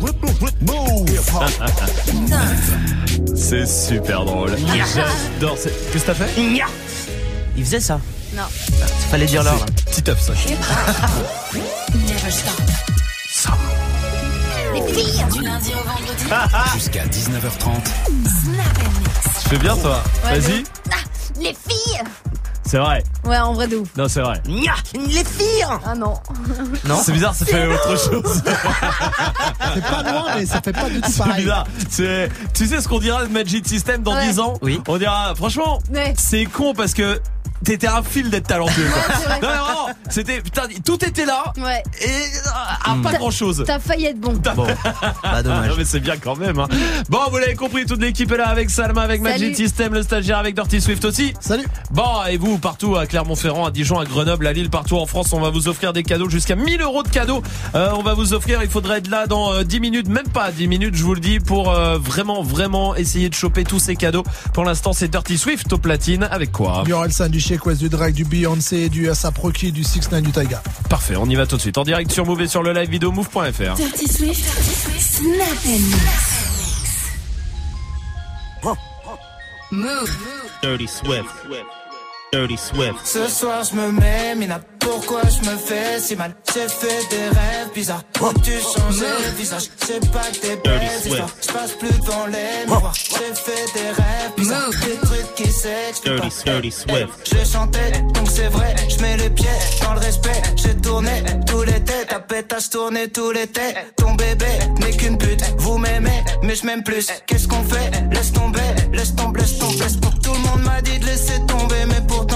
C'est super drôle. J'adore. Qu'est-ce que t'as fait Il faisait ça. Non. Il fallait dire l'heure. là. Petit œuf, ça. Never stop. Les filles Du lundi au vendredi. Jusqu'à 19h30. Snap and mix. Tu fais bien, toi Ouais, Vas-y. Ah, les filles C'est vrai. Ouais, en vrai de ouf. Non, c'est vrai. Nya, Les filles Ah non. Non C'est bizarre, ça fait autre chose. C'est pas loin, mais ça fait pas du tout C'est pareil. bizarre. C'est, tu sais ce qu'on dira de Magic System dans Ouais. 10 ans? Oui. On dira, franchement, Ouais. c'est con parce que t'étais un fil d'être talentueux. quoi. non, mais vraiment, c'était, putain, tout était là Ouais. et à pas T'as- grand chose. T'as failli être bon. Bon, pas dommage. Non mais c'est bien quand même hein. Bon vous l'avez compris toute l'équipe est là avec Salma avec Salut. Magic System le stagiaire avec Dirty Swift aussi Salut. Bon et vous partout à Clermont-Ferrand à Dijon à Grenoble à Lille partout en France on va vous offrir des cadeaux jusqu'à 1000 euros de cadeaux Euh, on va vous offrir il faudrait être là dans euh, 10 minutes même pas 10 minutes je vous le dis pour euh, vraiment vraiment essayer de choper tous ces cadeaux pour l'instant c'est Dirty Swift au platine avec quoi? Orelsan, du Sheik West, du Drake, du Beyoncé, du ASAP Rocky, du 6 9 du Taiga. Parfait on y va tout de suite en direct sur Move et sur le live vidéo move.fr Dirty Swift. Snap. Move. Dirty Swift. Dirty Swift. Ce soir je me mets, Mina, pourquoi je me fais si mal. J'ai fait des rêves bizarres, où tu changeais de visage C'est pas que des belles Dirty histoires, je passe plus devant les miroirs. J'ai fait des rêves bizarres, des trucs qui s'expliquent Dirty, pas. Dirty Swift. Je chantais, donc c'est vrai, je mets les pieds dans le respect. J'ai tourné tout l'été, ta pétasse tourné tout l'été Ton bébé n'est qu'une pute, vous m'aimez, mais je m'aime plus. Qu'est-ce qu'on fait? Laisse tomber, laisse tomber, laisse tomber. Laisse tomber. Tout le monde m'a dit de laisser tomber, mais pourtant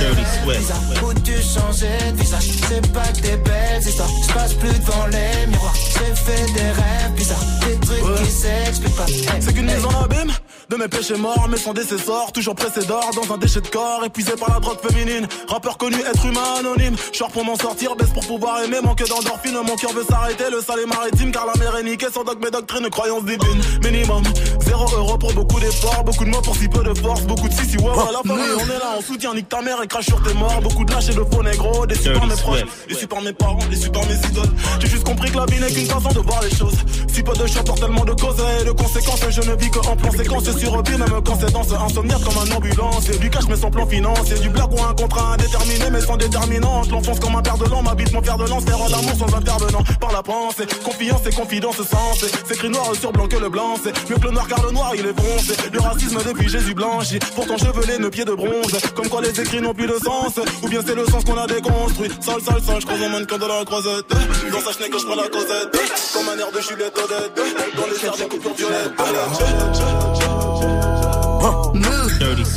Dirty Swift. tu changeais de visage C'est pas que des belles histoires. Je passe plus devant les miroirs J'ai fait des rêves bizarres. Des trucs qui s'expliquent pas. Hey, C'est qu'une hey. mise en abîme de mes péchés morts, mais sans décessor, toujours pressé d'or dans un déchet de corps, épuisé par la drogue féminine. Rappeur connu, être humain anonyme. Short pour m'en sortir, baisse pour pouvoir aimer, manque d'endorphine, mon cœur veut s'arrêter, le sale est maritime, car la mer est niquée sans dogme et doctrine, croyance divine. Minimum, zéro euro pour beaucoup d'efforts, beaucoup de mots pour si peu de force, beaucoup de si si ouais, la famille, on est là, on soutient, nique ta mère et crache sur tes morts, beaucoup de lâches et de faux négro, déçus par mes proches, déçus par mes parents, déçus par mes idoles. J'ai juste compris que la vie n'est qu'une façon de voir les choses. Si peu de portent tellement de causes et de conséquences, je ne vis que en plan sur repi, même quand c'est dans ce insomniaque comme un ambulance. Et du cash mais sans plan financier, du blague ou un contrat indéterminé mais sans déterminant. Je l'enfonce comme un père de l'an, m'habite mon fer de lance, terre d'amour sans intervenant. Par la pensée, confiance et confidence sens. C'est écrit noir sur blanc que le blanc, c'est mieux que le noir car le noir il est foncé. Le racisme depuis Jésus blanchi, pourtant chevelé, nos pieds de bronze. Comme quoi les écrits n'ont plus de sens, ou bien c'est le sens qu'on a déconstruit. Sale, sale, sale, je croise un mannequin de la croisette. Dans sa chenille que je prends la causette, comme un air de Juliette Odette. Dans les cerfs des coupures violettes.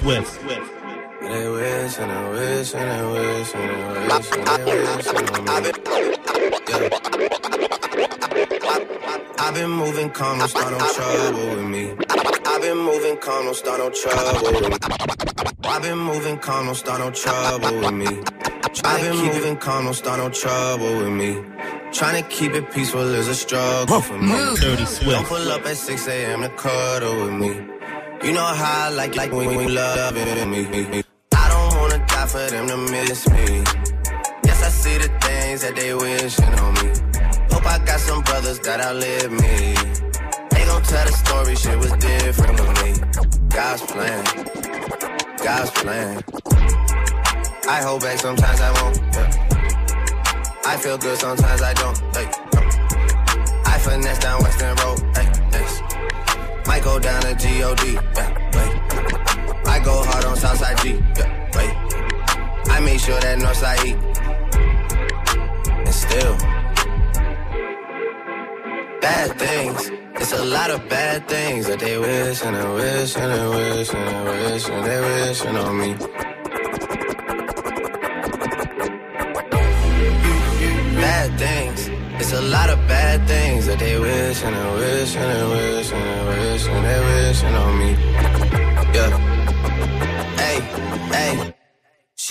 Swift. They wish and they wish and they wish and they wish and they wish on me. Yeah. I've been moving calm, don't start no trouble with me. I've been moving calm, don't start no trouble with me. I've been moving calm, don't start no trouble with me. I've been moving calm, don't start no trouble with me. Trying to keep it peaceful is a struggle for me. Dirty Don't pull up at 6 a.m. to cuddle with me. You know how I like like when we love it me. I don't wanna die for them to miss me. Yes, I see the things that they wishing on me. Hope I got some brothers that outlive me. They gon' tell the story, shit was different with me. God's plan, God's plan. I hold back sometimes I won't. I feel good sometimes I don't.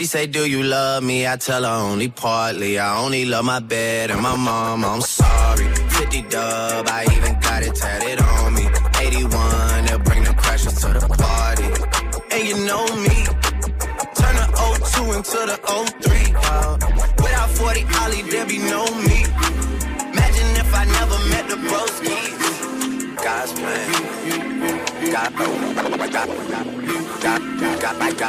Say, Do you love me? I tell her only partly. I only love my bed and my mom. I'm sorry. 50 dub, I even got it tatted on me. 81, they'll bring the crashers to the party. And you know me. Turn the 02 into the 03. Wow. Without 40 Ollie, there be no me. Imagine if I never met the broskies. God's plan. God, God, God, God, God, God, God, God, God's plan. God, God, God, God, God, God, God, God, God, God's plan. God,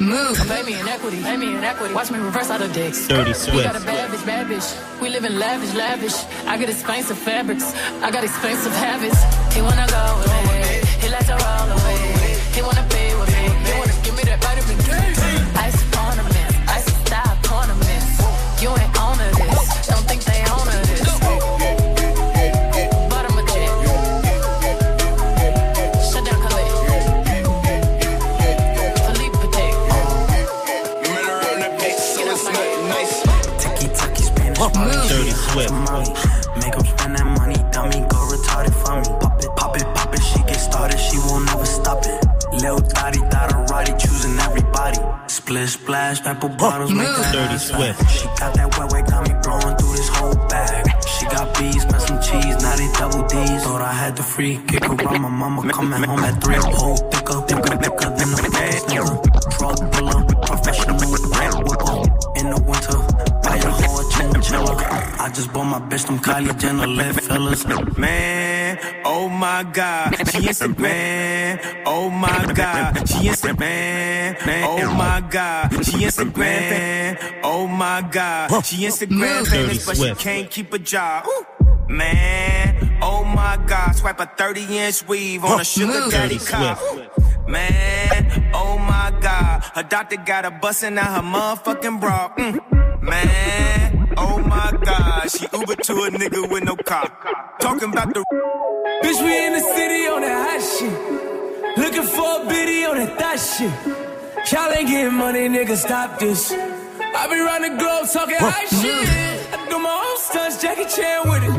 Move. Pay me in equity. Pay me in equity. Watch me reverse out of dicks. Dirty We got a Swift. bad bitch, bad bitch. We live in lavish, lavish. I got expensive fabrics. I got expensive habits. He wanna go me. He likes to roll away. He wanna pepper bottles, make Dirty fat. She got that wet, wet, got me blowing through this whole bag. She got bees, met some cheese, now they double D's. Thought I had the free kick around my mama coming home at three. Whole thicker, thicker, thicker than the nigga. Drug dealer, professional, red whipper. In the winter, buy a whole chinchilla. I just bought my bitch them Kylie Jenner lip fillers. Man, my god, she Instagram. Oh my god, she Instagram. Oh my god, she Instagram. Oh my god, she Instagram famous, but she can't keep a job. Man, oh my god, swipe a 30 inch weave on a sugar daddy car. Man, oh my god, her doctor got her busting out her motherfucking bra. Mm. Man, oh my god, she Uber to a nigga with no car. Talking about the bitch, we in the city on that hot shit. Looking for a biddy on that thot shit. Y'all ain't getting money, nigga, stop this. I be round the globe talking high shit. I do my own stunts, Jackie Chan with it.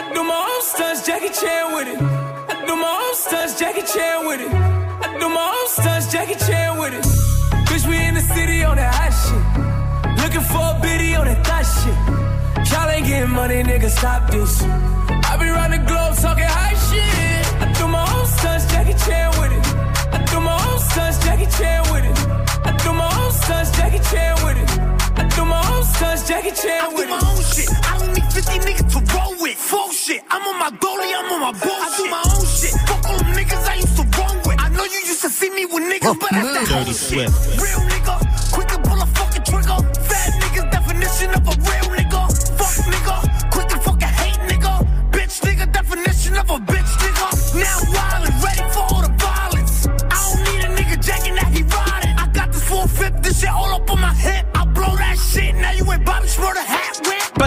I do my own stunts, Jackie Chan with it. I do my own stunts, Jackie Chan with it. I do my own stunts, Jackie Chan with it. Bitch, we in the city on that hot shit. A on that thot shit. Y'all ain't getting money, nigga, stop this. I be round the globe talking high shit. I do my own stunts, Jackie Chan with it. I do my own stunts, Jackie Chan with it. I do my own stunts, Jackie Chan with it. I do my own stunts, Jackie Chan with it. I do my own shit. I don't need 50 niggas to roll with. Full shit. I'm on my dolly, I'm on my bullshit. I do my own shit. Fuck all them niggas I used to roll with. I know you used to see me with niggas, but that's that Dirty shit. Swift. Real nigga, definition of a real nigga. Fuck nigga, quick to fucking hate nigga. Bitch nigga definition of a bitch nigga. Now wild and ready for all the violence. I don't need a nigga jacking that he riding. I got this full fifth, this shit all up on my hip. I blow that shit, now you ain't Bobby whip.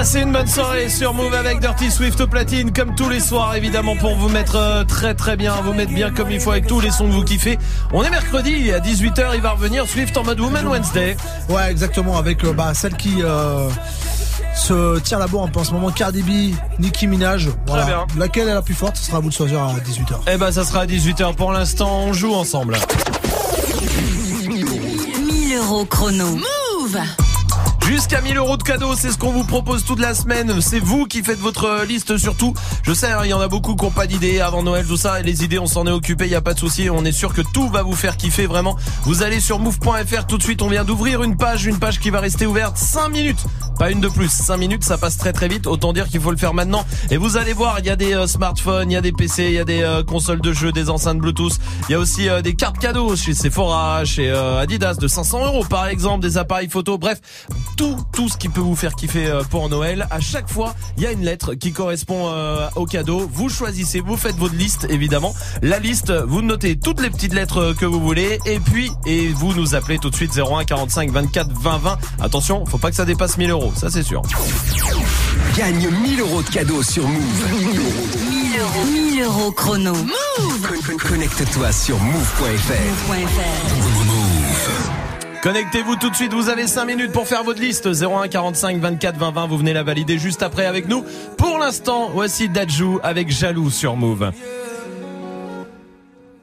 Passez une bonne soirée sur Move avec Dirty Swift au platine comme tous les soirs évidemment pour vous mettre euh, très très bien, vous mettre bien comme il faut avec tous les sons que vous kiffez. On est mercredi à 18h, il va revenir Swift en mode Woman Wednesday. Ouais, exactement, avec euh, bah, celle qui euh, se tire la bourre un peu en ce moment, Cardi B, Nicki Minaj. Voilà. bien. Laquelle est la plus forte Ce sera à vous de choisir à 18h. Eh ben ça sera à 18h pour l'instant, on joue ensemble. 1000 euros chrono. Move Jusqu'à 1000 euros de cadeaux, c'est ce qu'on vous propose toute la semaine. C'est vous qui faites votre liste surtout. Je sais, hein, il y en a beaucoup qui n'ont pas d'idées avant Noël, tout ça. Les idées, on s'en est occupé, il y a pas de souci. On est sûr que tout va vous faire kiffer vraiment. Vous allez sur move.fr tout de suite. On vient d'ouvrir une page, une page qui va rester ouverte 5 minutes. Pas une de plus. 5 minutes, ça passe très très vite. Autant dire qu'il faut le faire maintenant. Et vous allez voir, il y a des euh, smartphones, il y a des PC, il y a des euh, consoles de jeux, des enceintes Bluetooth. Il y a aussi euh, des cartes cadeaux chez Sephora, chez euh, Adidas de 500 euros par exemple, des appareils photo. Bref, tout tout ce qui peut vous faire kiffer euh, pour Noël. À chaque fois, il y a une lettre qui correspond euh, au cadeau. Vous choisissez, vous faites votre liste évidemment. La liste, vous notez toutes les petites lettres euh, que vous voulez et puis et vous nous appelez tout de suite 01 45 24 20 20. Attention, faut pas que ça dépasse 1000 euros, ça c'est sûr. Gagne 1000 euros de cadeaux sur Move. 1000 euros. 1000 euros chrono. Move Con- con- Connecte-toi sur move.fr. Move.fr. Connectez-vous tout de suite, vous avez 5 minutes pour faire votre liste 01 45 24 20 20, vous venez la valider juste après avec nous. Pour l'instant, voici Dajou avec Jaloux sur Move.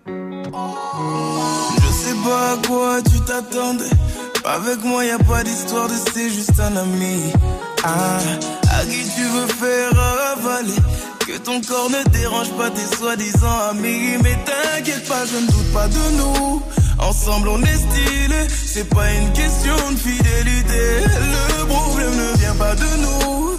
Je sais pas à quoi tu t'attendais. Avec moi, y pas d'histoire de c'est juste un ami. Ah, qui tu veux faire avaler. Que ton corps ne dérange pas tes soi-disant amis. Mais t'inquiète pas, je ne doute pas de nous. Ensemble, on est stylé. C'est pas une question de fidélité. Le problème ne vient pas de nous.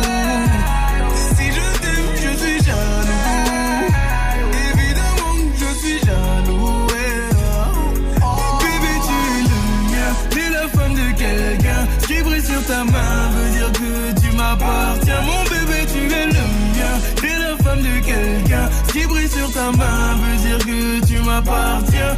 Ta main veut dire que tu m'appartiens. Mon bébé, tu es le mien. T'es la femme de quelqu'un. Ce qui brille sur ta main veut dire que tu m'appartiens.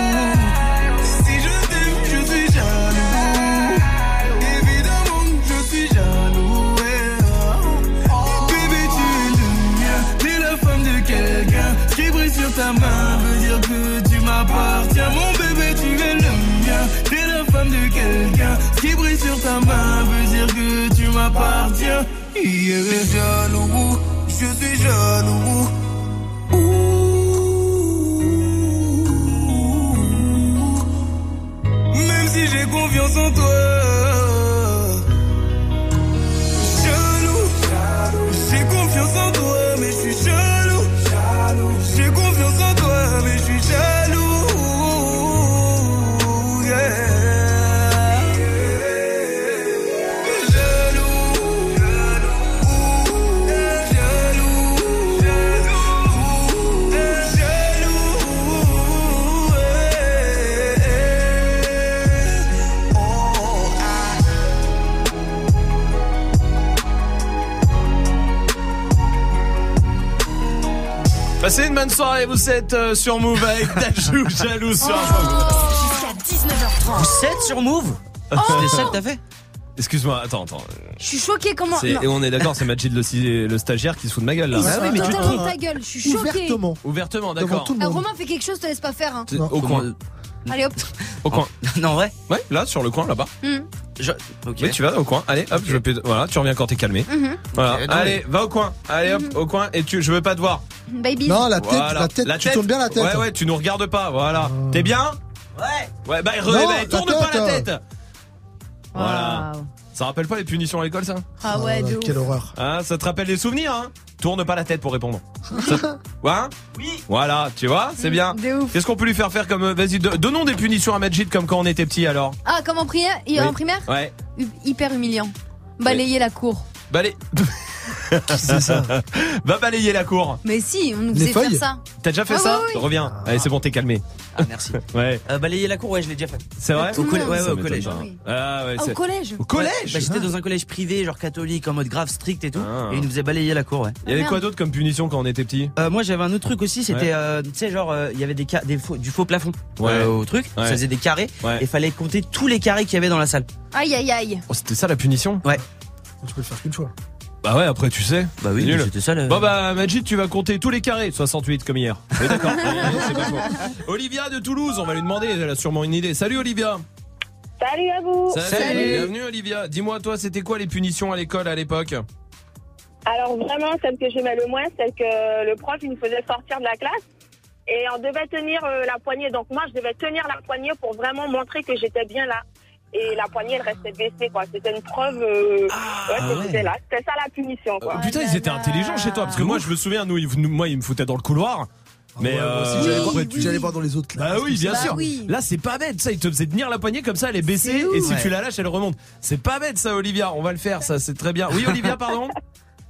Quelqu'un. Qui brille sur ta main veut dire que tu m'appartiens. Yeah. T'es jaloux, je suis jaloux. Même si j'ai confiance en toi. Passez une bonne soirée, vous êtes euh, sur Move avec Dajou jaloux sur Move. Jusqu'à 19h30. Vous êtes sur Move C'était ça que t'as fait Excuse-moi, attends, attends. Je suis choquée comment. C'est-. Et on est d'accord, c'est Majid le, stagiaire qui se fout de ma gueule là. Il se Ah fout totalement de ta gueule, je suis choquée. Ouvertement. Ouvertement, Devant d'accord. tout le Ah, monde. Romain fait quelque chose, te laisse pas faire. Hein. Au coin. Allez hop. Au coin. Non, vrai Ouais, là, sur le coin, là-bas. Je... Ok. Oui, tu vas au coin. Allez, hop, je peux. Voilà, tu reviens quand t'es calmé. Mhm. Voilà. Allez, va au coin. Allez, hop, au coin. Et tu, je veux pas te voir. Baby. Non, la tête, Voilà. la tête, tu tournes bien la tête. Ouais, ouais, tu nous regardes pas. Voilà. T'es bien? Ouais. Ouais, bah, re- Non, bah, la tourne tête. pas la tête. Voilà. Ça rappelle pas les punitions à l'école, ça Ah ouais, de ouf. Quelle horreur. Hein, ça te rappelle des souvenirs, hein Tourne pas la tête pour répondre. Ça- Ouais hein Oui. Voilà, tu vois, c'est bien. De ouf. Qu'est-ce qu'on peut lui faire faire comme. euh, Vas-y, do- donnons des punitions à Majid comme quand on était petit alors. Ah, comme en primaire, Oui. en primaire Ouais. Hu- Hyper humiliant. Balayer la cour. Bah allez. C'est ça. Va balayer la cour. Mais si, on nous Les faisait feuilles faire ça. T'as déjà fait Ah, ça. Reviens. Allez, c'est bon, t'es calmé. Ah, merci. Ouais. Euh, balayer la cour, ouais, je l'ai déjà fait. C'est vrai Au, le collè- monde. ouais, ouais, Ça au m'étonne collège. pas. Oui. Ah ouais, Ah, au c'est- collège Au collège Bah, J'étais dans un collège privé, genre catholique, en mode grave strict et tout. Ah. Et ils nous faisaient balayer la cour, ouais. Il y avait quoi d'autre comme punition quand on était petit Euh, moi j'avais un autre truc aussi, c'était Ouais. euh, tu sais genre euh, il y avait des, ca- des faux- du faux plafond Ouais. euh, au truc, Ouais. ça faisait des carrés Ouais. et fallait compter tous les carrés qu'il y avait dans la salle. Aïe, aïe, aïe. Oh, C'était ça la punition Ouais. Tu peux le faire qu'une fois. Bah ouais, après tu sais. Bah oui, c'était ça le... Bon bah Majid, tu vas compter tous les carrés, 68 comme hier. Oui d'accord. C'est pas faux. Olivia de Toulouse, on va lui demander, elle a sûrement une idée. Salut Olivia. Salut à vous. Salut. Bienvenue Olivia. Dis-moi toi, c'était quoi les punitions à l'école à l'époque? Alors vraiment, celle que j'aimais le moins, celle que le prof il nous faisait sortir de la classe et on devait tenir euh, la poignée. Donc moi, je devais tenir la poignée pour vraiment montrer que j'étais bien là. Et la poignée, elle restait baissée, quoi. C'était une preuve euh, ouais, que ouais. j'étais là. C'était ça la punition, quoi. Euh, Putain, ils étaient intelligents chez toi parce que moi je me souviens nous, ils- nous- moi ils me foutaient dans le couloir. Mais Ouais, moi euh, j'allais voir- dans les autres classes. Bah oui, bien Bah sûr. oui. Là, c'est pas bête, ça. Il te faisait tenir la poignée comme ça, elle est baissée, et si Ouais. tu la lâches, elle remonte. C'est pas bête, ça, Olivia. On va le faire, ça, c'est très bien. Oui, Olivia, pardon.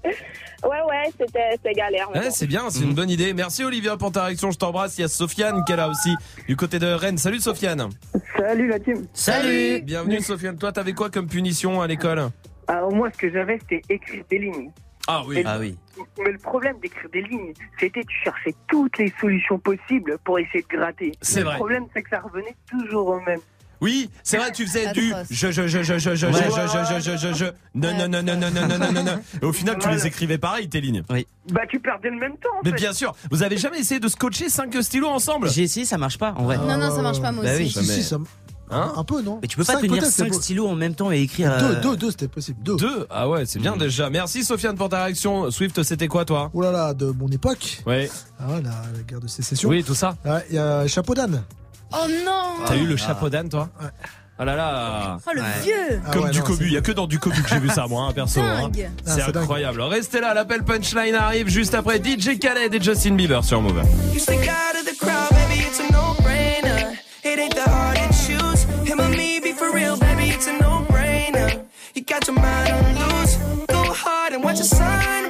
Ouais, ouais, c'était galère. Ouais, bon. c'est bien, c'est une bonne idée. Merci, Olivia, pour ta réaction. Je t'embrasse. Il y a Sofiane qui est là aussi, du côté de Rennes. Salut, Sofiane. Salut la team. Salut Bienvenue, Sofiane. Toi, t'avais quoi comme punition à l'école? Alors moi, ce que j'avais, c'était écrire des lignes. Ah oui. Ah oui. Mais le problème d'écrire des lignes, c'était tu cherchais toutes les solutions possibles pour essayer de gratter. C'est vrai. Le problème, c'est que ça revenait toujours au même. Oui, c'est vrai, tu faisais du je je je je je je je je je je je je je non non non non non non non non non. Et au final, tu les écrivais pareil tes lignes. Bah tu perdais le même temps. Mais bien sûr, vous avez jamais essayé de scotcher cinq stylos ensemble J'ai essayé, ça marche pas en vrai. Non, non, ça marche pas, moi Bah aussi. oui. Si, si, ça- Hein un peu, non Mais tu peux pas Cinq, tenir peut-être, c'est 5 beau. stylos en même temps et écrire. Deux, euh, deux, deux, c'était possible. Deux. Deux Ah ouais, c'est bien déjà. Merci Sofiane pour ta réaction. Swift, c'était quoi toi Oh là là, de mon époque. Ouais. Ah, la, la guerre de sécession. Oui, tout ça. Ouais, Il y a Chapeau d'âne. Oh non T'as eu le chapeau d'âne toi Ah là là. Oh le Ouais. vieux Ah Comme ouais, du non, cobu, il y a que dans du cobu que j'ai vu ça moi, hein, perso. hein. Ah, C'est dingue. incroyable. Restez là, l'appel punchline arrive juste après DJ Khaled et Justin Bieber sur Move. You stick out of the crowd, baby, it's a no-brainer. It ain't the hard to choose. Him or me, be for real, baby, it's a no-brainer. You got your mind on loose. Go hard and watch the sunrise.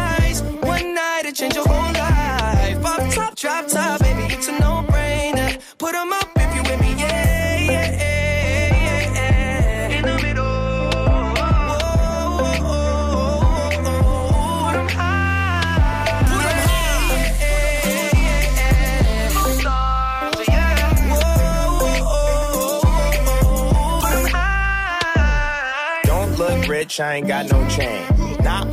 Change your whole life. Off top, drop top, baby, it's a no-brainer. Put 'em up if you with me, yeah, yeah, yeah, yeah. In the middle. Put 'em high. Put 'em Don't look rich, I ain't got no chain.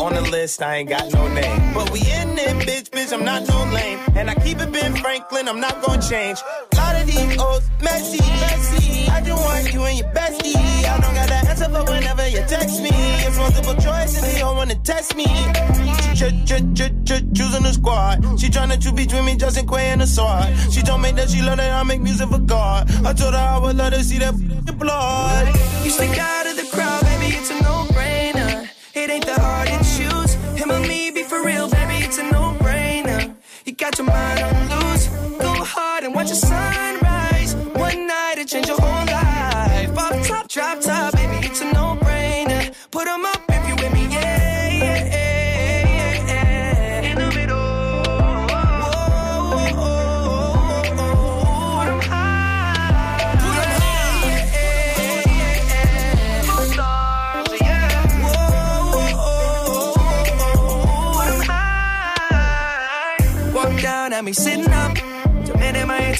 On the list, I ain't got no name. But we in it, bitch, bitch, I'm not no lame. And I keep it Ben Franklin, I'm not gonna change. A lot of these old messy, messy. I just want you and your bestie. I don't got the answer for whenever you text me. It's multiple choice they all wanna test me. Ch ch ch ch choosing the squad. She tryna choose between me, Justin Quay and the sword. She told me that she love that I make music for God. I told her I would let her see that blood. You stick out of the crowd, baby, it's a no-brainer. It ain't that hard to choose. Me, be for real, baby, it's a no-brainer. You got your mind on loose. Go hard and watch the sunrise. One night it change your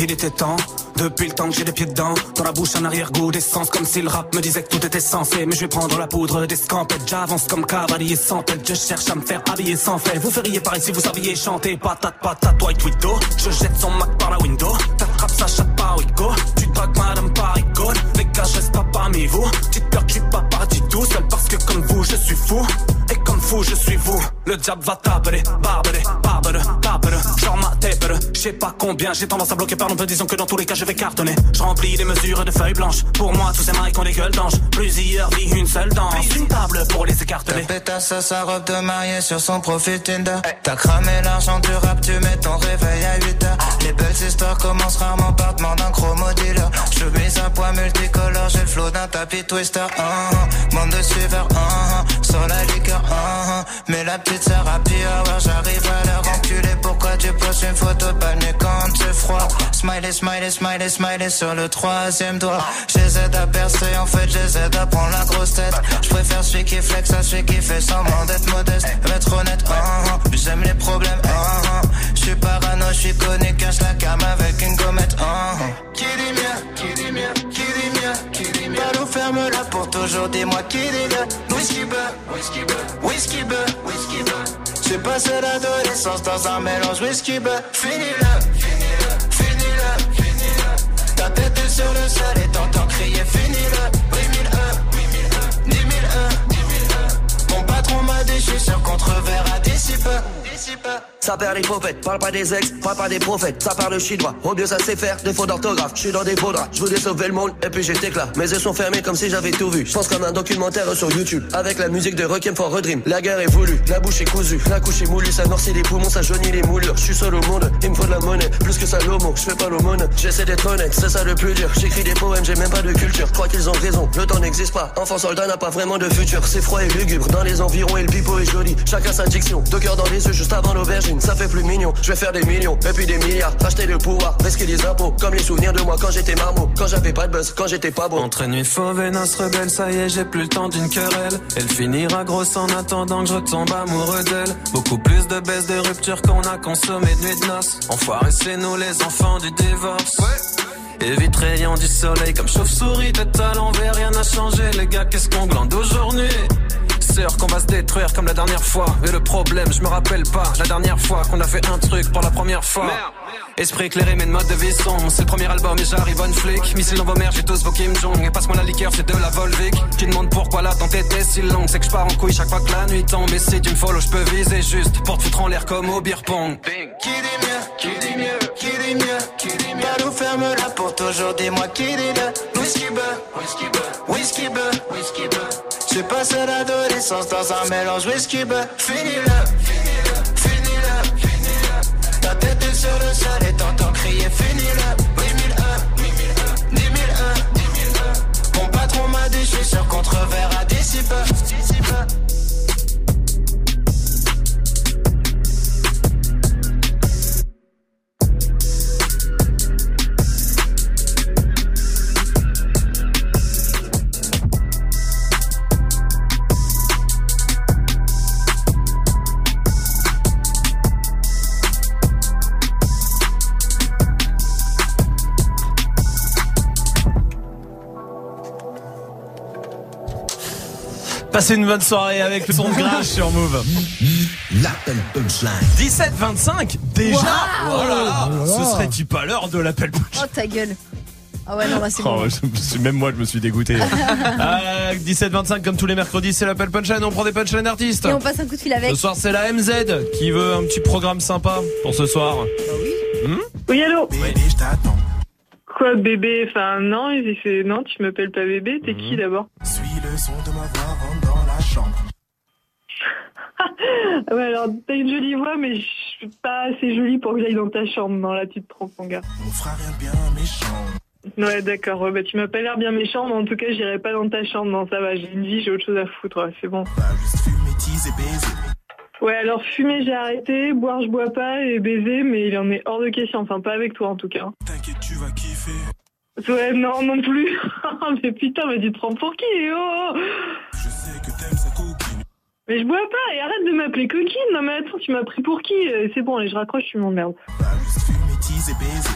il était temps. Depuis le temps que j'ai les pieds dedans, dans la bouche un arrière-goût d'essence, comme si le rap me disait que tout était censé. Mais je vais prendre la poudre des scampettes, j'avance comme cavalier sans tête. Je cherche à me faire habiller sans fait. Vous feriez pareil si vous saviez chanter. Patate, patate, white widow. Je jette son Mac par la window. T'attrapes sa chatte par Wico. Tu dragues madame par icône. Les gars, je reste pas parmi vous. Je suis pas parti tout seul parce que comme vous, je suis fou. Et comme fou, je suis vous. Le diable va taper, barber, barber, taper. Genre ma taper. Je sais pas combien, j'ai tendance à bloquer par peu disons que dans tous les cas, je vais cartonner. Je remplis les mesures de feuilles blanches. Pour moi, tous ces maris ont des gueules d'ange. Plusieurs vies, une seule danse. Une table pour les écarteler. Ta pétasse à sa robe de mariée sur son profil Tinder. T'as cramé l'argent du rap, tu mets ton réveil à 8 heures. Les belles histoires commencent rarement par demande d'un chromo dealer. Je mise un poids multicolore, j'ai le flow d'un tapis twister. Uh -huh. Bande de suiveurs, uh -huh. sur la liqueur, uh -huh. mais la petite sœur a pu avoir, j'arrive à leur enculer. Pourquoi tu poses une photo de quand c'est froid? Smiley, smiley, smiley, smiley sur le troisième doigt. J'essaie à percer, en fait j'essaie à prendre la grosse tête. Je préfère celui qui flex à celui qui fait semblant d'être modeste. Être honnête, uh -huh. j'aime les problèmes, je suis parano, je suis connu, cache la cam avec une gommette. Qui dit mien, qui dit mien, qui dit mien, qui dit mien. Balou ferme là pour toujours, dis-moi qui dit le whisky beurre, whisky beurre, whisky beurre, whisky beurre. J'ai passé l'adolescence dans un mélange whisky beurre. Finis-le, finis-le, finis-le, finis-le. Ta tête est sur le sol et t'entends crier finis-le. Oui, mille E, oui, mille E, dix mille E, dix mille E. Mon patron m'a dit, je suis sûr contre verra d'ici peu, d'ici peu. ça perd. Parle pas des ex, parle pas des prophètes, ça parle chinois. Au mieux ça sait faire, défaut d'orthographe. Je suis dans des beaux draps, je voulais sauver le monde et puis j'étais là. Mes yeux sont fermés comme si j'avais tout vu. Je pense comme un documentaire sur YouTube. Avec la musique de Requiem for a Dream. La guerre est voulue, la bouche est cousue, la couche est moulue, ça noircit les poumons, ça jaunit les moulures. Je suis seul au monde, il me faut de la monnaie, plus que ça l'homo. Je fais pas l'aumône, j'essaie d'être honnête, c'est ça le plus dur. J'écris des poèmes, j'ai même pas de culture. Crois qu'ils ont raison, le temps n'existe pas. Enfant soldat n'a pas vraiment de futur. C'est froid et lugubre dans les environs et le pipeau est joli. Chacun sa diction, deux cœurs dans les yeux juste avant l'aubergine. Ça fait plus mignon, je vais faire des millions et puis des milliards. Acheter le pouvoir, risquer les impôts. Comme les souvenirs de moi quand j'étais marmot, quand j'avais pas de buzz, quand j'étais pas beau. Entre nuit fauve et noce rebelle, ça y est, j'ai plus le temps d'une querelle. Elle finira grosse en attendant que je retombe amoureux d'elle. Beaucoup plus de baisse de rupture qu'on a consommé de nuit de noces. Enfoiré, c'est nous les enfants du divorce. Évite rayon du soleil comme chauve-souris, tête à l'envers, rien n'a changé. Les gars, qu'est-ce qu'on glande aujourd'hui? Qu'on va se détruire comme la dernière fois. Et le problème, je me rappelle pas la dernière fois qu'on a fait un truc pour la première fois. Esprit éclairé, mais de mode de vie sombre. C'est le premier album et j'arrive on flic. Missile dans vos mères, j'ai tous vos Kim Jong. Et passe-moi la liqueur, c'est de la Volvic. Tu demandes pourquoi l'attente était si longue. C'est que je pars en couille chaque fois que la nuit tombe. Et si tu me follow, je peux viser juste pour te foutre en l'air comme au beer pong. Qui dit mieux, qui dit mieux, qui dit mieux, qui dit mieux? Pas nous ferme là pour toujours, dis-moi qui dit le whisky beurre, whisky beurre, whisky beurre, whisky beurre. J'ai passé l'adolescence dans un mélange whisky beurre Finis-le, finis-le, finis-le, finis-le Ta tête est sur le sol et t'entends crier Finis-le, 8001, 8001, 10001 Mon patron m'a dit je suis sur contre-verre à 10 Passez une bonne soirée avec le son de Grinch sur Move. L'appel punchline. 17-25 Déjà Waouh Oh là là Oh là Ce serait-tu pas l'heure de l'appel punchline Oh ta gueule. Ah ouais, non, là c'est Oh, bon. même moi je me suis dégoûté. Euh, 17-25 comme tous les mercredis c'est l'appel punchline, on prend des punchlines d'artistes. Et on passe un coup de fil avec. Ce soir c'est la MZ qui veut un petit programme sympa pour ce soir. Hmm Oui, allô Bébé, je t'attends. Quoi, bébé Enfin, non, il fait... non, tu m'appelles pas bébé, t'es qui d'abord? Son de ma voix, rentre dans la chambre. Ah Ouais, alors, t'as une jolie voix, mais je suis pas assez jolie pour que j'aille dans ta chambre. Non, là, tu te trompes, mon gars. On fera rien de bien méchant. Ouais, d'accord. Ouais, bah, tu m'as pas l'air bien méchant, mais en tout cas, j'irai pas dans ta chambre. Non, ça va, j'ai une vie, j'ai autre chose à foutre. Ouais, c'est bon. Métise et baiser. Ouais, alors, fumer, j'ai arrêté. Boire, je bois pas. Et baiser, mais il en est hors de question. Enfin, pas avec toi, en tout cas. Ouais, non, non plus. mais putain, mais tu te prends pour qui, oh Je sais que t'aimes sa coquine. Mais je bois pas, et arrête de m'appeler coquine. Non, mais attends, tu m'as pris pour qui Euh, C'est bon, allez, je raccroche, tu m'emmerdes. Baiser.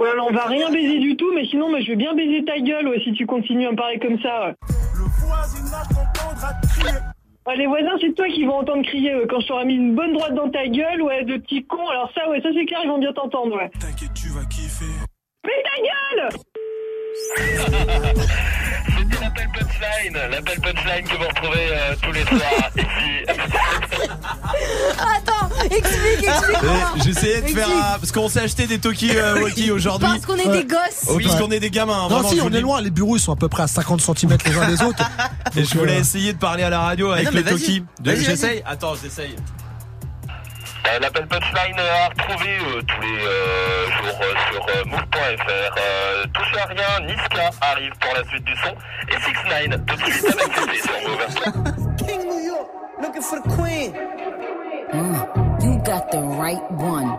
Ouais, alors on va rien baiser du tout, mais sinon, mais je veux bien baiser ta gueule, ouais, si tu continues à me parler comme ça. Ouais. Le voisinage t'entendra crier. Ouais, les voisins, c'est toi qui vont entendre crier ouais, quand je t'aurai mis une bonne droite dans ta gueule, ouais, de petits cons. Alors ça, ouais, ça c'est clair, ils vont bien t'entendre, ouais. T'inquiète, tu vas kiffer. Mais ta gueule C'était l'appel punchline, l'appel punchline que vous retrouvez euh, tous les soirs ici. Attends, explique, explique-moi. Eh, J'essayais de faire Explique. un- parce qu'on s'est acheté des Toki euh, Walkie aujourd'hui. Parce qu'on est des gosses. Oh, parce qu'on est des gamins. hein, Non, vraiment, si, je on le est loin. Les bureaux, ils sont à peu près à 50 cm les uns des autres. Et je voulais euh, essayer de parler à la radio avec non, le mais vas-y. Toki. De- Vas-y, vas-y. J'essaye Attends, j'essaye. Euh, l'appel punchline euh, à retrouver euh, tous les euh, jours euh, sur euh, move.fr. Euh, touchez à rien, Niska arrive pour la suite du son. Et 6 9 tout de suite avec CP sur Move. King New York, looking for the queen. Mm, you got the right one.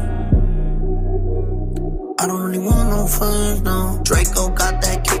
Really want no friends, no. Draco got that kickback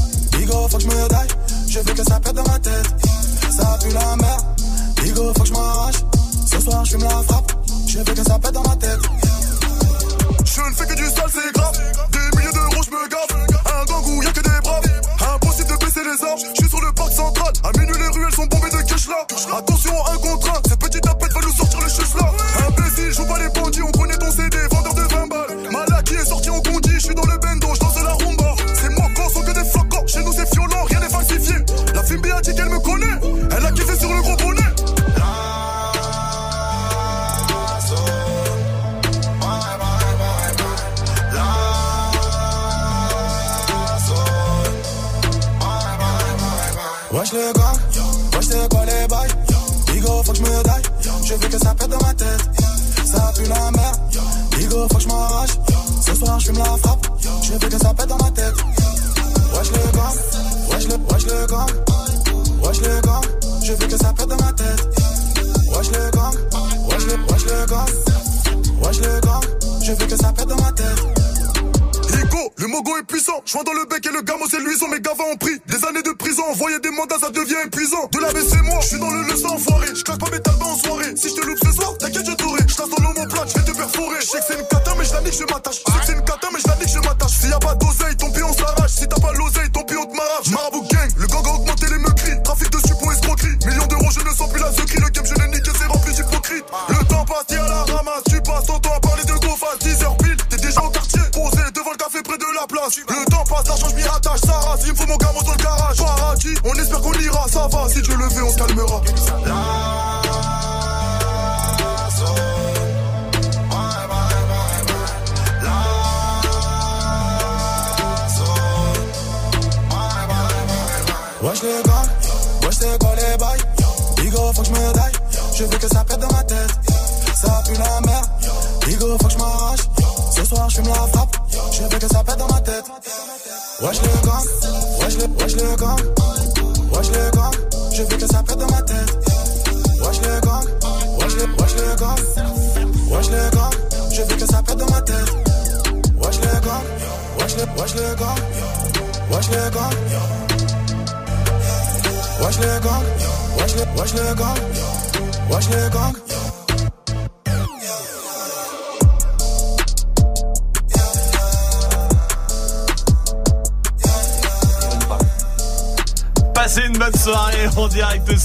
Faut que je me daille, je veux que ça pète dans ma tête Ça pue la merde, Bigo faut que je m'arrache Ce soir je fume la frappe, je veux que ça pète dans ma tête Je ne fais que du sale, c'est grave. Des milliers d'euros, je me gave. Un gang où y'a que des braves. Impossible de baisser les armes. Je suis sur le parc central. À minuit, les ruelles sont bombées de cash là. Attention, un contre un. Joint dans le bec et le gamo c'est luisant. Mes gavas ont pris des années de prison. Envoyer des mandats, ça devient épuisant. De la c'est moi, je suis dans le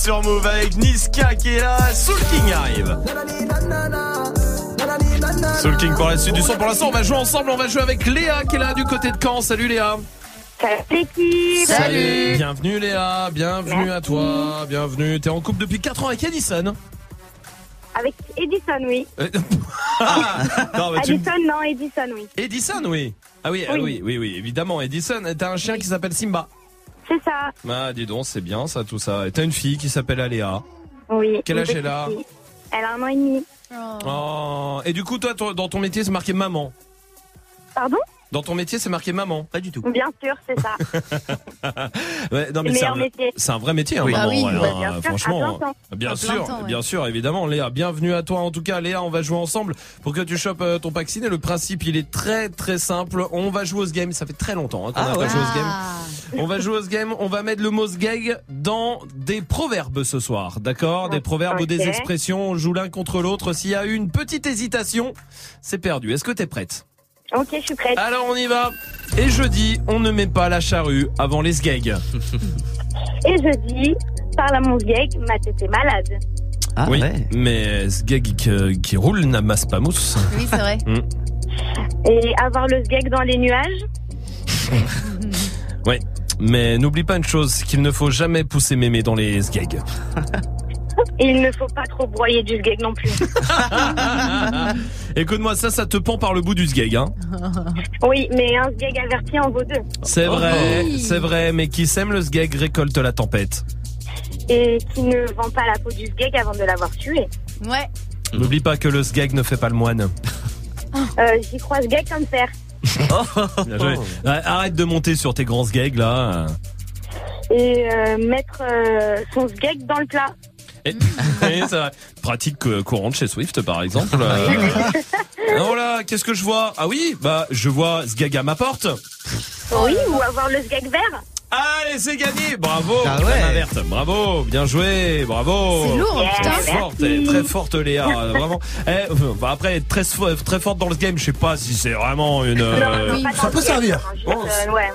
sur Move avec Niska qui est là, Soul King arrive. Soul King pour la suite du son. Pour l'instant, on va jouer ensemble. On va jouer avec Léa qui est là du côté de Caen. Salut Léa. Salut l'équipe Bienvenue Léa, bienvenue à toi, bienvenue. T'es en couple depuis 4 ans avec Edison. Avec Edison, oui. Non, mais tu me- Edison, non, Edison, oui. Edison, oui. Ah oui, ah Oui. oui, oui, oui, évidemment, Edison. T'as un chien qui s'appelle Simba. C'est ça, Ah, dis donc, c'est bien ça, tout ça. Et t'as une fille qui s'appelle Aléa. oui. Quel âge elle a. Elle a un an et demi. Oh. Et du coup, toi, toi, dans ton métier, c'est marqué maman. Pardon? Dans ton métier, c'est marqué maman. Pas du tout. Bien sûr, c'est ça. Ouais, non, mais Le c'est meilleur un, métier. c'est un vrai métier, hein, Oui. maman. Ah oui, ouais, bah, hein, bien sûr, franchement, à plein temps. bien À sûr, temps, ouais. bien sûr, évidemment, Léa. Bienvenue à toi. En tout cas, Léa, on va jouer ensemble pour que tu chopes euh, ton pack ciné. Le principe, il est très très simple. On va jouer au game. Ça fait très longtemps hein, qu'on Ah n'a pas joué au game. On va jouer au game. On va mettre le mot gag dans des proverbes ce soir, d'accord? Des proverbes ou des Ok. expressions. On joue l'un contre l'autre. S'il y a eu une petite hésitation, c'est perdu. Est-ce que t'es prête? Ok, je suis prête. Alors on y va. Et je dis, on ne met pas la charrue avant les sgags. Et je dis, parle à mon gag, ma tête est malade. Ah, oui, mais ce gag qui, qui roule n'amasse pas mousse. Oui, c'est vrai. Hmm. Et avoir le gag dans les nuages. Oui, mais n'oublie pas une chose, qu'il ne faut jamais pousser mémé dans les gags. Et il ne faut pas trop broyer du gag non plus. Écoute-moi, ça, ça te pend par le bout du sgeg, hein. Oui, mais un gag averti en vaut deux. C'est vrai, c'est vrai, mais qui sème le sgeg récolte la tempête. Et qui ne vend pas la peau du gag avant de l'avoir tué. Ouais. N'oublie pas que le sgeg ne fait pas le moine. Euh, J'y crois ce gag comme fer. Bien joué. Ouais, Arrête de monter sur tes grands sgags, là. Et euh, mettre euh, son gag dans le plat. Pratique euh, courante chez Swift, par exemple. Euh, oh là, qu'est-ce que je vois? Ah oui, bah, je vois sgeg à ma porte. Oui, ou avoir le gag vert. Allez, c'est gagné Bravo Ah ouais. Verte, bravo Bien joué Bravo C'est lourd, putain. Très forte, très forte Léa, euh, vraiment. Eh, euh, bah, après, être très, fo- très forte dans le game, je sais pas si c'est vraiment une... euh, Oui. Ça peut servir. Juste, euh, ouais,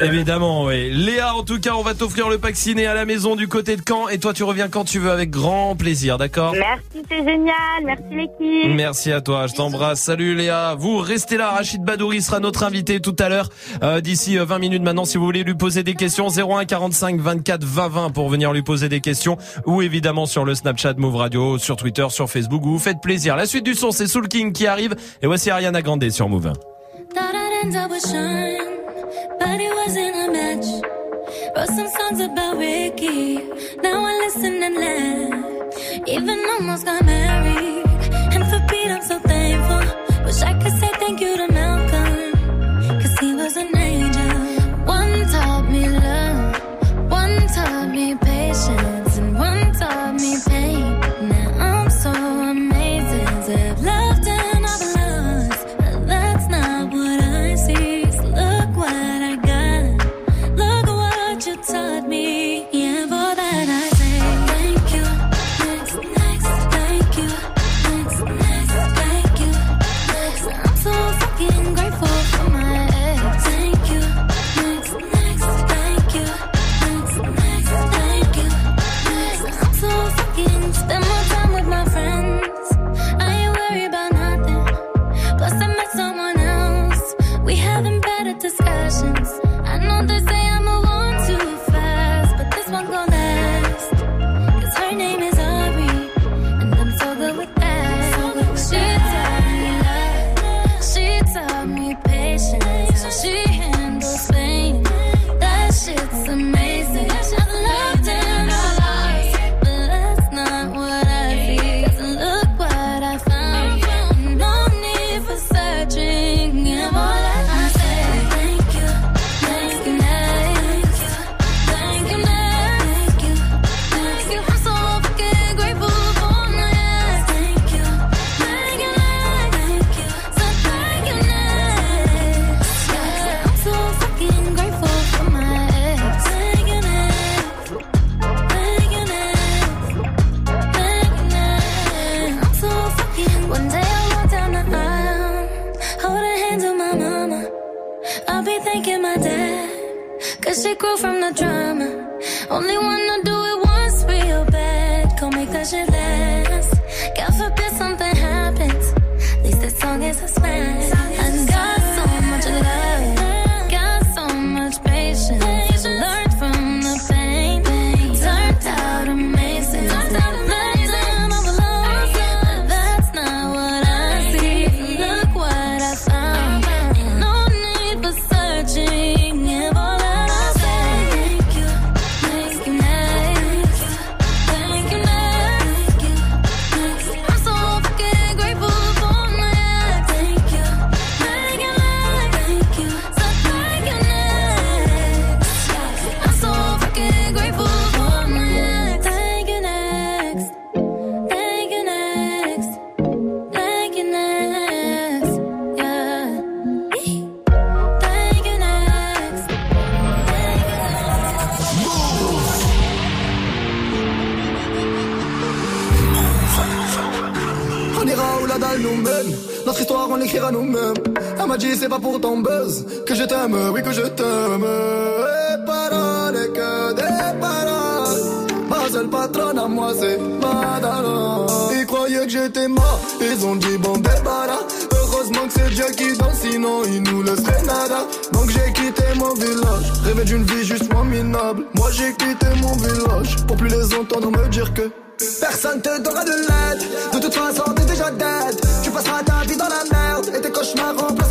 ouais. Évidemment, oui. Léa, en tout cas, on va t'offrir le pack ciné à la maison du côté de Caen. Et toi, tu reviens quand tu veux avec grand plaisir, d'accord Merci, c'est génial. Merci l'équipe. Merci à toi, je t'embrasse. Salut Léa. Vous restez là, Rachid Badouri sera notre invité tout à l'heure. Euh, D'ici euh, 20 minutes maintenant, si vous voulez lui poser des questions, 01 45 24 20 20 pour venir lui poser des questions. Ou évidemment sur le Snapchat Move Radio, sur Twitter, sur Facebook, vous vous faites plaisir. La suite du son, c'est Soul King qui arrive. Et voici Ariana Grande sur Move. Wrote some songs about Ricky, now I listen and laugh. Even almost got married, and for Pete I'm so thankful. Wish I could say thank you to Malcolm, cause he was an angel. Me patience, que je t'aime, oui, que je t'aime. Et paroles, que des paroles. Ma seule patronne à moi, c'est Madara. Ils croyaient que j'étais mort, ils ont dit, bon, débarras. Heureusement que c'est Dieu qui danse, sinon il nous laisserait nada. Donc j'ai quitté mon village, rêvé d'une vie juste moins minable. Moi j'ai quitté mon village pour plus les entendre me dire que. Personne te donnera de l'aide, de toute façon t'es déjà dead. Tu passeras ta vie dans la merde et tes cauchemars remplaceront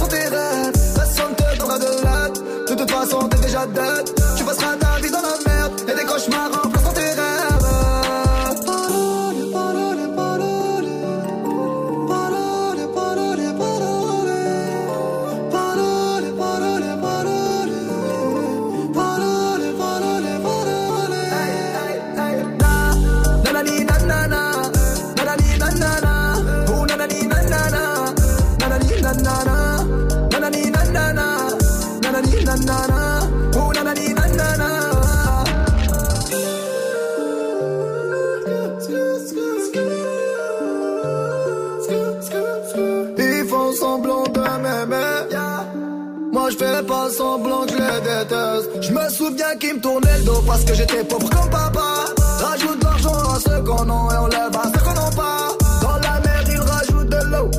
semblant que je les déteste. Je me souviens qu'ils me tournaient le dos parce que j'étais pauvre comme papa. Rajoute de l'argent à ceux qu'on a et on lève à ceux qu'on n'a pas. Dans la mer ils rajoutent de l'eau.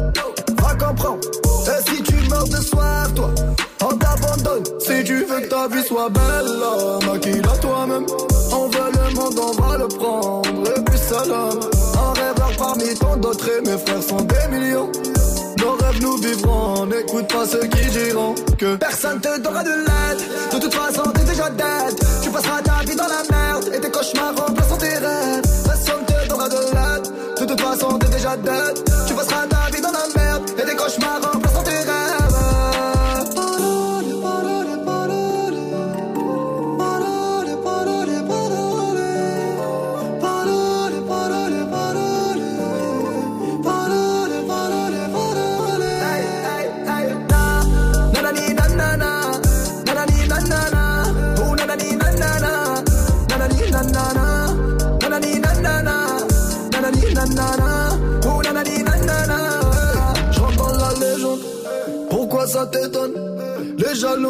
Va comprendre. Et si tu meurs de soif, toi, on t'abandonne. Si tu veux que ta vie soit belle, maquille-la toi-même. On veut le monde, on va le prendre. Et puis salam. Parmi tant d'autres et mes frères sont des millions. Nos rêves nous vivrons, n'écoute pas ceux qui diront que personne te donnera de l'aide. De toute façon, t'es déjà dead. Tu passeras ta vie dans la merde et tes cauchemars remplaceront tes rêves. Personne te donnera de l'aide. De toute façon, t'es déjà dead. Tu passeras ta vie dans la merde et tes cauchemars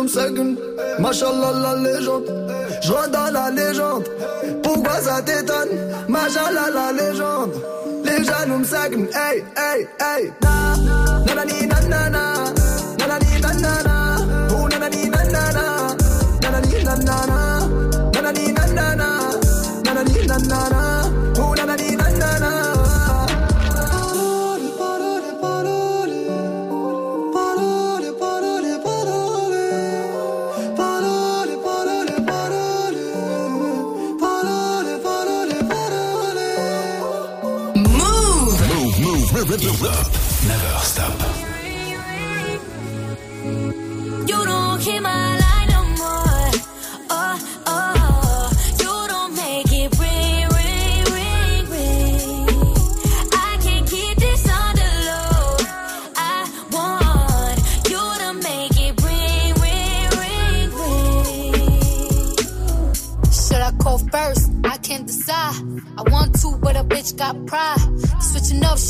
Les jaloux me seguent, machallah la légende. Je dans la légende, pourquoi ça t'étonne? Machallah la légende. Les jaloux me hey, hey, hey. Na, nanani nanana. Nanani nanana, oh nanani nanana, nanani nanana, nanani nanana, nanani nanana,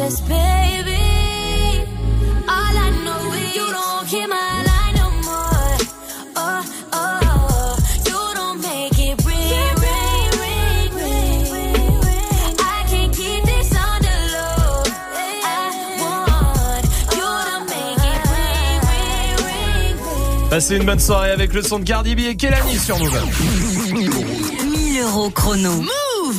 just miss us, baby. All I know is you don't hear my line no more. Oh, oh, you don't make it ring, ring, ring, ring, ring, ring. I can't keep this on the low. I want you to make it ring, ring, ring, ring. Passez une bonne soirée avec le son de Cardi B et Kelani sur Move. 1000 euros chrono.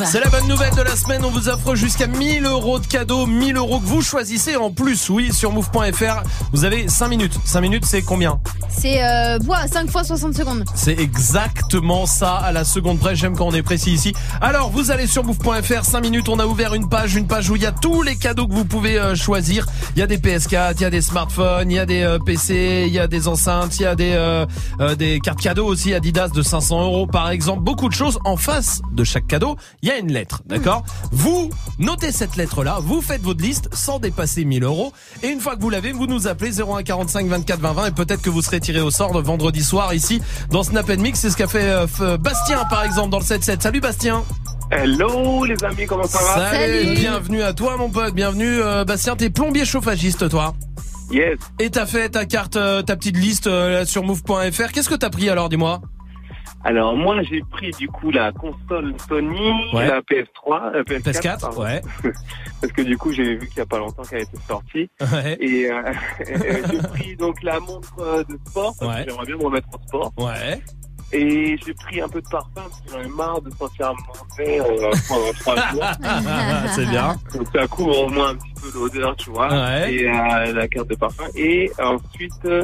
C'est la bonne nouvelle de la semaine. On vous offre jusqu'à 1000 euros de cadeaux, 1000 euros que vous choisissez en plus. Oui, sur move.fr, vous avez 5 minutes. 5 minutes, c'est combien? C'est euh, bois, 5 fois 60 secondes. C'est exactement ça à la seconde près. J'aime quand on est précis ici. Alors, vous allez sur move.fr, 5 minutes. On a ouvert une page, une page où il y a tous les cadeaux que vous pouvez euh, choisir. Il y a des PS4, il y a des smartphones, il y a des euh, PC, il y a des enceintes, il y a des euh, euh, des cartes cadeaux aussi Adidas de 500 euros par exemple. Beaucoup de choses. En face de chaque cadeau, il y a une lettre, d'accord? Vous notez cette lettre-là, vous faites votre liste sans dépasser 1000 euros. Et une fois que vous l'avez, vous nous appelez 0145 24 20 20 et peut-être que vous serez tiré au sort le vendredi soir ici dans Snap Mix. C'est ce qu'a fait euh, F- Bastien par exemple dans le 7-7. Salut Bastien Hello les amis, comment ça va Salut, bienvenue à toi mon pote, bienvenue euh, Bastien, t'es plombier chauffagiste toi Yes. Et t'as fait ta carte, euh, ta petite liste euh, sur move.fr. Qu'est-ce que t'as pris alors, dis-moi? Alors moi j'ai pris du coup la console Sony, Ouais. la PS3, euh, PS4, PS4, pardon. ouais. Parce que du coup j'ai vu qu'il y a pas longtemps qu'elle était sortie. Ouais. Et euh, j'ai pris donc la montre euh, de sport, parce que j'aimerais bien me remettre en sport. Ouais. Et j'ai pris un peu de parfum parce que j'en ai marre de sentir mon nez euh, pendant trois jours. C'est bien. Donc ça couvre au moins un petit peu l'odeur, tu vois. Ouais. Et euh, la carte de parfum. Et ensuite, euh,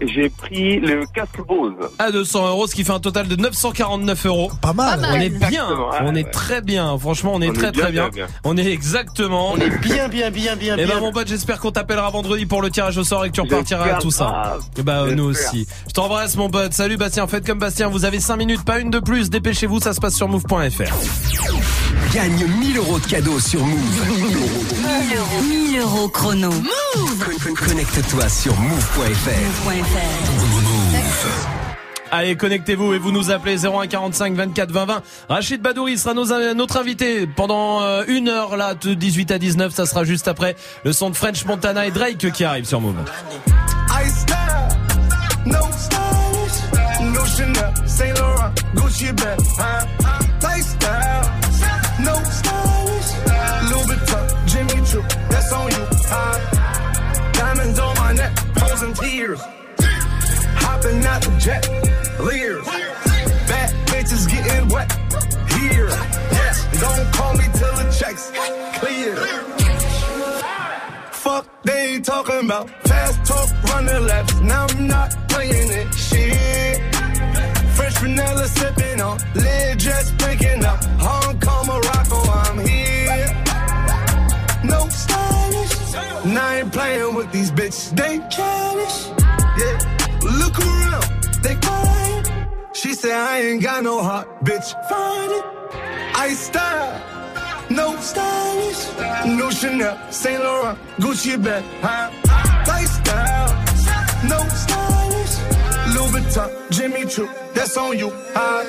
j'ai pris le casque Bose. À 200 euros, ce qui fait un total de 949 euros. Pas mal. On est bien, Exactement, ouais, on est très bien. Franchement, on est On est très bien, très bien. bien, bien. On est exactement. On est bien, bien, bien, bien, Et ben bien. mon pote, j'espère qu'on t'appellera vendredi pour le tirage au sort et que tu repartiras à tout ça. Et bah nous aussi. Je t'embrasse mon pote. Salut Bastien. Faites comme Bastien. Vous avez 5 minutes, pas une de plus. Dépêchez-vous, ça se passe sur move.fr. Gagne 1000 euros de cadeaux sur Move. 1000 euros. 1000 euros chrono. Move Con- con- Connecte-toi sur move.fr. Allez, connectez-vous et vous nous appelez 0145 24 20 20. Rachid Badouri sera notre invité pendant euh, une heure là, de 18 à 19. Ça sera juste après le son de French Montana et Drake qui arrive sur Move. Hopping out the jet, leers, bad bitches getting wet, here, yes, don't call me till the checks clear. Fuck, they ain't talking about fast talk, running laps. Now I'm not playing it. Shit. French vanilla sipping on, lid just picking up. Hong Kong, Morocco, I'm here. No stylish. Now I ain't playing with these bitches. They childish. Said I ain't got no heart, bitch. Find it. I style. No stylish, no Chanel, Saint Laurent, Gucci bag, huh? Lifestyle, no stylish, Louis Vuitton, Jimmy Choo, that's on you, huh?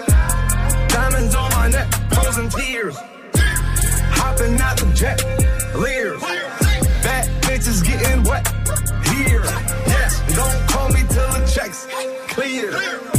Diamonds on my neck, frozen tears, hopping out the jet, leers, bad bitches getting wet, here, yes, don't call me till the checks clear.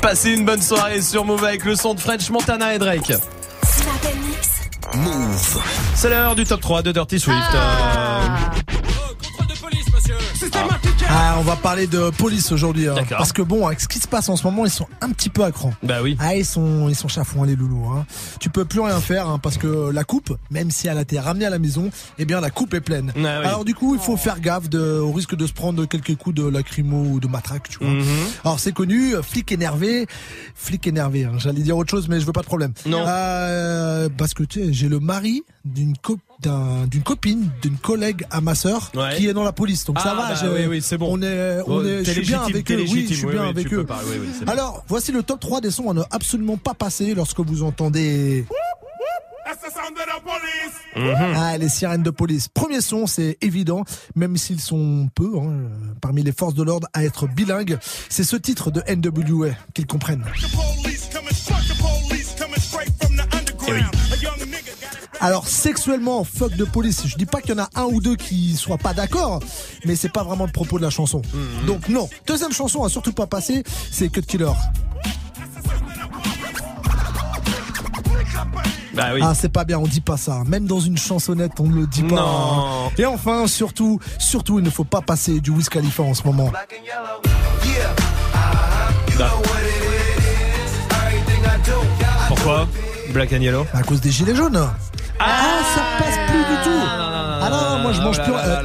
Passez une bonne soirée sur Move avec le son de French Montana et Drake. Move. C'est l'heure du top 3 de Dirty Swift. Euh, Ah, on va parler de police aujourd'hui. hein. Parce que bon, avec ce qui se passe en ce moment, ils sont un petit peu à cran. Bah oui. Ah, ils sont, ils sont chafouins les loulous. Hein. Tu peux plus rien faire hein, parce que la coupe, même si elle a été ramenée à la maison, eh bien la coupe est pleine. Ah oui. Alors du coup, il faut faire gaffe de, au risque de se prendre quelques coups de lacrymo ou de matraque, tu vois. Mhm. Alors c'est connu, euh, flic énervé, flic énervé. hein. J'allais dire autre chose, mais je veux pas de problème. Non. Euh, parce que tu sais, j'ai le mari d'une copine d'un- d'une copine, d'une collègue à ma sœur Ouais. qui est dans la police. Donc ça Ah, va, bah je- oui, oui, c'est bon. on est, on Bon, est, je suis bien avec eux. Oui, je suis oui, bien oui, avec eux. peux parler, oui, oui, c'est bon. Alors, voici le top 3 des sons à ne absolument pas passer lorsque vous entendez Mhm. ah, les sirènes de police. Premier son, c'est évident, même s'ils sont peu hein, parmi les forces de l'ordre à être bilingues. C'est ce titre de NWA qu'ils comprennent. Alors sexuellement, fuck de police. Je dis pas qu'il y en a un ou deux qui soient pas d'accord, mais c'est pas vraiment le propos de la chanson. Donc non. Deuxième chanson à surtout pas passer, c'est Cut Killer. Bah oui. Ah, c'est pas bien, on dit pas ça. Même dans une chansonnette, on ne le dit pas. Non. Et enfin, surtout, surtout, il ne faut pas passer du Wiz Khalifa en ce moment. Bah. Pourquoi Black and Yellow À cause des gilets jaunes. Ah, ça passe plus du tout. Ah non, moi je mange plus. euh,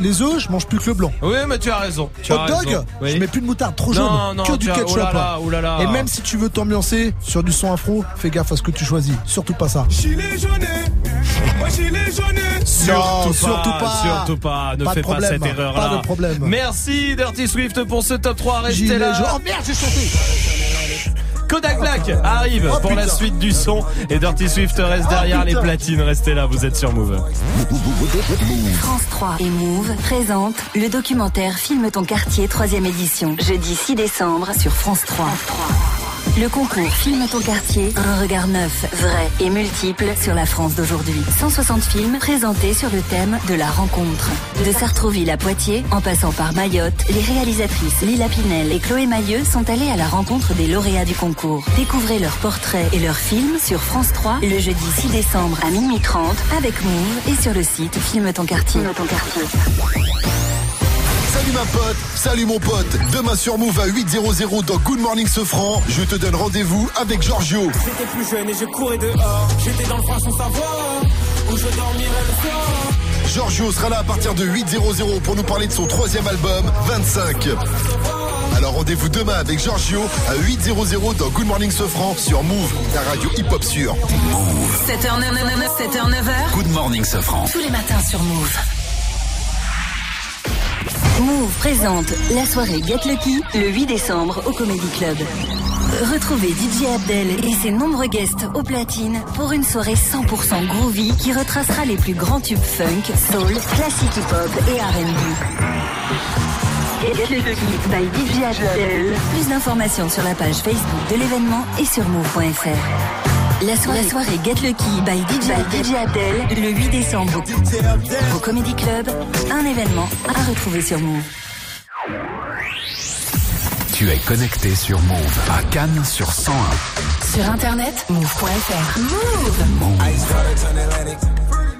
les œufs, je mange plus que le blanc. Oui, mais tu as raison. Tu as Hot dog, raison. Oui. je mets plus de moutarde, trop jaune, non, que du tu as- ketchup. oh là là, oh là là. Et même si tu veux t'ambiancer sur du son afro, fais gaffe à ce que tu choisis. Surtout pas ça. Gilet jaune, moi gilet jaune. Surtout, Non, pas, surtout pas. surtout pas, ne Pas de fais problème, pas cette erreur pas de problème. Merci Dirty Swift pour ce top 3, restez Gilet là. jaune. Oh merde, j'ai chanté. Kodak Black arrive Oh, pour la suite du son et Dirty Swift reste derrière les platines, restez là, vous êtes sur Move. France 3 et Move présentent le documentaire Filme ton quartier 3ème édition, jeudi 6 décembre sur France 3. Le concours Filme ton quartier, un regard neuf, vrai et multiple sur la France d'aujourd'hui. 160 films présentés sur le thème de la rencontre. De Sartrouville à Poitiers, en passant par Mayotte, les réalisatrices Lila Pinel et Chloé Mailleux sont allées à la rencontre des lauréats du concours. Découvrez leurs portraits et leurs films sur France 3 le jeudi 6 décembre à minuit 30 avec Move et sur le site Filme ton quartier. Salut ma pote, salut mon pote. Demain sur Move à 8.00 dans Good Morning Sofran, je te donne rendez-vous avec Giorgio. J'étais plus jeune et je courais dehors. J'étais dans le froid sans savoir où je dormirais le soir. Giorgio sera là à partir de 8.00 pour nous parler de son troisième album, 25. Alors rendez-vous demain avec Giorgio à 8.00 dans Good Morning Sofran sur Move, la radio hip-hop sûre. 7h, 9h, 7h, 9h. Good morning, Safran. Tous les matins sur Move. Move présente la soirée Get Lucky le 8 décembre au Comedy Club. Retrouvez DJ Abdel et ses nombreux guests au platine pour une soirée 100% groovy qui retracera les plus grands tubes funk, soul, classique hip-hop et R&B. Get Lucky by DJ Abdel. Plus d'informations sur la page Facebook de l'événement et sur move.fr. La soirée, la soirée Get Lucky by DJ, DJ Abdel le 8 décembre au Comedy Club. Un événement à retrouver sur Move. Tu es connecté sur Move à Cannes sur 101. Sur internet, move.fr. Move! Ice water turn Atlantic.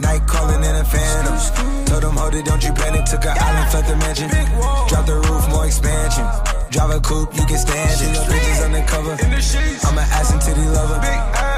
Night calling in a phantom. Told them, hold it, don't you panic. Took an island, felt the mansion. Drop the roof, more expansion. Drive a coupe, you can stand it. Bitches undercover. I'm an ass and titty lover.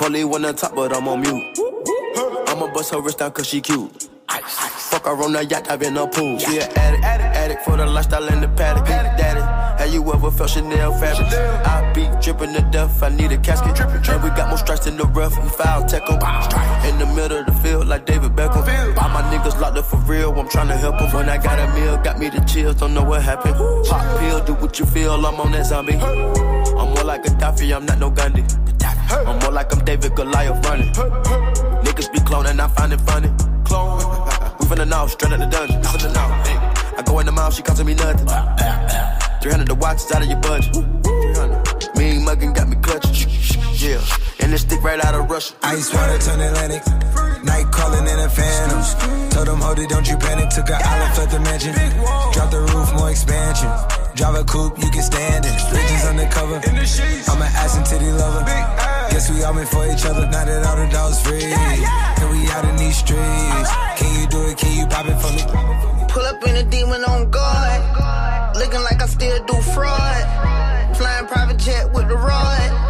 Polly on top, but I'm on mute. I'ma bust her wrist down cause she cute. Fuck fuck her on the yacht, I've been a pool. She an addict, addict, addict for the lifestyle in the paddock. Daddy, have you ever felt Chanel fabric? I be dripping to death, I need a casket. And we got more strikes in the rough, we foul tech. In the middle of the field, like David Beckham. All my niggas locked up for real, I'm tryna help 'em. When I got a meal, got me the chills, don't know what happened. Pop pill, do what you feel, I'm on that zombie. I'm more like a Gaddafi, I'm not no Gandhi. I'm more like I'm David Goliath running. Niggas be cloning, I find it funny. Clone. We finna know, straight out the dungeon. Finna know. I go in the mouth, she costing me nothing. 300 the watch, it's out of your budget. 300. Mean muggin' got me clutching. Yeah. And this stick right out of Russia. Ice water turn Atlantic. Night calling in a phantom. Told them, hold it, don't you panic. Took an island, fled the mansion. Drop the roof, more expansion. Drive a coupe, you can stand it. Bridges undercover. I'm an ass and titty lover. Guess we all meant for each other. Now that all the dogs free. And we out in these streets. Can you do it? Can you pop it for me? Pull up in a demon on guard. Looking like I still do fraud. Flying private jet with the rod.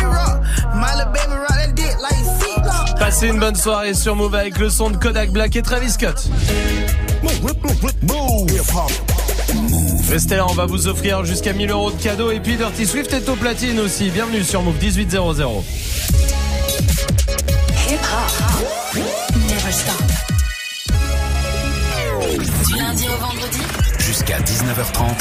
Passez une bonne soirée sur Move avec le son de Kodak Black et Travis Scott. Restez on va vous offrir jusqu'à 1000 euros de cadeaux et puis Dirty Swift est au platine aussi. Bienvenue sur Move 1800. Hip hop. Never stop. Du lundi au vendredi. Jusqu'à 19h30.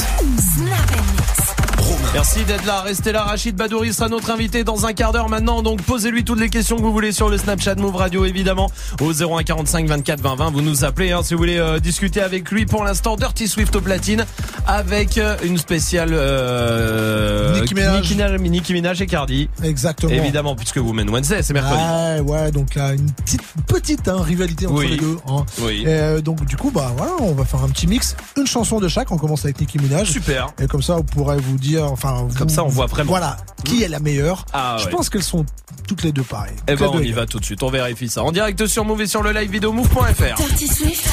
Merci d'être là, restez là. Rachid Badouri sera notre invité dans un quart d'heure maintenant. Donc posez-lui toutes les questions que vous voulez sur le Snapchat Move Radio évidemment au 01 45 24 20 20. Vous nous appelez hein, si vous voulez euh, discuter avec lui. Pour l'instant, Dirty Swift au platine avec euh, une spéciale euh, Nicki Minaj. Nicki Minaj, Nicki Minaj et Cardi. Exactement. Évidemment, puisque Women Wednesday, c'est mercredi. Ouais, ouais, donc là, une petite, petite hein, rivalité entre Oui. les deux. hein. Oui. Euh, donc du coup, bah voilà, on va faire un petit mix, une chanson de chaque. On commence avec Nicki Minaj. Super. Et comme ça, vous pourrez vous dire, enfin, Comme vous- ça, on voit vraiment. Voilà, qui est la meilleure. Ah, Je ouais. pense qu'elles sont toutes les deux pareilles. Eh ben on deux y va tout de suite, on vérifie ça. En direct sur Move et sur le live vidéo move.fr. Dirty Swift.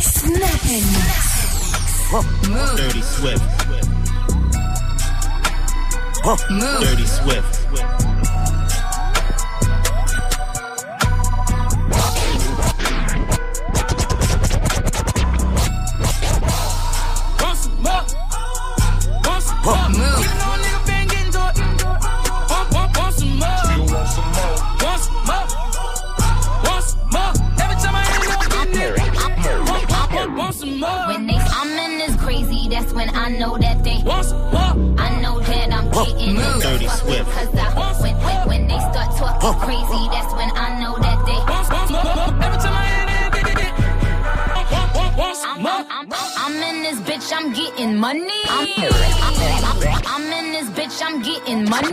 Snap and mix. Move. Dirty Swift. Move. Dirty Swift. Want some more? Move. Even though a nigga been getting to it. Want, want, want some more? Want some more? Want some more? Every time I it, I'm getting. Want, want, want, want some more? When they coming is crazy, that's when I know that they Want some more? I know that I'm getting. Dirty Swift. Cause I, when, when, when they start talking crazy, that's when I know this bitch, I'm getting money. I'm, I'm, I'm in this bitch, I'm getting money.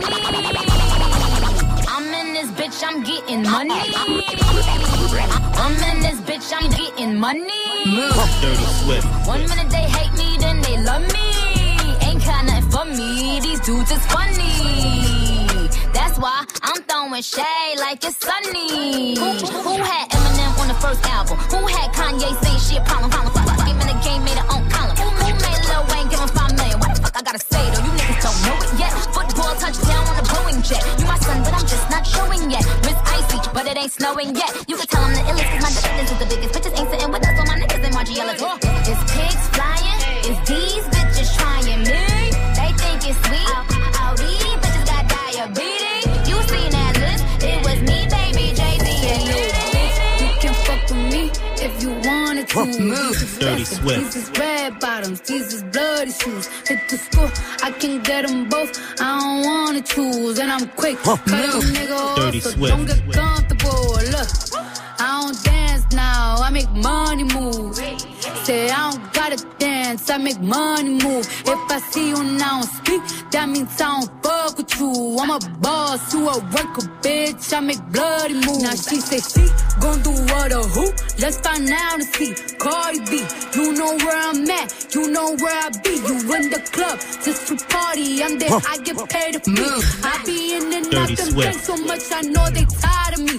I'm in this bitch, I'm getting money. I'm in this bitch, I'm getting money. Move. Dirty Swift. One minute they hate me, then they love me. Ain't got nothing for me, these dudes is funny. That's why I'm throwing shade like it's sunny. Who, who had Eminem on the first album? Who had Kanye saying shit, problem, problem, fuck, fuck him in the game, made her own fuck I gotta say though? You niggas don't know it yet. Football touchdown on a Boeing jet. You my son, but I'm just not showing yet. Miss Icy, but it ain't snowing yet. You can tell I'm the illest, cause my defendants is the biggest. Bitches ain't sitting with us, so my niggas in Margiela. Is pigs flying? Is these bitches trying me? They think it's sweet. Wanted to. Dirty Swift. These is red bottoms, these is bloody shoes. Hit the school, I can get them both. I don't wanna choose, and I'm quick. Cut a nigga off, Dirty so Swift. don't get comfortable. Look, I don't dance now, I make money move. Say I don't gotta dance, I make money move. If I see you now speak, that means I don't fuck with you. I'm a boss, you a worker, bitch. I make bloody moves. Now she say she gon' do what or who? Let's find out and see. Cardi B, you know where I'm at, you know where I be. You in the club just to party. I'm there, I get paid to move. I be in and out them so much, I know they tired of me.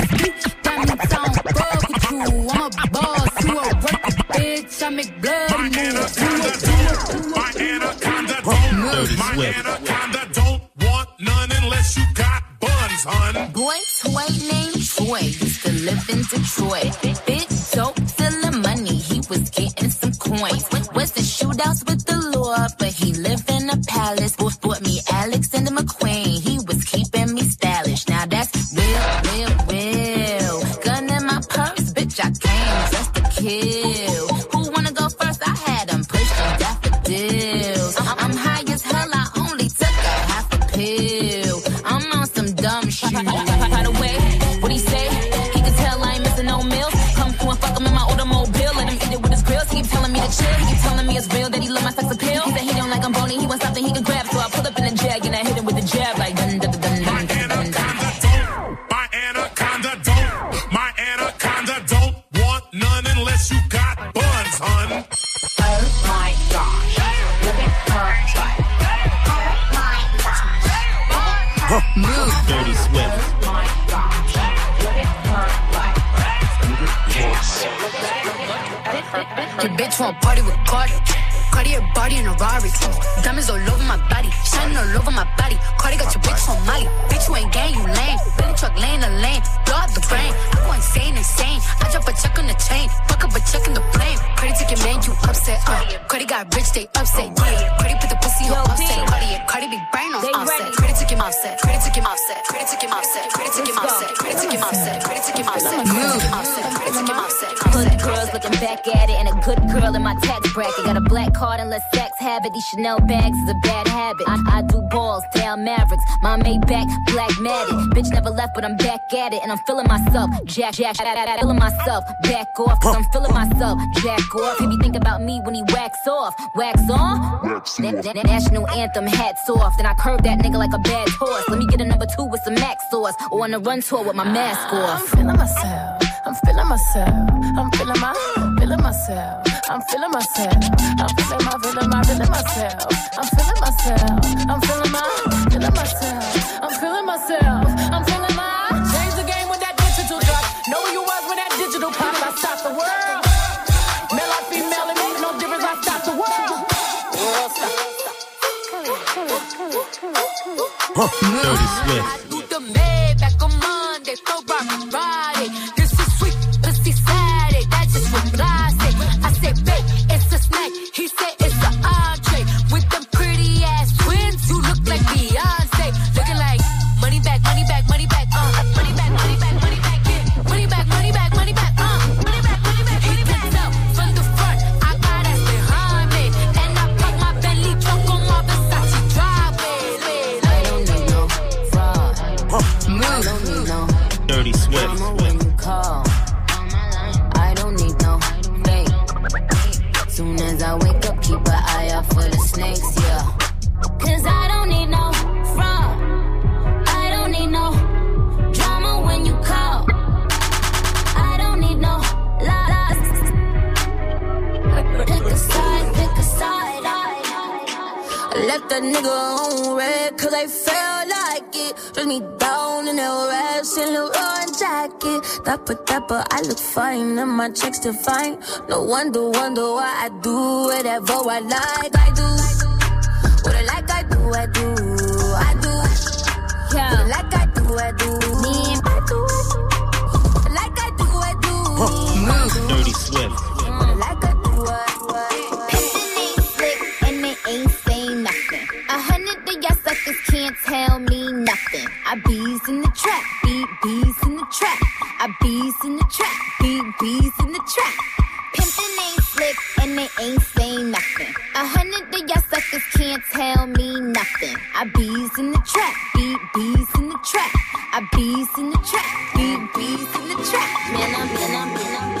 bitch. I make bloody moves. My anaconda don't, my anaconda don't want none unless you got buns, hun. Boy, toy named Troy used to live in Detroit. Big dope, stealing money, he was getting some coins. Was the shootouts with the law, but he lived in a palace. Bought, bought me Alexander McQueen, he was keeping me stylish. Now that's real, real, real. Gun in my purse, bitch, I came just to kill. I'm high as hell, I only took a half a pill. I'm on some dumb shit. By the way, what he say? He can tell I ain't missing no meals. Come through and fuck him in my automobile. Let him eat it with his grills. He keep telling me to chill. He keep telling me it's real that he love my sex appeal. He said he don't like I'm bony. He wants something he can grab. So I pull up in the jag and I hit him with the jab Move. Dirty Swift. My gosh. Look at her butt. Your bitch want party with Cardi. Cartier body in a Rari. Diamonds all over my body, shining all over my body. Cardi got your bitch on Molly. Bitch, you ain't gang, you lame. Billy truck lane to lane, blow out the brain. I go insane, insane. I drop a check on the chain, fuck up a check in the plane. Cardi took your man, you upset. Uh. Cardi got rich, they upset. Yeah. Cardi put the pussy on offset. Cardi, Cardi big brain on offset. Cardi took him offset. Cardi took him offset. Cardi took him offset. Cardi took him offset. Cardi took him offset. Cardi took him offset. Move. Offset. Cardi took him offset. Hood girls looking back at it, and a good girl in my tax bracket. Got a black card and let sex have it. These Chanel bags is a bad habit. I, I do balls, down Mavericks. My Maybach, black matted. Bitch never left, but I'm back at it, and I'm feeling myself. Jack, jack, feeling myself. Back off, cause I'm feeling myself. Jack off. He be think about me when he wax off. Wax on? That, that- that national anthem, hats off. Then I curve that nigga like a bad horse. Let me get a number two with some max sauce. Or on a run tour with my mask off. I'm feeling myself. I'm feeling myself. I'm feeling my, feeling myself. I'm feeling myself. I'm feeling my, feeling my, feeling myself. I'm feeling myself. I'm feeling my, feeling myself. I'm feeling myself. I'm feeling my. Change the game with that digital drop. Know who you was when that digital pop. I stop the world. Male or female, it make no difference. I stop the world. World Dirty Swift. I nigga on red cause I felt like it. Dress me down in that rash and Leroy jacket. Dapper, dapper, I look fine and my checks define. No wonder, wonder why I do whatever I like. I do. What I like, I do, I do, I do. Yeah. What I like, I do, I do. Me, I do, I do. What like, I do, I do. Me, I do. Dirty Swift. Can't tell me nothing. I bees in the trap, beat bees in the trap. I bees in the trap, beat bees in the trap. Pimpin' ain't slick and they ain't saying nothing. A hundred of y'all suckers can't tell me nothing. I bees in the trap, beat bees in the trap. I bees in the trap, beat bees in the trap. Man, I'm, man, I'm, man, I'm,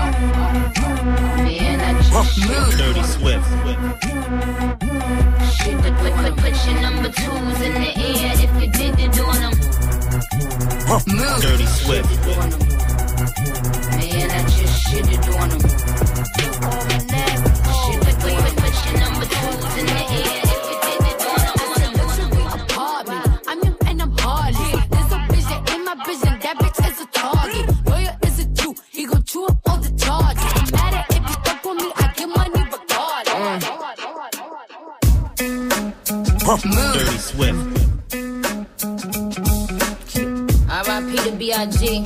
Dirty Swift. Put, your number twos in the air if you did it on them. Dirty Swift. Man, I just shit it on them. Dirty Swift. R.I.P. to B.I.G.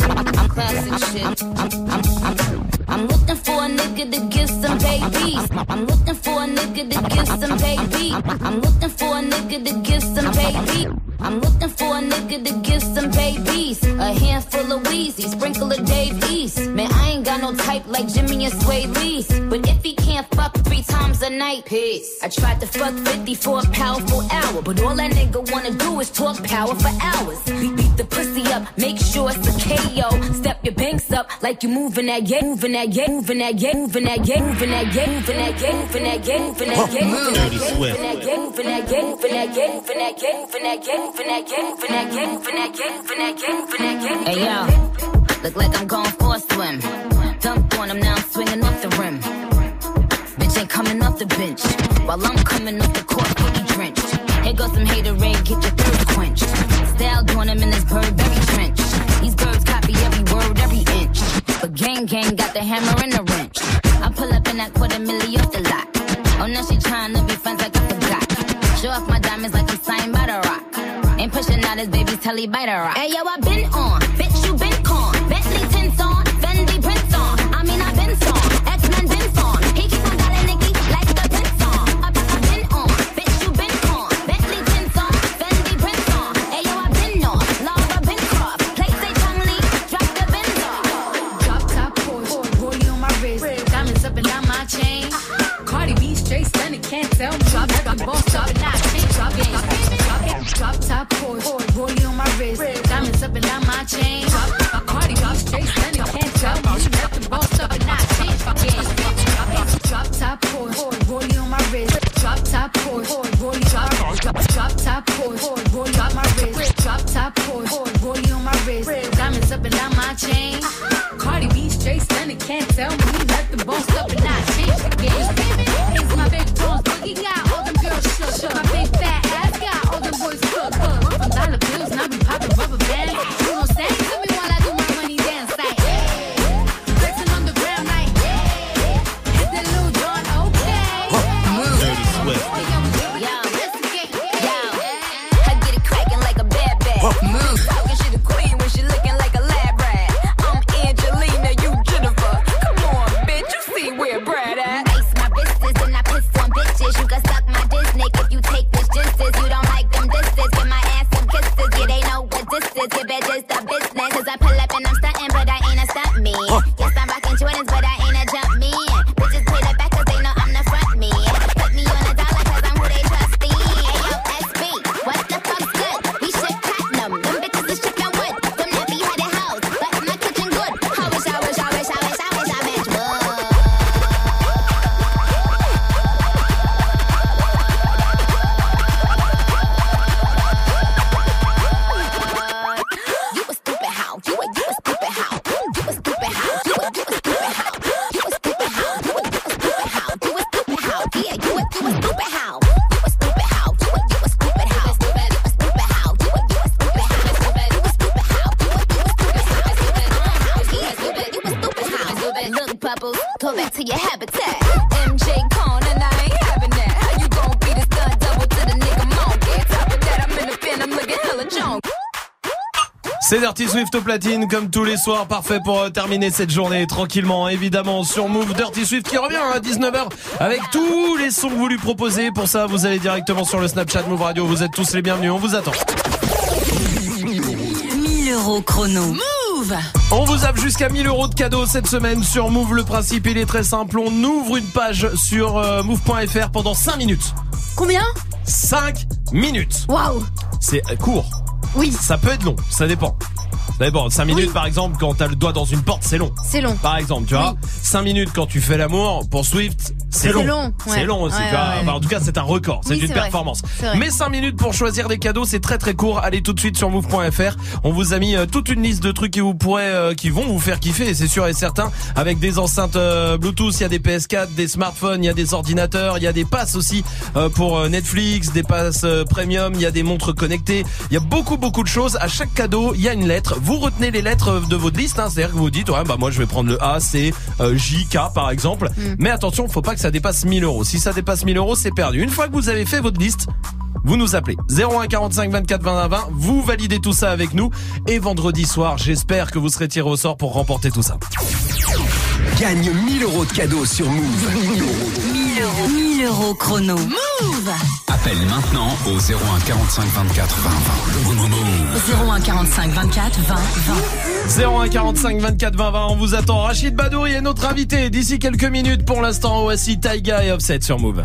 I'm classic shit. I'm, I'm, I'm, I'm, I'm looking for a nigga to give some babies. I'm looking for a nigga to give some baby. I'm looking for a nigga to give some baby. I'm looking for a nigga to give some babies. A handful of Wheezy, sprinkle of Dave East. Man, I ain't got no type like Jimmy and Sway Lee's. But if he can't fuck three times a night, peace. I tried to fuck 50 for a powerful hour. But all that nigga wanna do is talk power for hours. Beat, beat the pussy up, make sure it's a KO. Step your banks up like you moving that yeah, moving that yeah, moving that yeah, moving that yeah, moving that yeah, moving that yeah, moving that yeah, moving that yeah, moving that yeah, moving that yeah, moving that yeah, moving that yeah, moving that yeah, moving that yeah, moving that yeah, moving that yeah. Hey yo, look like I'm going for a swim. Dunked on him now, I'm swinging off the rim. Bitch ain't coming off the bench while I'm coming off the court, fully drenched. Here goes some hater rain, get your thirst quenched. Style doing him in this Burberry trench. These birds copy every word, every inch. But gang gang got the hammer and the wrench. I pull up in that quarter milli off the lot. Oh, now she tryna be friends like I forgot. Show off my diamonds like I'm signed by the rock. Ain't pushing out his baby's telly by the rock. Hey yo, I been on, been Porsche, rollie on my wrist, diamonds up and down my chain. Cardi B straight stunning, can't tell. Me. Nothing boss, drop it. Now, change. Drop top Porsche, rollie on my wrist, drop top Porsche, rollie drop, drop, drop top Porsche, rollie on my wrist, drop top Porsche, rollie on my wrist, diamonds up and down my chain. Cardi B straight stunning, can't tell me Swift au platine comme tous les soirs, parfait pour euh, terminer cette journée tranquillement, évidemment sur Move Dirty Swift qui revient à 19h avec tous les sons que vous lui proposez. Pour ça, vous allez directement sur le Snapchat Move Radio. Vous êtes tous les bienvenus, on vous attend. 1000 euros chrono. Move On vous a jusqu'à 1000 euros de cadeaux cette semaine sur Move. Le principe, il est très simple. On ouvre une page sur euh, move.fr pendant 5 minutes. Combien? 5 minutes. Waouh C'est euh, court. Oui. Ça peut être long, ça dépend. Ça dépend. 5 minutes par exemple, quand t'as le doigt dans une porte, c'est long. C'est long. Par exemple, tu vois. 5 minutes quand tu fais l'amour, pour Swift, c'est long. long, ouais. C'est long aussi, Ouais, ouais. Enfin, en tout cas, c'est un record. C'est Oui, une performance. Mais 5 minutes pour choisir des cadeaux, c'est très très court. Allez tout de suite sur move.fr. On vous a mis euh, toute une liste de trucs qui vous pourraient, euh, qui vont vous faire kiffer, c'est sûr et certain. Avec des enceintes euh, Bluetooth, il y a des PS4, des smartphones, il y a des ordinateurs, il y a des passes aussi euh, pour Netflix, des passes premium, il y a des montres connectées. Il y a beaucoup beaucoup de choses. À chaque cadeau, il y a une lettre. Vous retenez les lettres de votre liste. Hein, C'est-à-dire que vous dites, ouais, bah moi je vais prendre le A, C, J, K par exemple. Mais attention, faut pas que ça dépasse 1000 euros. Si ça dépasse 1000 euros, c'est perdu. Une fois que vous avez fait votre liste. Vous nous appelez 01 45 24 20 20. Vous validez tout ça avec nous. Et vendredi soir, j'espère que vous serez tiré au sort pour remporter tout ça. Gagne 1000 euros de cadeaux sur Move. 1000 euros. 1000 euros. 1000 euros chrono. Move Appelle maintenant au 01 45 24 20 20. 01 45 24 20 20. 01 45 24 20 20. On vous attend. Rachid Badouri est notre invité d'ici quelques minutes. Pour l'instant, voici Taiga et Offset sur Move.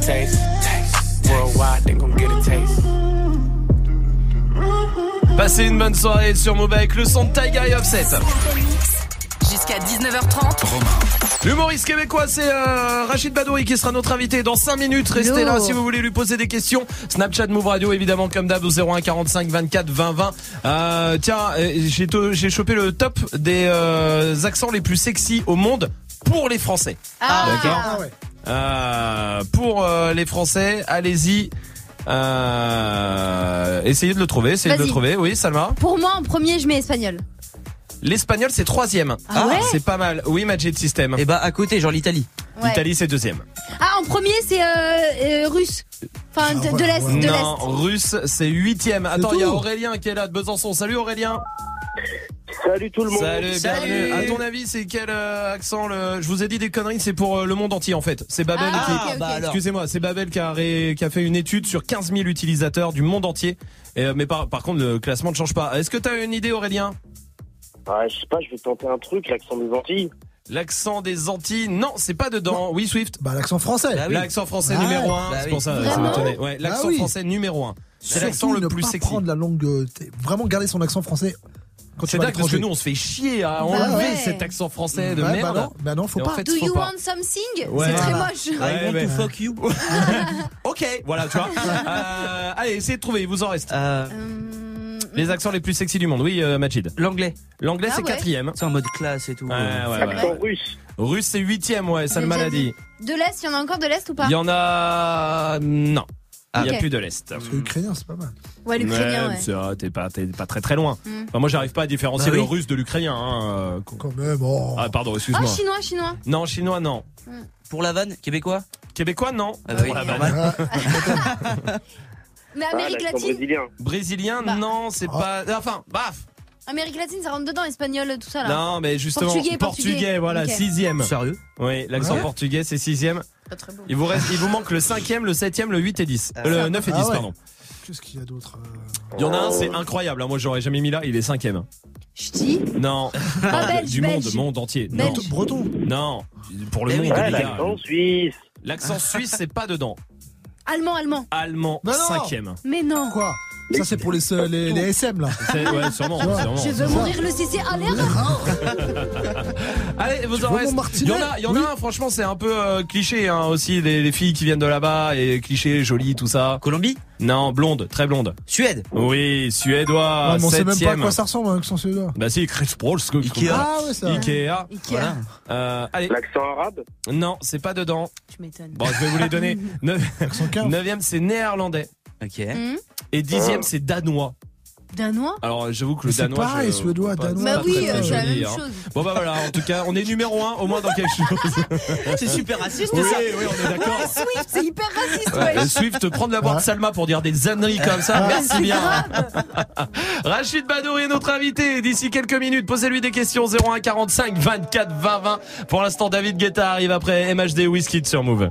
Taste. Worldwide, they gon' get a taste. Passez une bonne soirée sur Move avec le son de Taiga et Offset. Jusqu'à 19h30. L'humoriste québécois, c'est euh, Rachid Badouri qui sera notre invité dans 5 minutes. Restez Yo. là si vous voulez lui poser des questions. Snapchat Move Radio, évidemment, comme d'hab, au 01 45 24 20 20. Euh, tiens, euh, j'ai chopé le top des euh, accents les plus sexy au monde pour les Français. Ah. D'accord Ah ouais. Euh, pour euh, les Français, allez-y. Euh, essayez de le trouver, essayez de le trouver. Oui, Salma. Pour moi, en premier, je mets espagnol. L'espagnol, c'est troisième. Ah ouais c'est pas mal. Oui, Magic System. Et bah à côté, genre l'Italie. Ouais. L'Italie, c'est deuxième. Ah, en premier, c'est euh, euh, russe. Enfin, de, de l'Est. De non, l'Est. russe, c'est huitième. Attends, il y a. Aurélien qui est là de Besançon. Salut Aurélien. Salut tout le monde. Salut, Salut. bienvenue. À ton avis, c'est quel euh, accent le... Je vous ai dit des conneries, c'est pour euh, le monde entier en fait. C'est Babel Ah, qui. ok, ok. bah alors. Excusez-moi, c'est Babel qui a, ré- qui a fait une étude sur 15 000 utilisateurs du monde entier. Et, euh, mais par, par contre, le classement ne change pas. Est-ce que tu as une idée, Aurélien? Ah, je sais pas, je vais tenter un truc, l'accent des Antilles. L'accent des Antilles? Non, c'est pas dedans. Oui, Swift. Bah, l'accent français. Bah oui. L'accent français Ah numéro ouais. 1. Bah c'est oui. pour ça, ça Vraiment m'étonnait. Ouais, l'accent Bah oui. français numéro 1. C'est l'accent le plus pas sexy. prendre la langue, t'es- vraiment garder son accent français. C'est dingue parce que nous on se fait chier à Bah enlever ouais. cet accent français de Ouais, merde. Bah non, bah non, faut Et en pas. fait, Do faut you pas. want something Ouais. C'est très moche. I want to fuck you. Ok, voilà, tu vois. Euh, allez, essayez de trouver, il vous en reste. Euh, Les accents les plus sexy du monde. Oui, euh, Majid. L'anglais. L'anglais Ah c'est ouais. quatrième. C'est en mode classe et tout. Ouais, ouais, ouais. Accent russe. Russe c'est huitième, ouais, ça maladie. De l'Est, il y en a encore de l'Est ou pas Il y en a non. Il Ah. y a Ok. plus de l'est. Parce que l'ukrainien, c'est pas mal. Ouais, l'ukrainien, ouais. c'est T'es pas, t'es pas très très loin. Mm. Enfin, moi, j'arrive pas à différencier Bah le oui. russe de l'ukrainien. Hein. euh, Quand même, oh. Ah, pardon, Oh, excuse-moi. chinois, chinois. non, chinois, non. Pour la vanne, québécois Québécois, non. Ah bah oui, Pour la normal. vanne. Mais Ah, Amérique latine brésilien. Brésilien, Bah. non, c'est pas. Enfin, baf. Amérique latine, ça rentre dedans, espagnol, tout ça là. Non, mais justement, Portugais, portugais. voilà, sixième. Sérieux Oui, l'accent Ouais. portugais, c'est sixième. Pas très bon. Il vous reste, il vous manque le cinquième, le septième, le 8 et 10. Ah. Euh, le 9 et 10, Ah ouais. pardon. Qu'est-ce qu'il y a d'autre euh, Il y en a un, c'est incroyable. hein. Moi, j'aurais jamais mis là. Il est cinquième. Ch'ti. Non. Ah, Non, belge, du belge. monde, monde entier. Non. Belge. Breton. Non. Pour le Eh monde, Ouais, les gars. l'accent suisse. L'accent suisse, c'est pas dedans. Allemand, allemand. Allemand, Non, non. cinquième. Mais non. Quoi? Ça, c'est pour les, les, les SM, là. C'est- Ouais, sûrement, sûrement. Je veux mourir le CC à l'air. Allez, vous Tu en reste. Il y en a, il y en Oui. a un, franchement, c'est un peu euh, cliché hein, aussi, les, les filles qui viennent de là-bas et cliché, jolies, tout ça. Colombie Non, blonde, très blonde. Suède Oui, suédois, Ouais, mais on sait même pas à septième. quoi ça ressemble avec son suédois. Bah si, que- Ikea. Ah ouais, ça. Ikea. Voilà. Euh, allez. L'accent arabe? Non, c'est pas dedans. Tu m'étonnes. Bon, je vais vous les donner. Neuf- Neuvième, c'est néerlandais. Ok. Hum, Et dixième, c'est danois. Danois Alors, j'avoue que le Mais c'est danois. pareil, je- suédois, pas- danois. Bah oui, euh, c'est la même hein. chose. Bon bah voilà, en tout cas, on est numéro un au moins dans quelque chose. C'est super raciste Oui, ça. oui, on est d'accord. Swift, c'est hyper raciste, Ouais, ouais. Swift, prendre la voix de Salma pour dire des âneries comme ça, Ouais, merci c'est bien. Rachid Badouri est notre invité. D'ici quelques minutes, posez-lui des questions 01 45 24 20 20. Pour l'instant, David Guetta arrive après MHD Whisky sur Move.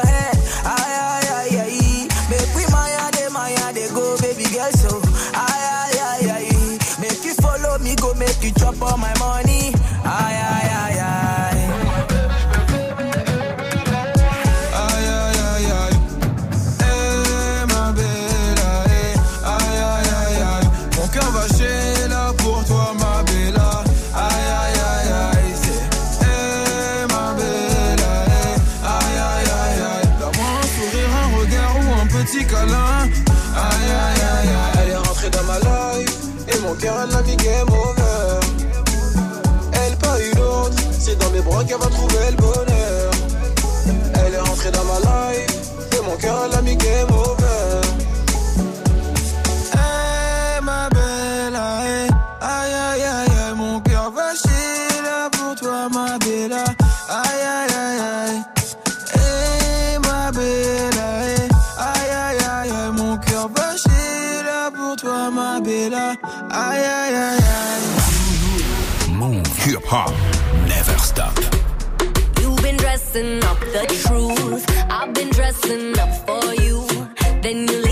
all my qu'elle va trouver le bonheur. Elle est rentrée dans ma life et mon cœur elle l'a mis game over. Hey ma belle, aïe aïe aïe mon cœur va chier là pour toi ma belle. Aïe aïe aïe aïe. Hey ma belle, aïe aïe aïe aïe, mon cœur va chier là pour toi ma belle. Aïe aïe aïe aïe. Move hip hop. Never stop. Dressing up the truth. I've been dressing up for you. Then you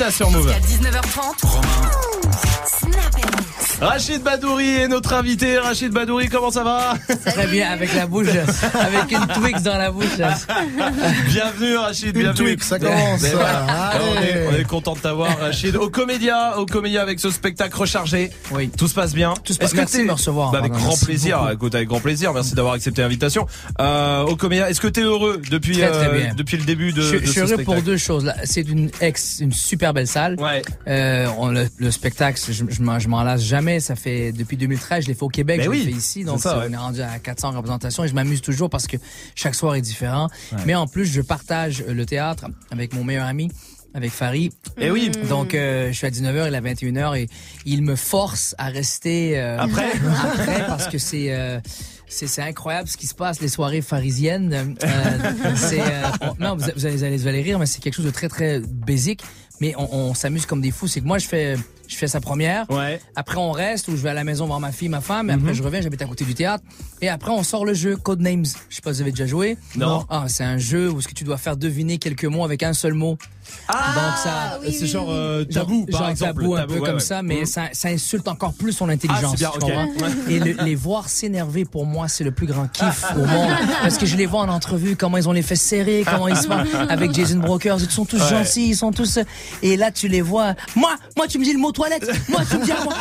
Guetta sur Move. Jusqu'à 19h30. Rachid Badouri est notre invité. Rachid Badouri, comment ça va? Très bien, avec la bouche, avec une Twix dans la bouche. Bienvenue Rachid, Une bienvenue. Twix, ça commence. Allez. on, est, on est content de t'avoir Rachid. Au Comédia, au Comédia avec ce spectacle rechargé. Oui. Tout se passe bien. Tout se passe- Est-ce que merci de me recevoir, Bah, avec grand plaisir. beaucoup. Écoute, avec grand plaisir. Merci d'avoir accepté l'invitation. Euh, au Comédia, est-ce que t'es heureux depuis Très, très euh, depuis le début de, je, de je ce suis heureux pour spectacle deux choses. Là, C'est une ex, une super belle salle. Ouais. Euh, on, le, le spectacle, je, je m'en- je m'en lasse jamais. Ça fait depuis 2013, je l'ai fait au Québec, Ben je oui, l'ai fait ici, donc ça, ça, ouais. on est rendu à 400 représentations et je m'amuse toujours parce que chaque soir est différent. Ouais. Mais en plus, je partage le théâtre avec mon meilleur ami. Avec Farid. Eh oui. Donc, euh, je suis à 19h, il est à 21h et il me force à rester euh, Après? après parce que c'est euh, c'est incroyable ce qui se passe les soirées pharisiennes. Euh, euh, on- non vous, vous allez vous allez rire mais c'est quelque chose de très très basique mais on, on s'amuse comme des fous. C'est que moi je fais Je fais sa première. Ouais. Après, on reste ou je vais à la maison voir ma fille, ma femme. Et après, Mhm. je reviens, j'habite à côté du théâtre. Et après, on sort le jeu Codenames. Je sais pas si vous avez déjà joué. Non. Ah, c'est un jeu où ce que tu dois faire deviner quelques mots avec un seul mot. Donc ça, c'est genre euh, Genre- tabou, par genre exemple. tabou, un tabou, peu ouais, comme ouais. ça, mais Mhm. ça, ça insulte encore plus son intelligence. Ah, c'est bien, tu ok. comprends? Ouais. Et le- les voir s'énerver, pour moi, c'est le plus grand kiff au monde. Parce que je les vois en entrevue, comment ils ont les fesses serrées, comment ils se font avec Jason Brokers. Ils sont tous Ouais. gentils, ils sont tous. Et là, tu les vois. Moi, moi, tu me dis le mot toilette. Moi, tu me dis, moi,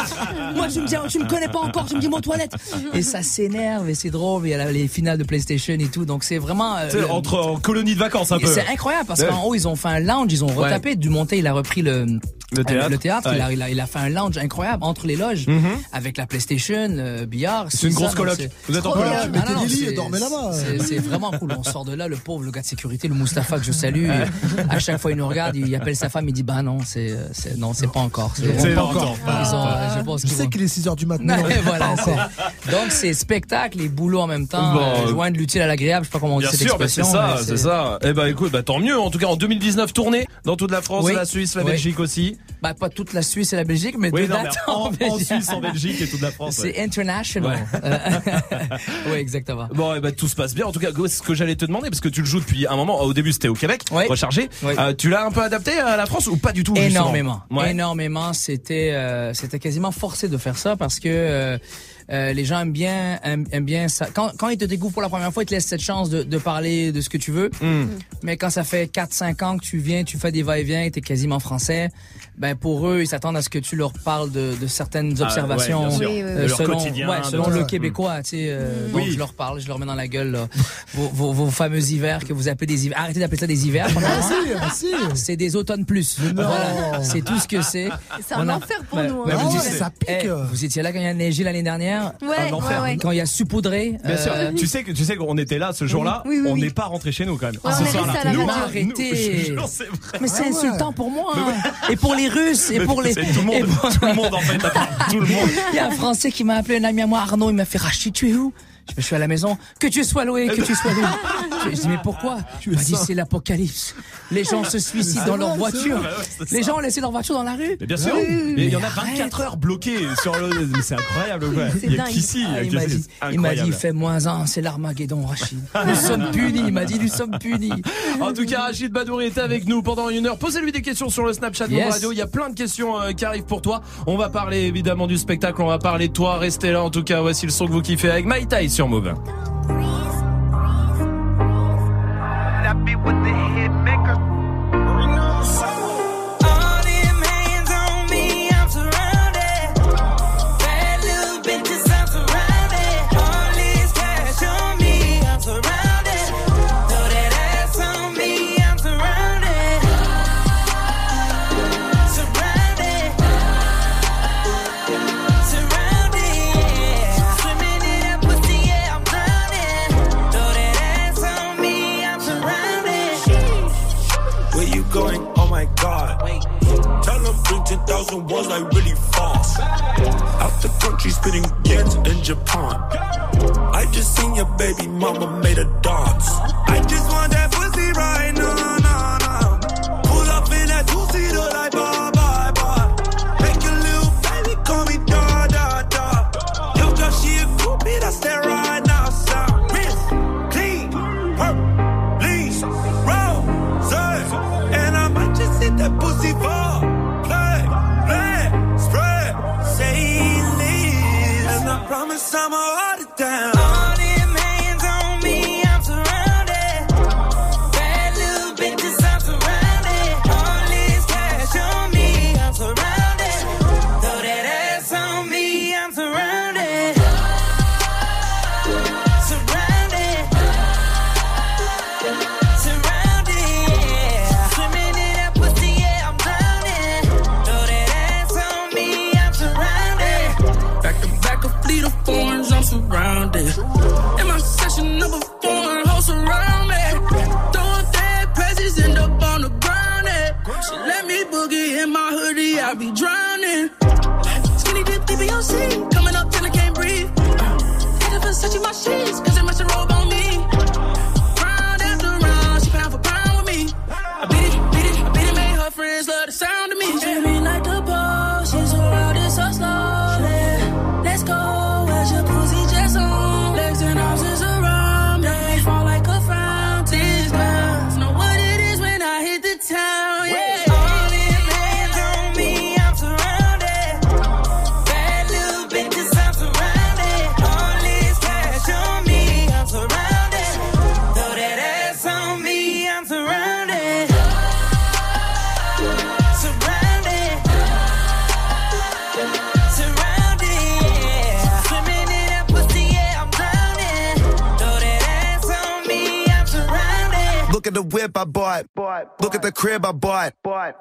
moi, tu me dis, tu me connais pas encore, tu me dis mot toilette. Et ça s'énerve et c'est drôle. Il y a les finales de PlayStation et tout. Donc c'est vraiment. euh, le- entre en colonie de vacances un et peu. C'est incroyable parce Ouais. qu'en haut, ils ont fait un lounge, ils ont Ouais. retapé. Dumonté, il a repris le, Le théâtre. le théâtre. Ouais. Il, a, il, a, il a fait un lounge incroyable entre les loges Mhm. avec la PlayStation, euh, billard. C'est une ça, grosse coloc. Vous êtes en coloc. Ah non, c'est- dormez là-bas. c'est- vraiment cool. On sort de là, le pauvre, le gars de sécurité, le Mustapha que je salue. et à chaque fois, il nous regarde, il appelle sa femme, il dit Bah non, c'est c'est- non, c'est pas encore. C'est pas encore. Ils ont, euh, je pense qu'il est 6h du matin. Voilà, Donc c'est spectacle et boulot en même temps. Bon, euh, euh, joindre l'utile à l'agréable, je sais pas comment on dit cette sûr, bah, c'est expression. ça, mais c'est ça. Eh ben écoute, bah tant mieux. En tout cas, en 2019, tournée dans toute la France, la Suisse, la. Belgique aussi. Bah pas toute la Suisse et la Belgique, mais Oui, deux non, dates en, en, en Belgique. Suisse, en Belgique et toute la France. C'est ouais. international. Ouais. Euh, oui, exactement. Bon, eh ben, tout se passe bien. En tout cas, ce que j'allais te demander, parce que tu le joues depuis un moment. Au début, c'était au Québec, rechargé. Oui. Euh, tu l'as un peu adapté à la France ou pas du tout Énormément, Ouais. énormément. C'était, euh, c'était quasiment forcé de faire ça parce que euh, les gens aiment bien, aiment, aiment bien ça. Quand, quand ils te découvrent pour la première fois, ils te laissent cette chance de, de parler de ce que tu veux. Hmm. Mais quand ça fait 4-5 ans que tu viens, tu fais des va-et-vient, et t'es quasiment français, ben pour eux, ils s'attendent à ce que tu leur parles de, de certaines Ah, observations ouais, euh, Oui, oui, oui. De leur selon, quotidien, ouais, selon le ça. québécois. Tu sais, euh. Donc je leur parle, je leur mets dans la gueule là, vos, vos, vos fameux hivers que vous appelez des hivers. Arrêtez d'appeler ça des hivers. ah, si. C'est des automnes plus. Voilà, c'est tout ce que c'est. C'est un a- enfer pour nous, hein. vous ça pique. Eh, vous étiez là quand il y a neigé l'année dernière? Ouais, Un enfer. ouais, ouais. Quand il y a saupoudré Bien sûr. euh, Tu sais que tu sais qu'on était là ce jour-là. Oui, oui, on oui. n'est pas rentré chez nous quand même. Ouais, ce soir-là. Nous. Mais c'est Ah ouais. insultant pour moi. hein. Et pour les Russes, et pour les. tout le monde, tout le monde en fait, attends, tout le monde. Il y a un Français qui m'a appelé, un ami à moi, Arnaud, il m'a fait Rachid, tu es où? Je, je suis à la maison. Que tu sois loué, que tu sois loué. Je, je dis, mais pourquoi Il m'a dit, c'est l'apocalypse. Les gens se suicident dans leur voiture. Les gens ont laissé leur voiture dans la rue. Mais bien sûr. Oui. Mais il y en a Arrête. 24 heures bloquées sur le. C'est incroyable. Ouais. Il y a qu'ici. Ah, il m'a dit, dit, fais moins un, c'est l'Armageddon, Rachid. Nous sommes punis, il m'a dit, nous sommes punis. En tout cas, Rachid Badouri est avec nous pendant une heure. Posez-lui des questions sur le Snapchat de Yes. Radio. Il y a plein de questions euh, qui arrivent pour toi. On va parler évidemment du spectacle. On va parler de toi. Restez là. En tout cas, voici le son que vous kiffez avec My Tai sur. Bring 10,000 like really fast. Out the country spinning yens in Japan. I just seen your baby mama made a dance. I I sin bought. Look at the crib I bought.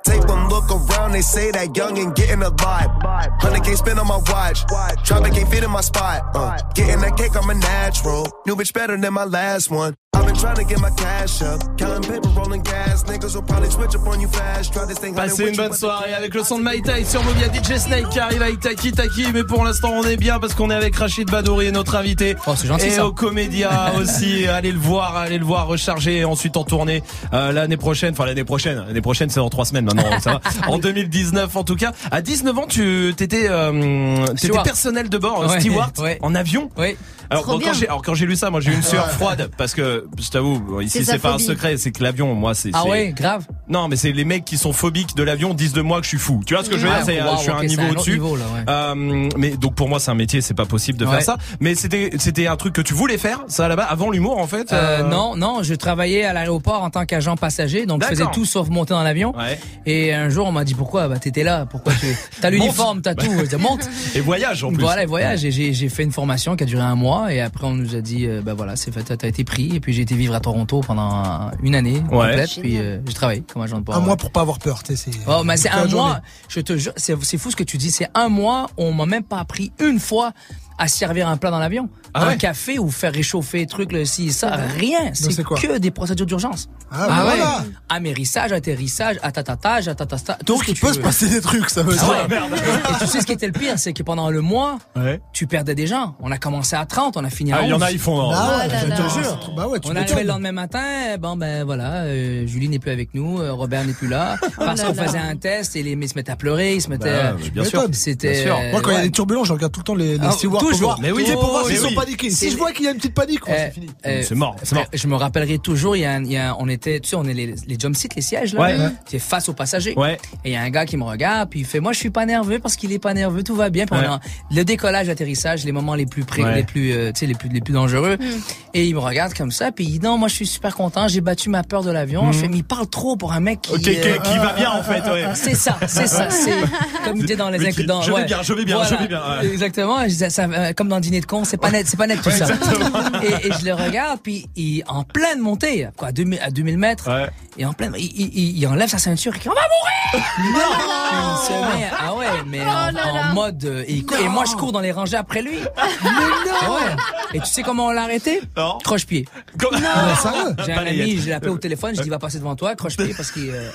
Take one look around, they say that young and getting a lot. 100k spent on my watch. Traffic ain't fit in my spot. Uh, getting that cake, I'm a natural. New bitch better than my last one. I've been trying to get my cash up. Counting paper, rolling gas. Niggas will probably switch up on you fast. Try this thing Passez une bonne soirée avec le son de My Tai sur Mobia DJ Snake qui arrive avec Taki Taki mais pour l'instant on est bien parce qu'on est avec Rachid Badouri notre invité Oh, c'est gentil, et ça. au Comédia aussi allez le voir allez le voir recharger et ensuite en tournée euh, l'année prochaine enfin l'année prochaine l'année prochaine c'est dans trois semaines maintenant ça va en 2019 en tout cas à 19 ans tu t'étais euh, personnel de bord Ouais, steward ouais. en avion Oui. alors, quand alors quand j'ai lu ça moi j'ai eu une sueur Ouais. froide parce que je t'avoue ici C'est pas un secret c'est que l'avion moi c'est Ah ouais, grave. non, mais c'est les mecs qui sont phobiques de l'avion disent de moi que je suis fou. Tu vois ce que je veux dire? C'est, euh, wow, je suis à ok, un niveau au-dessus. niveau, là, ouais. Euh, mais donc pour moi c'est un métier, c'est pas possible de Ouais. faire ça. Mais c'était c'était un truc que tu voulais faire, ça là-bas, avant l'humour en fait. Euh, non, non, je travaillais à l'aéroport en tant qu'agent passager, donc je faisais tout sauf monter dans l'avion. Ouais. Et un jour, on m'a dit pourquoi? Bah t'étais là, pourquoi tu t'as l'uniforme, t'as tout, je dis, monte. Et voyage en plus. Voilà, et voyage. Et j'ai j'ai fait une formation qui a duré un mois, et après on nous a dit, euh, bah voilà, c'est fait, t'as été pris. Et puis j'ai été vivre à Toronto pendant une année Ouais. complète, puis euh, j'ai travaillé comme agent de port. Un ouais. mois pour pas avoir peur, tu sais. Oh, mais c'est la un journée. mois. Je te jure, c'est c'est fou ce que tu dis. C'est un mois. On m'a même pas appris une fois à servir un plat dans l'avion. Ah un ouais? café ou faire réchauffer truc, le ci, ça, rien. C'est que des procédures d'urgence. Ah, bah voilà. Amérissage, atterrissage, atatatage, atatasta. tout Donc il tu peut se passer des trucs, ça veut Ah dire. ouais. Et tu sais ce qui était le pire, c'est que pendant le mois, tu perdais des gens. On a commencé à 30, on a fini à Ah, 11. il y en a, ils font, Ah ouais, je te jure. Bah ouais, tu On arrivait le lendemain matin, bon ben voilà, euh, Julie n'est plus avec nous, euh, Robert n'est plus là, parce là qu'on faisait un test et les mecs se mettaient à pleurer, ils se mettaient. Bah, euh, bien sûr. C'était. Moi, quand il y a ouais. des turbulences, je regarde tout le temps les, les Ah, stewards toujours. voir, Mais oui. sais, pour voir s'ils sont oui. paniqués. Si C'est- je vois qu'il y a une petite panique, c'est fini. Euh, C'est mort, c'est mort. Je me rappellerai toujours, il y a, un- il y a un- on était, tu sais, on est les, les jump seats, les sièges là, Ouais. c'est face aux passagers. Ouais. Et il y a un gars qui me regarde, puis il fait, moi je suis pas nerveux parce qu'il est pas nerveux, tout va bien. Puis on Ouais. a le décollage, l'atterrissage, les moments les plus pré- Ouais. les plus, euh, tu sais, les plus, les plus dangereux. Et il me regarde comme ça, puis il dit, non, moi je suis super content, j'ai battu ma peur de l'avion. Mhm. Je fais, mais il parle trop pour un mec qui, Ok, qui- qui va bien, en fait, ouais. C'est ça, c'est ça, c'est comme il était dans les je vais bien, je vais bien, je vais bien. Exactement, je disais ça, euh, comme dans Dîner de con, c'est pas net, c'est pas net tout ça. Et, et je le regarde, puis il en pleine montée, quoi, à 2000, à 2000 mètres, et en pleine, il, il, il enlève sa ceinture, et dit, on va mourir. Il se met, ah ouais, mais en, en mode, euh, et, il moi je cours dans les rangées après lui. Mais non. Ouais. Et tu sais comment on l'a arrêté? Non. Croche-pied. Non. Sérieux J'ai un ami, je l'ai appelé au téléphone, je dis va passer devant toi, croche-pied, parce qu'il euh,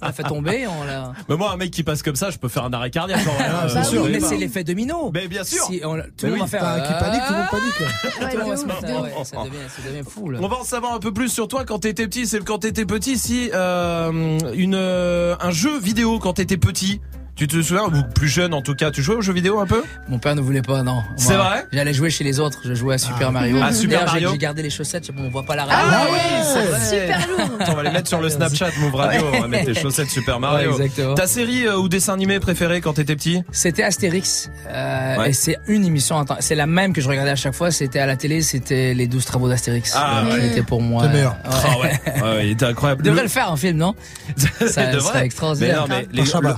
on l'a fait tomber, on l'a. Mais moi, un mec qui passe comme ça, je peux faire un arrêt cardiaque. Ah, c'est vous sûr. savez Mais pas. c'est l'effet domino. Mais bien sûr. Si on- tout Mais le monde oui. va faire. T'as un qui panique, tout le monde panique. Tout le monde va se mettre. ah ouf. ouais, ça devient, ça devient fou là. On va en savoir un peu plus sur toi quand t'étais petit. C'est quand t'étais petit, si euh, une euh, un jeu vidéo quand t'étais petit. Tu te souviens ou plus jeune en tout cas, tu jouais aux jeux vidéo un peu? Mon père ne voulait pas, non. C'est vrai? J'allais jouer chez les autres. Je jouais à Super Mario. Ah, Super D'ailleurs, j'ai- Mario. J'ai gardé les chaussettes. On voit pas la radio. Ah oui, c'est vrai. Super lourd. On va les mettre sur le Snapchat Move Radio, on va mettre les chaussettes Super Mario. Ouais, exactement. Ta série euh, ou dessin animé préféré quand t'étais petit? C'était Astérix. Euh, Ouais. Et c'est une émission. C'est la même que je regardais à chaque fois. C'était à la télé. C'était les 12 travaux d'Astérix. Ah, Euh, ouais. C'était pour moi. C'est meilleur. Ouais. Ah ouais. ouais, il était incroyable. Il devrait le faire en film, non? Ça devrait. serait extraordinaire. Mais non, mais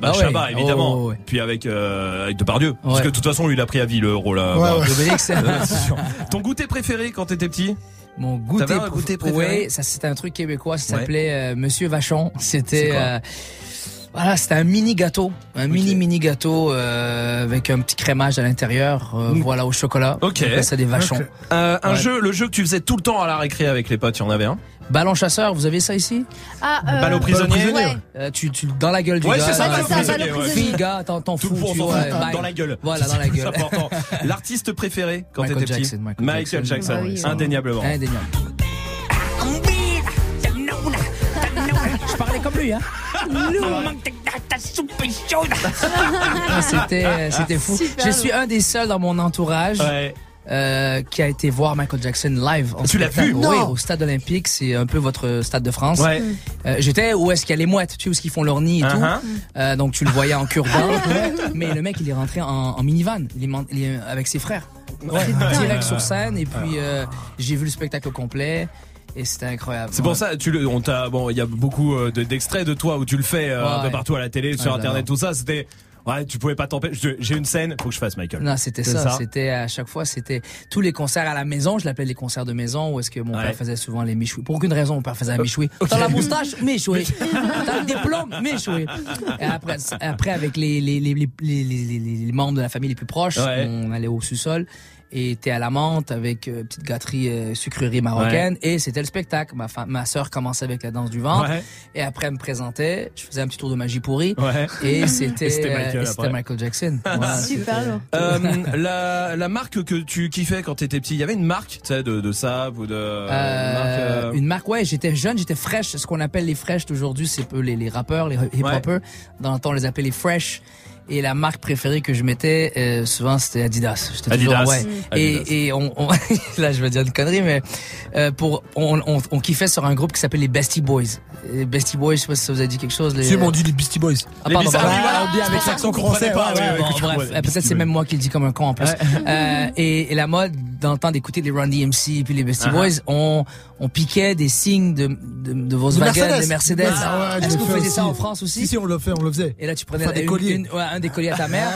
Par Ah ouais. Chabat, évidemment. Oh, ouais. Puis avec euh, avec Depardieu, parce que de toute façon, lui, il a pris à vie le rôle. là. Bah. Ton goûter préféré quand t'étais petit? Mon goûter, T'avais un goûter préféré? Oui, ça c'était un truc québécois, ça s'appelait euh, Monsieur Vachon. C'était euh, voilà, c'était un mini gâteau, un mini mini gâteau euh, avec un petit crémage à l'intérieur, euh, voilà au chocolat. Ok. Ça des vachons. Euh, Un Ouais. jeu, le jeu que tu faisais tout le temps à la récré avec les potes, il y en avait un Ballon chasseur, vous avez ça ici Ah, euh, au prisonnier ouais. Euh, Tu tu dans la gueule du Ouais, gars. c'est ça, gueule. prisonnier, ouais. Fille, gars, t'en t'en Tout fous. pour tu vois, dans la gueule. Voilà, dans la gueule. C'est important. L'artiste préféré quand Michael t'étais petit Jackson, Michael Jackson. Oui, oui. indéniablement. Indéniable. Je parlais comme lui, hein. C'était, c'était fou. Super Je suis un des seuls dans mon entourage Ouais. euh, qui a été voir Michael Jackson live. En Tu l'as vu? Oui, Non. au Stade Olympique. C'est un peu votre Stade de France. Ouais. Euh, J'étais où est-ce qu'il y a les mouettes, tu sais, où est-ce qu'ils font leur nid et Uh-huh. tout. Euh, donc tu le voyais en cure Mais le mec, il est rentré en, en minivan. Il est, man- il est avec ses frères. Direct sur scène. Et puis, euh, j'ai vu le spectacle au complet. Et c'était incroyable. C'est pour Ouais. ça, tu le, on t'a, bon, il y a beaucoup euh, de- d'extraits de toi où tu le fais euh, un peu partout à la télé, sur internet, tout ça. C'était, Ouais, tu pouvais pas t'empêcher. J'ai une scène, faut que je fasse Michael. Non, c'était ça. C'était à chaque fois, c'était tous les concerts à la maison. Je l'appelais les concerts de maison où est-ce que mon Ouais. père faisait souvent les michouis. Pour aucune raison, mon père faisait un Euh, michoui. ok. T'as la moustache, michoui. T'as le diplôme, michoui. Et après, après avec les, les, les, les, les, les- les- les membres de la famille les plus proches, Ouais. on allait au sous-sol. Et t'es à la menthe avec euh, petite gâterie euh, sucrerie marocaine et c'était le spectacle. Ma fa- ma sœur commençait avec la danse du ventre Ouais. et après elle me présentait. Je faisais un petit tour de magie pourrie Ouais. et c'était Et c'était euh, Michael et c'était après. Michael Jackson. Voilà, Super c'était- lourd. Euh, la, la marque que tu kiffais quand t'étais petit, il y avait une marque, tu sais, de, de sable ou de Euh, une marque, euh, Une marque, ouais, j'étais jeune, j'étais fresh. Ce qu'on appelle les fresh d'aujourd'hui, c'est peu les, les rappeurs, les hip-hoppers. Dans le temps, on les appelait les fresh. Et la marque préférée que je mettais, euh, souvent, c'était Adidas. J'étais toujours, Adidas. ouais. Mm. Et, Adidas. et on, on- là, je vais dire une connerie, mais euh, pour, on, on, on kiffait sur un groupe qui s'appelle les Bestie Boys. Les Bestie Boys, je sais pas si ça vous a dit quelque chose. Les... Si, on dit les Beastie Boys. Ah, Les pardon, pardon. ah on dit avec ça l'accent français. pas, ouais, bon, bref, peut-être c'est même moi qui le dis comme un con en plus. Euh, et, et la mode, dans le temps d'écouter les Run DMC et puis les Bestie Uh-huh. Boys, on, on piquait des signes de, de, de Volkswagen, de Mercedes. Ah ouais, je Est-ce que vous fais faisiez ça en France aussi Si, si, on le fait, on le faisait. et là, tu prenais Enfin, des une- colliers. Un des colliers à ta mère,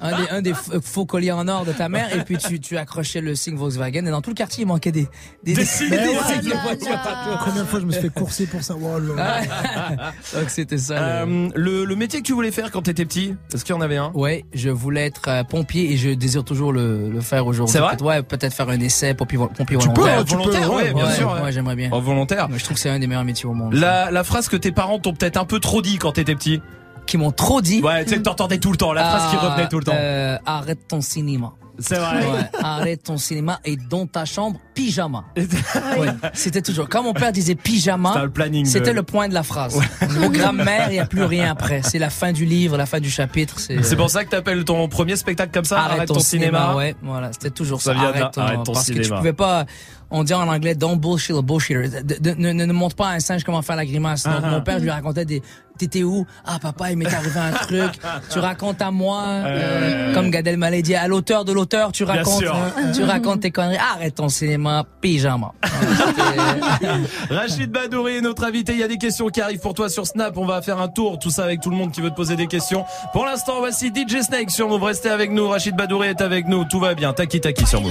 un des, un des f- faux colliers en or de ta mère, et puis tu, tu accrochais le signe Volkswagen. Et dans tout le quartier, il manquait des, des, Des signes, des des signes de voiture. Combien de fois je me suis fait courser pour ça? Oh. Donc c'était ça. le- Euh, le, le métier que tu voulais faire quand t'étais petit, est-ce qu'il y en avait un? Ouais, je voulais être euh, pompier et je désire toujours le, le faire aujourd'hui. C'est vrai? Peut-être- Ouais, peut-être faire un essai pompier, pompier Tu peux, volontaire. tu volontaire, peux, ouais, bien ouais, sûr. ouais, ouais. j'aimerais bien. En volontaire. Je trouve que c'est un des meilleurs métiers au monde. La, la phrase que tes parents t'ont peut-être un peu trop dit quand t'étais petit? Qui m'ont trop dit. Ouais, tu sais que t'entendais tout le temps, la phrase qui Ah, revenait tout le temps. euh, arrête ton cinéma. C'est vrai. Ouais, arrête ton cinéma et dans ta chambre, pyjama. Ouais, c'était toujours. Quand mon père disait pyjama, C'était le de- point de la phrase. Au grammaire, il n'y a plus rien après. C'est la fin du livre, la fin du chapitre. C'est pour ça que t'appelles ton premier spectacle comme ça, arrête, ton, cinéma. Ouais, voilà, c'était toujours Ça ça. vient arrête, ton, arrête ton parce que tu pouvais pas. On dit en anglais, don't bullshit a bullshitter. De- de- ne, ne, ne montre pas à un singe comment faire la grimace. Donc, Uh-huh. mon père je lui racontait des. T'étais où? Ah papa, il m'est arrivé un truc. Tu racontes à moi, euh, comme Gad Elmaleh dit, à l'auteur de l'auteur, tu Bien racontes, sûr. tu racontes tes conneries. Arrête ton cinéma, pyjama. Rachid Badouri est notre invité. Il y a des questions qui arrivent pour toi sur Snap. On va faire un tour, tout ça avec tout le monde qui veut te poser des questions. Pour l'instant, voici DJ Snake sur Move. Restez avec nous. Rachid Badouri est avec nous. Tout va bien. Taki taki sur Move.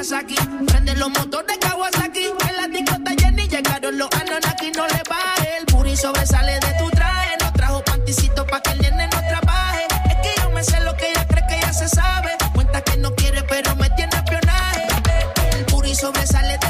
como Nagasaki. Prende los motores Kawasaki, en la discota Jenny llegaron los Anunnaki, no le baje. El booty sobresale de tu traje, no trajo panticito pa' que el nene no trabaje. Es que yo me sé lo que ella cree que ya se sabe. Cuenta que no quiere, pero me tiene espionaje. El booty sobresale de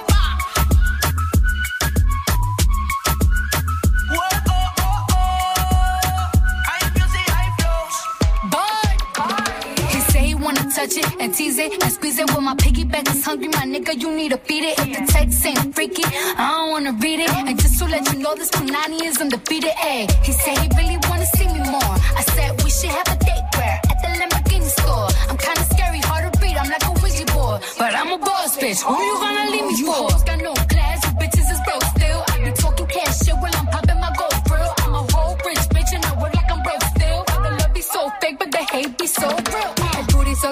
Tease it and squeeze it. When my piggyback is hungry, my nigga, you need to feed it. If the text ain't freaky, I don't wanna read it. And just to let you know, this Punani is undefeated. Ay, he said he really wanna see me more. I said we should have a date where at the Lamborghini store. I'm kinda scary, hard to read. I'm like a Ouija board, but I'm a boss bitch. Who you gonna leave me for? You got no class, you bitches is broke still. I be talking cash shit while I'm popping my gold grill. I'm a whole rich bitch and I work like I'm broke still. The love be so fake, but the hate be so real.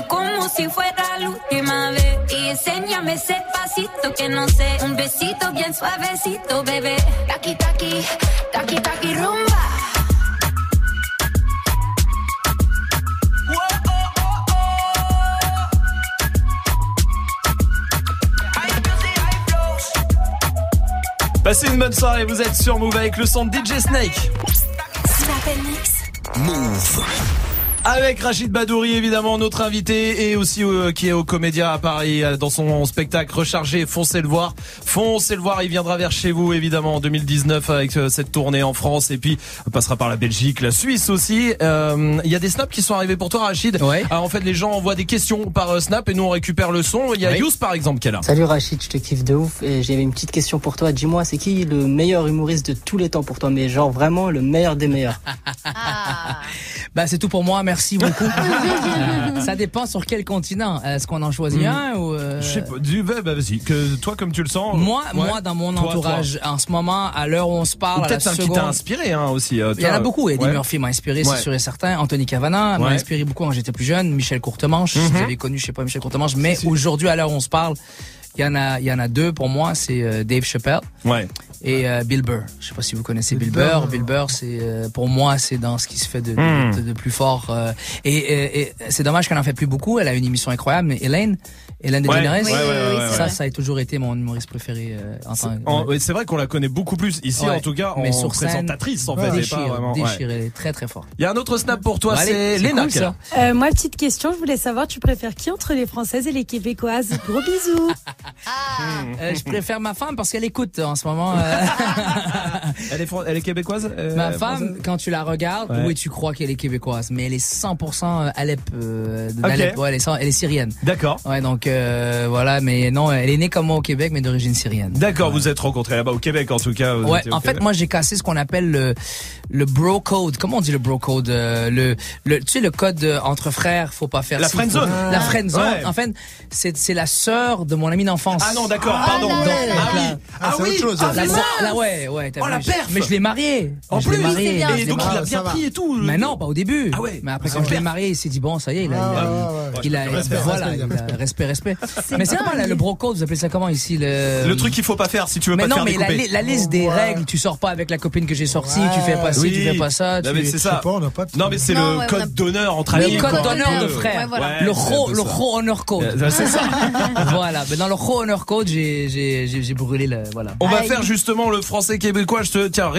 Báilame como si fuera la última vez y enséñame ese pasito que no sé, un besito bien suavecito, bebé. Taki taki, taki taki rumba. Passez une bonne soirée, vous êtes sur Move avec le son de DJ Snake. Move. Avec Rachid Badouri évidemment notre invité et aussi euh, qui est au Comédia à Paris euh, dans son spectacle rechargé foncez le voir foncez le voir il viendra vers chez vous évidemment en 2019 avec euh, cette tournée en France et puis on passera par la Belgique la Suisse aussi Euh, il y a des snaps qui sont arrivés pour toi Rachid ouais. en fait les gens envoient des questions par euh, snap et nous on récupère le son il y a Oui. Yous par exemple qui est là Salut Rachid, je te kiffe de ouf et j'avais une petite question pour toi. Dis-moi, c'est qui le meilleur humoriste de tous les temps pour toi? Mais genre vraiment le meilleur des meilleurs. Bah c'est tout pour moi, merci beaucoup. Ça dépend sur quel continent. Est-ce qu'on en choisit Mhm. un ou euh, je sais pas du bah, bah, vas-y que toi comme tu le sens Moi, ouais. moi dans mon Toi, entourage en ce moment, à l'heure où on se parle, peut-être un qui seconde, t'a inspiré hein, aussi euh, Il y en a beaucoup. Eddie Ouais. Murphy m'a inspiré, Ouais. c'est sûr et certain. Anthony Cavana m'a inspiré beaucoup quand j'étais plus jeune. Michel Courtemanche, Mhm. si vous avez connu, je sais pas Michel Courtemanche, mais aujourd'hui, à l'heure où on se parle, il y en a, il y en a deux pour moi. C'est euh, Dave Chappelle Ouais. et euh, Bill Burr. Je sais pas si vous connaissez Bill, Bill Burr. Burr. Bill Burr, c'est euh, pour moi, c'est dans ce qui se fait de, de- Hmm. de, de plus fort. euh, et et- et c'est dommage qu'elle en fait plus beaucoup. Elle a une émission incroyable, mais Hélène, Hélène Ouais. DeGeneres, Oui, oui, oui, oui, ça, ouais. ça a toujours été mon humoriste préféré euh, en. En- ouais, c'est vrai qu'on la connaît beaucoup plus ici Ouais. en tout cas mais en sur scène, présentatrice en ouais, fait et déchire, pas vraiment ouais. est très très fort. Il y a un autre snap pour toi, c'est Léna cool. Euh, moi, petite question, je voulais savoir, tu préfères qui entre les Françaises et les Québécoises? Gros bisous. Euh, je préfère ma femme parce qu'elle écoute en ce moment. euh, Elle est, elle est québécoise euh, ma française? femme, quand tu la regardes, Ouais. oui, tu crois qu'elle est québécoise, mais elle est 100% Alep, euh. Ouais, 100 elle est syrienne. D'accord. Ouais, donc euh, voilà, mais non, elle est née comme moi au Québec, mais d'origine syrienne. D'accord, vous êtes rencontrés là-bas au Québec en tout cas. vous Ouais, en fait, Québec. moi j'ai cassé ce qu'on appelle le le bro code. Comment on dit le bro code euh, Le le tu sais le code euh, entre frères, faut pas faire La friend zone. La friend zone. Ouais. En fait, c'est c'est la sœur de mon ami d'enfance. Ah non, d'accord, pardon. Donc, Ah oui. Ah c'est oui. autre chose. Ah, la, la- ouais, ouais. t'as Oh, vu, la perf. Mais je l'ai marié. En je plus, marié. bien. Et donc il a bien pris et tout. Mais non, pas au début. Ah ouais. Mais après, Ah, quand je l'ai marié, il s'est dit bon, ça y est, il a, Ah, voilà, respect, respect, Mais c'est comment là, le bro code Vous appelez ça comment ici le Le truc qu'il faut pas faire si tu veux mais pas te non, faire mais la, découper. li- la liste des Ouais. règles, tu sors pas avec la copine que j'ai sortie, tu fais pas ci, Oui. tu fais pas ça. Non, tu- mais c'est ça. pas, on n'a pas de- Non mais c'est le ouais, code a- d'honneur entre Le amis. code quoi. d'honneur de frère. Voilà. Le ro, le ro honor code. Euh, C'est ça. voilà, mais dans le ro honor code, j'ai j'ai j'ai j'ai brûlé le voilà. On va faire justement le français québécois. Je te tiens,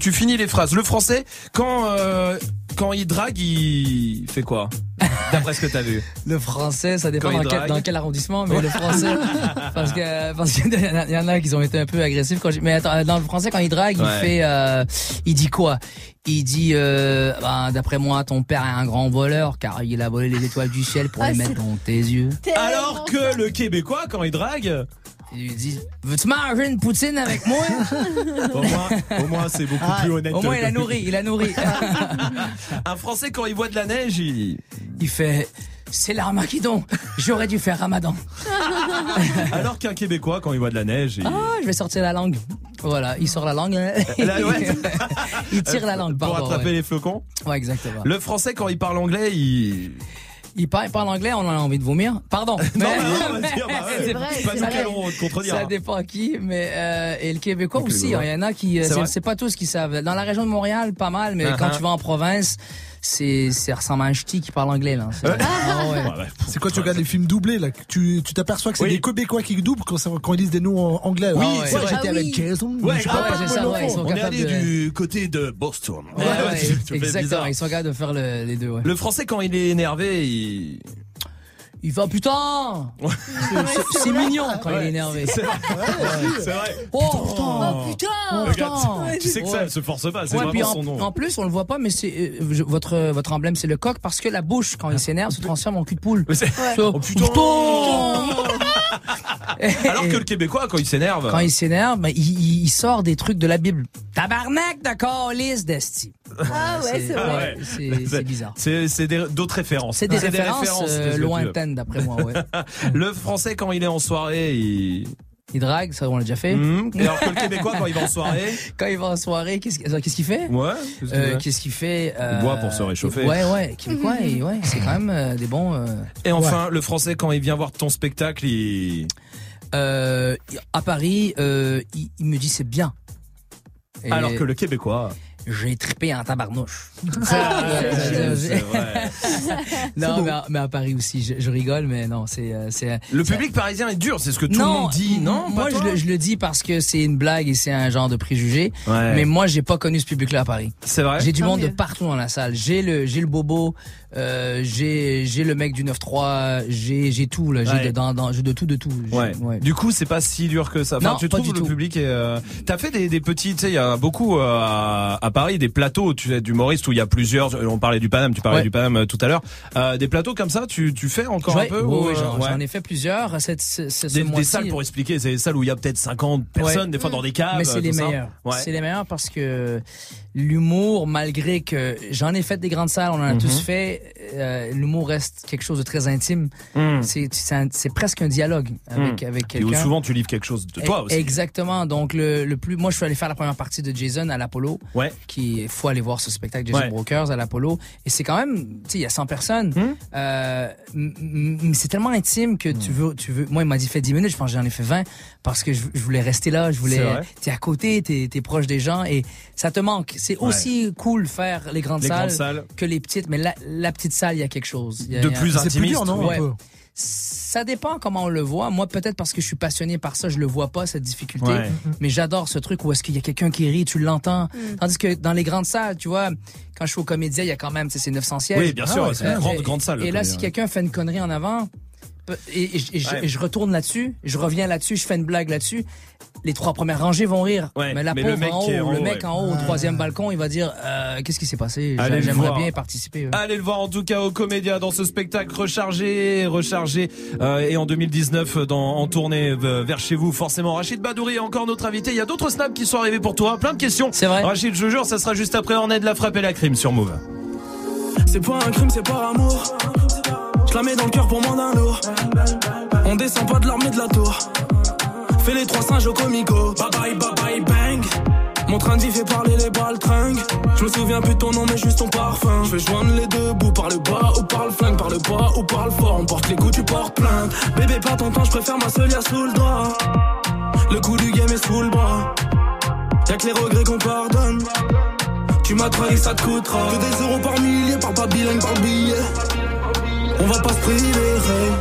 tu finis les phrases. Le français, quand euh, quand il drague, il fait quoi? D'après ce que t'as vu. Le français, ça dépend dans quel, drague. dans quel arrondissement, mais le français, parce que parce qu'il y en a- il y en a qui ont été un peu agressifs quand j'ai- mais attends, dans le français quand il drague, Ouais. il fait, euh, il dit quoi? Il dit, euh, ben, d'après moi, ton père est un grand voleur car il a volé les étoiles du ciel pour Ah, les mettre dans tes yeux. Alors que le québécois, quand il drague, Il lui dit, veux-tu manger une poutine avec moi? Au moins, c'est beaucoup Ah, plus honnête. Au moins il a nourri, il a nourri. Un français quand il voit de la neige, il. Il fait, c'est l'Armageddon. J'aurais dû faire Ramadan. Alors qu'un québécois quand il voit de la neige, il. Ah, je vais sortir la langue. Voilà, il sort la langue. Là, ouais. il tire la langue, Pour attraper ouais. les flocons. Ouais, exactement. Le français quand il parle anglais, il. Il parle, il parle anglais, on a envie de vomir. Pardon. Non, Mais- Pas. Ça dépend à qui, mais euh, et le Québécois aussi. Il y en a qui, euh, C'est pas tous qui savent. Dans la région de Montréal, pas mal, mais Uh-huh. quand tu vas en province, c'est ça ressemble à un ch'ti qui parle anglais là. C'est- Ah ouais. Ouais, ouais. C'est quand tu regardes les films doublés, là, tu tu t'aperçois que c'est Oui. des Québécois qui doublent quand, ils disent des noms en anglais. Oui, Ah c'est vrai. j'étais Ah avec oui. Jason. Ouais, je ah ouais, c'est ils ça, ouais, ils sont On est capables allé de- du côté de Boston. Ouais, ouais, exactement. Ils sont capables de faire le- les deux. Ouais. Le français quand il est énervé, il. Il va putain. C'est- mignon quand il est énervé. C'est vrai. C'est vrai. Oh putain. putain Regarde, tu sais que ça, elle se force pas, c'est vraiment en, son nom. en plus, on le voit pas, mais c'est euh, votre votre emblème, c'est le coq parce que la bouche, quand il s'énerve, se transforme en cul de poule. Mais c'est- Ça. Oh putain Alors que le Québécois, quand il s'énerve. Quand il s'énerve, ben, il, sort des trucs de la Bible. Tabarnak de calice d'esti. Ah ouais, c'est vrai. Ouais. C'est bizarre. C'est d'autres références. C'est des références, euh, lointaines, d'après moi, ouais. le français, quand il est en soirée, il. Il drague, ça on l'a déjà fait. Mhm. Et alors que le Québécois, quand il va en soirée. Quand il va en soirée, qu'est-ce qu'il fait Ouais. qu'est-ce qu'il Euh, fait Qu'est-ce qu'il fait Il boit pour se réchauffer. Ouais, ouais. Québécois, ouais, c'est quand même euh, des bons. euh, Et enfin, le français, quand il vient voir ton spectacle, il. Euh, à Paris, euh, il, il me dit c'est bien. Et Alors que le Québécois. J'ai trippé en tabarnouche. Vrai. non, mais à, mais à Paris aussi, je, je rigole, mais non, c'est euh, c'est. Le public parisien est dur, c'est ce que tout le monde dit, non? Moi, je le, je le dis parce que c'est une blague et c'est un genre de préjugé. Ouais. Mais moi, j'ai pas connu ce public-là à Paris. C'est vrai? J'ai du Tant monde de partout dans la salle. J'ai le, j'ai le bobo, euh, j'ai, j'ai le mec du 9-3, j'ai, j'ai tout là. J'ai Ouais. de, dans, dans, j'ai de tout, de tout. J'ai- Ouais. Du coup, c'est pas si dur que ça. Enfin, Non, tu pas trouves du le tout. public est. euh, T'as fait des, des petits, tu sais, il y a beaucoup euh, à, Paris des plateaux, tu sais, d'humoristes où il y a plusieurs. On parlait du Paname, tu parlais Ouais. du Paname euh, tout à l'heure. Euh, des plateaux comme ça, tu, tu fais encore Ouais, un peu oui, ou, euh, j'en, ouais. ai fait plusieurs. Cette, ce, ce, ce des, salles pour expliquer, c'est des salles où il y a peut-être 50 personnes, Ouais. des fois dans des caves. Mais c'est les ça. meilleurs. Ouais. C'est les meilleurs parce que l'humour, malgré que j'en ai fait des grandes salles, on en a Mhm. tous fait, euh, l'humour reste quelque chose de très intime. Mhm. C'est, presque un dialogue avec, Mhm. avec Et où quelqu'un. souvent tu livres quelque chose de toi E- aussi. Exactement. Donc le, le plus, moi je suis allé faire la première partie de Jason à l'Apollo. Ouais. Qui faut aller voir ce spectacle Jason Ouais. Brokers à l'Apollo. Et c'est quand même, tu sais, il y a 100 personnes. Hmm? Euh, c'est tellement intime que tu veux, tu veux. Moi il m'a dit fait 10 minutes. Je pense que j'en ai fait 20 parce que je, je voulais rester là. Je voulais. T'es à côté, t'es es proche des gens et ça te manque. C'est Ouais. aussi cool faire les grandes Les salles, grandes salles. que les petites. Mais la, la petite salle, il y a quelque chose. Il y a- De il y a- plus C'est plus intimiste, dur, non, Ouais. Ça dépend comment on le voit. Moi, peut-être parce que je suis passionné par ça, je le vois pas, cette difficulté. Ouais. Mais j'adore ce truc où est-ce qu'il y a quelqu'un qui rit, tu l'entends. Tandis que dans les grandes salles, tu vois, quand je suis au comédien, il y a quand même, tu sais, c'est 900 sièges. Oui, bien sûr, c'est une grande- et- grande salle, le Et là, Comédien. si quelqu'un fait une connerie en avant, et, et je- et je, Ouais. et je retourne là-dessus, je reviens là-dessus, je fais une blague là-dessus, les trois premières rangées vont rire. Ouais, mais la mais le pauvre mec en haut, le mec ouais. en haut, au troisième balcon, il va dire, euh, qu'est-ce qui s'est passé? J'aimerais bien participer. ouais. Allez le voir en tout cas au Comédia dans ce spectacle rechargé, rechargé euh, et en 2019 dans, en tournée euh, vers chez vous forcément. Rachid Badouri est encore notre invité. Il y a d'autres snaps qui sont arrivés pour toi, plein de questions. C'est vrai. Rachid, je jure, ça sera juste après On aide la frappe et la crime sur Move. C'est pas un crime, c'est par amour. Je dans le cœur pour moins d'un lourd. On descend pas de l'armée de la tour. Fais les trois singes au comico. Bye bye, bye bye, bang. Mon train d'y fait parler les baltringues. Je me souviens plus de ton nom, mais juste ton parfum. Je vais joindre les deux bouts par le bas ou par le flingue, par le bas ou par le fort. On porte les coups, tu portes plainte. Bébé, pas ton temps, je préfère ma seule sous le doigt. Le coup du game est sous le bras. Y'a que les regrets qu'on pardonne. Tu m'as trahi, ça te coûtera. Que des euros par millier, par pas bilingue, par billet. On va pas se priver, hey.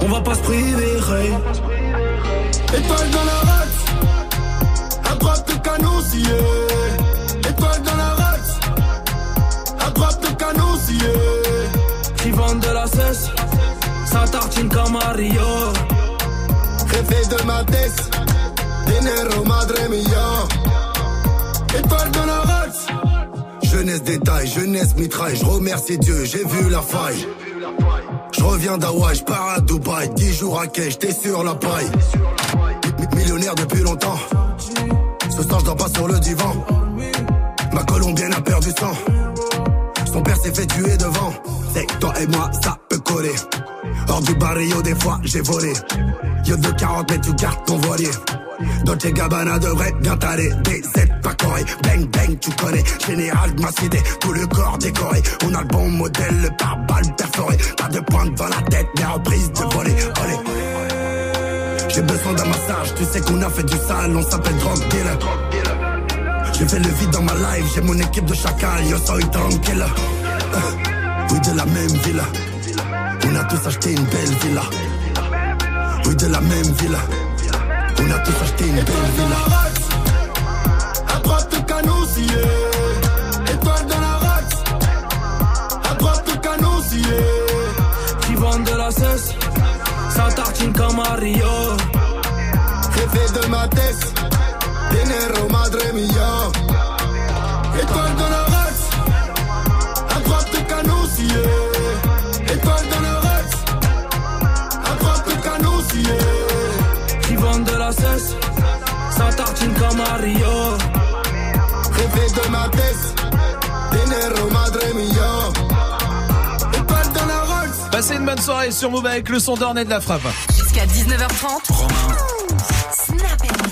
On va pas se priver, hey. Étoile dans la race, à droite le canon scié. Étoile dans la race, à droite le canon scié. Qui vendent de la cesse, ça tartine comme Mario. Jefe de ma tête, dinero madre mia. Étoile dans la race, jeunesse détail, jeunesse mitraille. Je remercie Dieu, j'ai vu la faille. Je reviens d'Hawaï, je pars à Dubaï, 10 jours à quai, j'étais sur la paille. Mi- Millionnaire depuis longtemps. Ce soir, je pas sur le divan. Ma colombienne a perdu sang. Son père s'est fait tuer devant. C'est toi et moi, ça peut coller. Hors du barrio, des fois, j'ai volé. Yo de 40 mais tu gardes ton voilier. Dolce Gabbana devrait bien t'aller. Des Z pas coré. Bang bang, tu connais. Général de ma cité, tout le corps décoré. On a le bon modèle, le pare-balles perforé. Pas de pointe dans la tête, mais reprise de voler. Olé. J'ai besoin d'un massage, tu sais qu'on a fait du sale, on s'appelle drug dealer. J'ai fait le vide dans ma life, j'ai mon équipe de chacal, yo soy tranquille. Euh, Oui, de la même villa. On a tous acheté une belle villa. Oui, de la même villa. On a tous acheté une belle villa. De ça tartine comme Mario. Jefe de ma tête, dinero madre mia. Étoile dans la race, à droite canon tartine comme Mario. Rêver de ma tête, dinero madre mia. On parle dans la. Passez une bonne soirée sur Move avec le son d'Ornet de la frappe. Jusqu'à 19h30.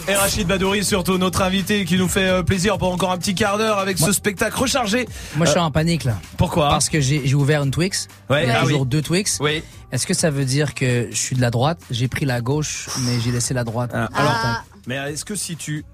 Et Rachid Badouri, surtout notre invité qui nous fait euh, plaisir pour encore un petit quart d'heure avec ce spectacle rechargé. Moi, je suis Euh, en panique là. Pourquoi? Parce que j'ai j'ai ouvert une Twix. Ouais, Il y a ah toujours oui. deux Twix. Oui. Est-ce que ça veut dire que je suis de la droite? J'ai pris la gauche, mais j'ai laissé la droite. Ah, Alors, mais est-ce que si tu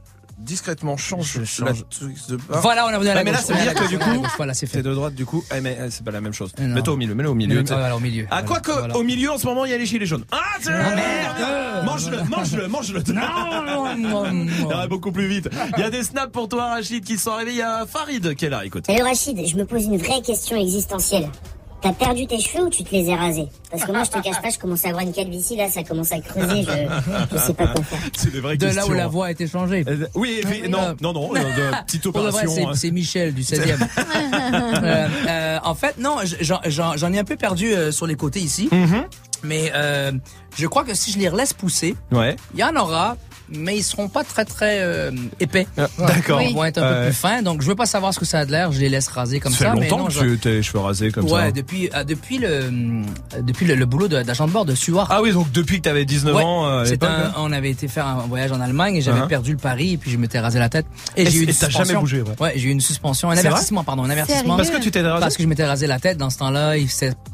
discrètement changes Je change. la de Voilà, on la Ouais, mais là, ça veut dire que du coup, voilà, c'est fait. de droite, du coup, eh, mais eh, c'est pas la même chose. Non. Mets-toi au milieu, mets-le au milieu. Mais- t'sais. voilà, au milieu. Ah, quoi que, Voilà. au milieu, en ce moment, il y a les gilets jaunes. Ah, tiens, merde Mange-le, mange-le, mange-le. Ça va beaucoup plus vite. Il y a des snaps pour toi, Rachid, qui sont arrivés. Il y a Farid qui est là, écoute. Salut Rachid, je me pose une vraie question existentielle. T'as perdu tes cheveux ou tu te les as rasés Parce que moi, je te cache pas, je commence à avoir une calvitie, là, ça commence à creuser, je, je sais pas quoi faire. C'est des vraies De questions. là où la voix a été changée. Euh, Oui, et puis- non, non, non, euh, de- petite de opération. c'est- hein. c'est Michel du 16e. Euh, euh, en fait, non, j'en- ai un peu perdu euh, sur les côtés ici. Mhm. Mais euh, je crois que si je les relaisse pousser, Ouais. il y en aura, mais ils seront pas très très euh, épais. d'accord. Ils vont être un peu Ouais. plus fins. Donc je veux pas savoir ce que ça a de l'air. Je les laisse raser comme ça ça. fait mais longtemps non, que je- tu t'as les cheveux rasés comme ouais, ça. depuis euh, depuis le euh, depuis le, le boulot d'agent de bord de Suard. Ah oui, donc depuis que t'avais 19 Ouais. ans euh, un- hein. on avait été faire un voyage en Allemagne et j'avais Uh-huh. perdu le pari et puis je m'étais rasé la tête et, Et j'ai eu une et t'as jamais suspension. bougé, ouais. j'ai eu une suspension, un avertissement pardon, un avertissement. Parce que tu t'es rasé Parce que je m'étais rasé la tête dans ce temps-là,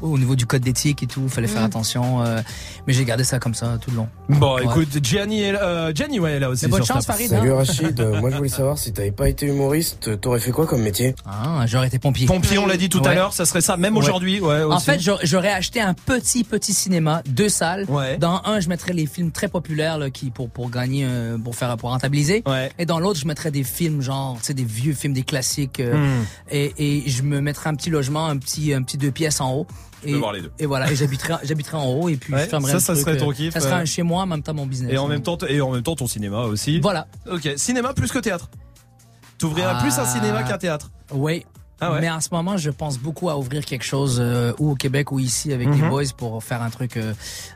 au niveau du code d'éthique et tout, fallait faire Mm. attention euh, mais j'ai gardé ça comme ça tout le long. Bon, Ouais. écoute, euh, Gianni, ouais, est là aussi. Bonne chance, Snap. Farid, Salut hein. Rachid, euh, moi je voulais savoir si t'avais pas été humoriste, t'aurais fait quoi comme métier? Ah, j'aurais été pompier. Pompier, on l'a dit tout à Ouais. l'heure, ça serait ça, même Ouais. aujourd'hui, ouais. En fait, j'aurais- j'aurais acheté un petit petit cinéma, deux salles. Dans un, je mettrais les films très populaires là, qui pour pour gagner, euh, pour faire pour rentabiliser. Et dans l'autre, je mettrais des films genre, tu sais, des vieux films, des classiques. euh, Hmm. et, et je me mettrais un petit logement, un petit un petit deux pièces en haut. Je Et, veux voir les deux. et voilà, et j'habiterais j'habiterais en haut et puis Ouais, je fermerais ça, ça truc, serait ton euh, kiff, Ça serait un chez moi, en même temps mon business. Et en même temps, et en même temps ton cinéma aussi. Voilà. Ok, cinéma plus que théâtre. T'ouvriras Ah. plus un cinéma qu'un théâtre. Oui. Ah ouais? Mais en ce moment, je pense beaucoup à ouvrir quelque chose euh, ou au Québec ou ici avec Mhm. les boys pour faire un truc euh,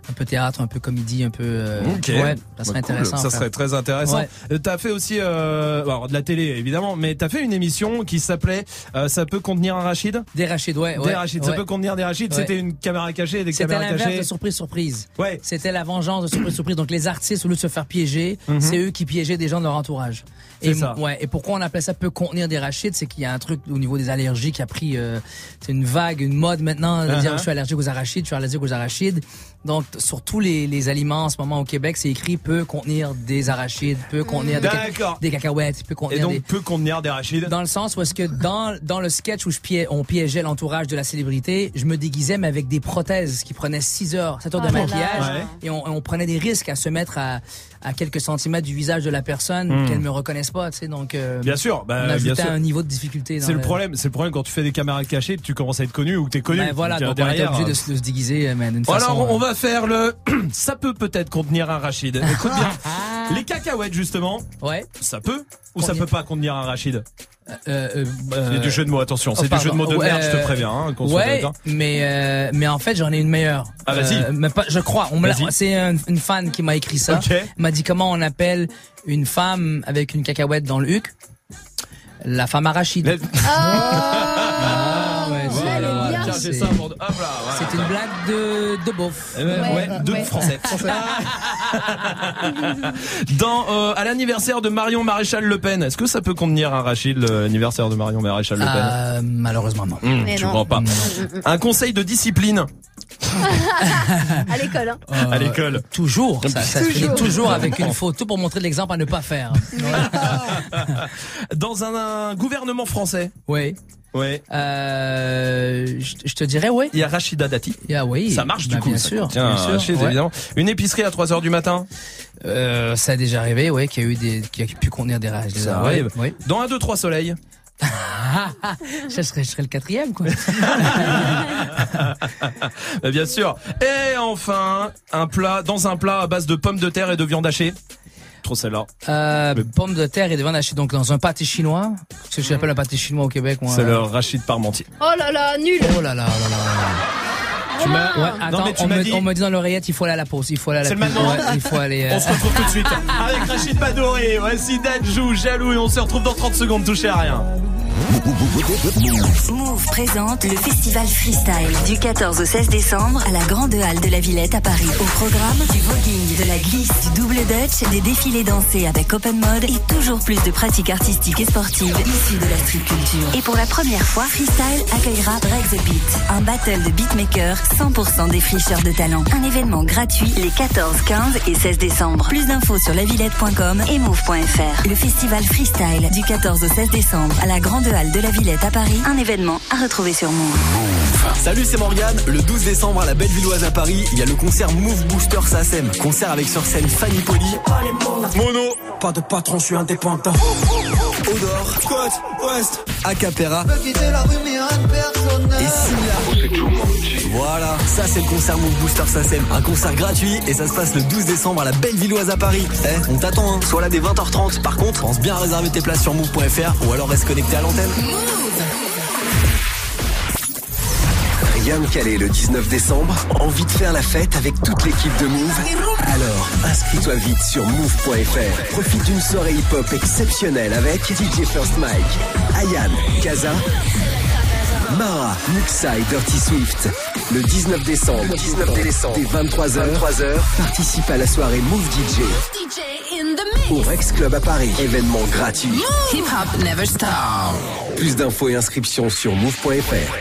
un peu théâtre, un peu comédie, un peu. euh, Ok. Ouais, ça serait Bah, cool. intéressant. Ça serait très intéressant. Ouais. Euh, T'as fait aussi, euh, alors de la télé évidemment, mais t'as fait une émission qui s'appelait euh, Ça peut contenir un Rachid? Des Rachid, ouais. Des ouais, Rachid, ça peut contenir des Rachid. Ouais. C'était une caméra cachée et des C'était caméras cachées. de surprise surprise. Ouais. C'était la vengeance de surprise surprise. Donc les artistes au lieu de se faire piéger, Mhm. c'est eux qui piégeaient des gens de leur entourage. Et ça. ouais. Et pourquoi on appelait ça peut contenir des rachides, c'est qu'il y a un truc au niveau des allergies qui a pris, euh, c'est une vague, une mode maintenant de dire Uh-huh. je suis allergique aux arachides, je suis allergique aux arachides. Donc sur tous les, les aliments en ce moment au Québec, c'est écrit peut contenir des arachides, peut contenir des, ca- D'accord. des cacahuètes, peut Et contenir donc des peut contenir des Rachid. dans le sens où est-ce que dans dans le sketch où je pié- on piégeait l'entourage de la célébrité, je me déguisais mais avec des prothèses qui prenaient 6 heures, 7 heures de là maquillage. Ouais. et on, on prenait des risques à se mettre à, à quelques centimètres du visage de la personne Hmm. qu'elle me reconnaisse pas, tu sais donc euh, Bien sûr, bah, on bien ajoutait sûr. un niveau de difficulté C'est le problème, c'est le problème quand tu fais des caméras cachées, tu commences à être connu ou que t'es connu. Ben voilà, Donc, donc on était derrière, obligé de, se- de se déguiser euh, mais d'une Bon, façon alors, on euh, va faire le. Ça peut peut-être contenir un Rachid. Écoute bien. Les cacahuètes, justement. Ouais. Ça peut ou ça peut pas contenir un Rachid? Euh, C'est du jeu de mots, attention. Oh, C'est du jeu de mots de Ouais, merde, je te euh, préviens. Hein, soit mais euh, mais en fait j'en ai une meilleure. Ah, vas-y. Euh, mais pas, je crois. L'a- c'est un- une fan qui m'a écrit ça. Ok. Elle m'a dit comment on appelle une femme avec une cacahuète dans le huc? La femme arachide. Ah, c'est- ça pour- hop là, voilà. C'est une blague de de beauf. Eh ben, ouais, de français. Dans euh, à l'anniversaire de Marion Maréchal Le Pen, est-ce que ça peut contenir un Rachid l'anniversaire de Marion Maréchal Le Pen? Euh, malheureusement non. Mais tu non. crois pas. Un conseil de discipline? À l'école. Hein. à l'école. Toujours. Ça, ça se finit Toujours. toujours avec une photo pour montrer l'exemple à ne pas faire. Dans un, un gouvernement français? Oui. Ouais. Euh, je, je te dirais oui. Il y a Rachida Dati. Ah oui. Ça marche du Bah, coup. Bien ça sûr. contient bien sûr, ouais. évidemment. Une épicerie à 3 heures du matin. Euh, ça a déjà arrivé, oui, qu'il y a eu des, qui a pu contenir des rages. Ça arrive. Oui. Dans un 2 3 soleil. je, serais, je serais le quatrième, quoi. Bah, Bien sûr. Et enfin, un plat dans un plat à base de pommes de terre et de viande hachée. Trop celle-là. Euh, pommes de terre et des viandes hachées, donc dans un pâté chinois. Ce que j'appelle un pâté chinois au Québec, moi. C'est le Rachid Parmentier. Oh là là, nul. Oh là là, oh là là. Tu m'as- Ouais, Non, attends, mais tu on, m'as me, dit- on me dit dans l'oreillette, il faut aller à la pause. Il faut aller à la C'est le pause. maintenant Ouais, Il faut aller. euh, On se retrouve tout de suite avec Rachid Badouri. Voici Dadjou, jaloux et on se retrouve dans 30 secondes. Touchez à rien. Move présente le festival freestyle du 14 au 16 décembre à la Grande Halle de la Villette à Paris. Au programme du voguing, de la glisse, du double dutch, des défilés dansés avec open mode et toujours plus de pratiques artistiques et sportives issues de la street culture. Et pour la première fois, freestyle accueillera Break the Beat, un battle de beatmakers 100% des fricheurs de talent. Un événement gratuit les 14, 15 et 16 décembre. Plus d'infos sur lavillette.com et move.fr. Le festival freestyle du 14 au 16 décembre à la Grande Halle de la Villette à Paris. Un événement à retrouver sur Move. Salut, c'est Morgane. Le 12 décembre à la Bellevilloise à Paris, il y a le concert Move Booster SACEM. Concert avec sur scène Fanny Poli, Mono, Pas de patron, je suis indépendant. Odor, Côte, Ouest, Acapera de et Silla. Voilà, ça c'est le concert Move Booster SACEM. Un concert gratuit et ça se passe le 12 décembre à la Bellevilloise à Paris. Eh, on t'attend, hein. Sois là dès 20h30. Par contre, pense bien à réserver tes places sur move.fr ou alors reste connecté à l'antenne. Rien de calé le 19 décembre Envie de faire la fête avec toute l'équipe de Move? Alors, inscris-toi vite sur move.fr. Profite d'une soirée hip-hop exceptionnelle avec DJ First Mike, Ayan, Kaza, Mara, Muxa et Dirty Swift. Le 19 décembre, 19 décembre, dès 23h, 23h, participe à la soirée Move DJ au Rex Club à Paris. Événement gratuit. Hip hop never stop. Plus d'infos et inscriptions sur move.fr.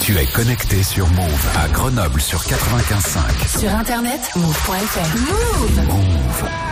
Tu es connecté sur Move à Grenoble sur 95.5. Sur internet, move.fr. Move. Move.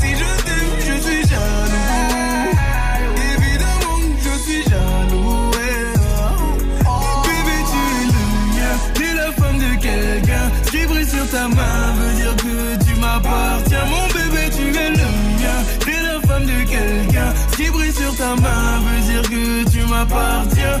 Si je t'aime, je suis jaloux. Évidemment je suis jaloux. ouais. Bébé, tu es le mien. T'es la femme de quelqu'un. Ce qui sur ta main veut dire que tu m'appartiens. Mon bébé, tu es le mien. T'es la femme de quelqu'un. Ce qui brille sur ta main veut dire que tu m'appartiens.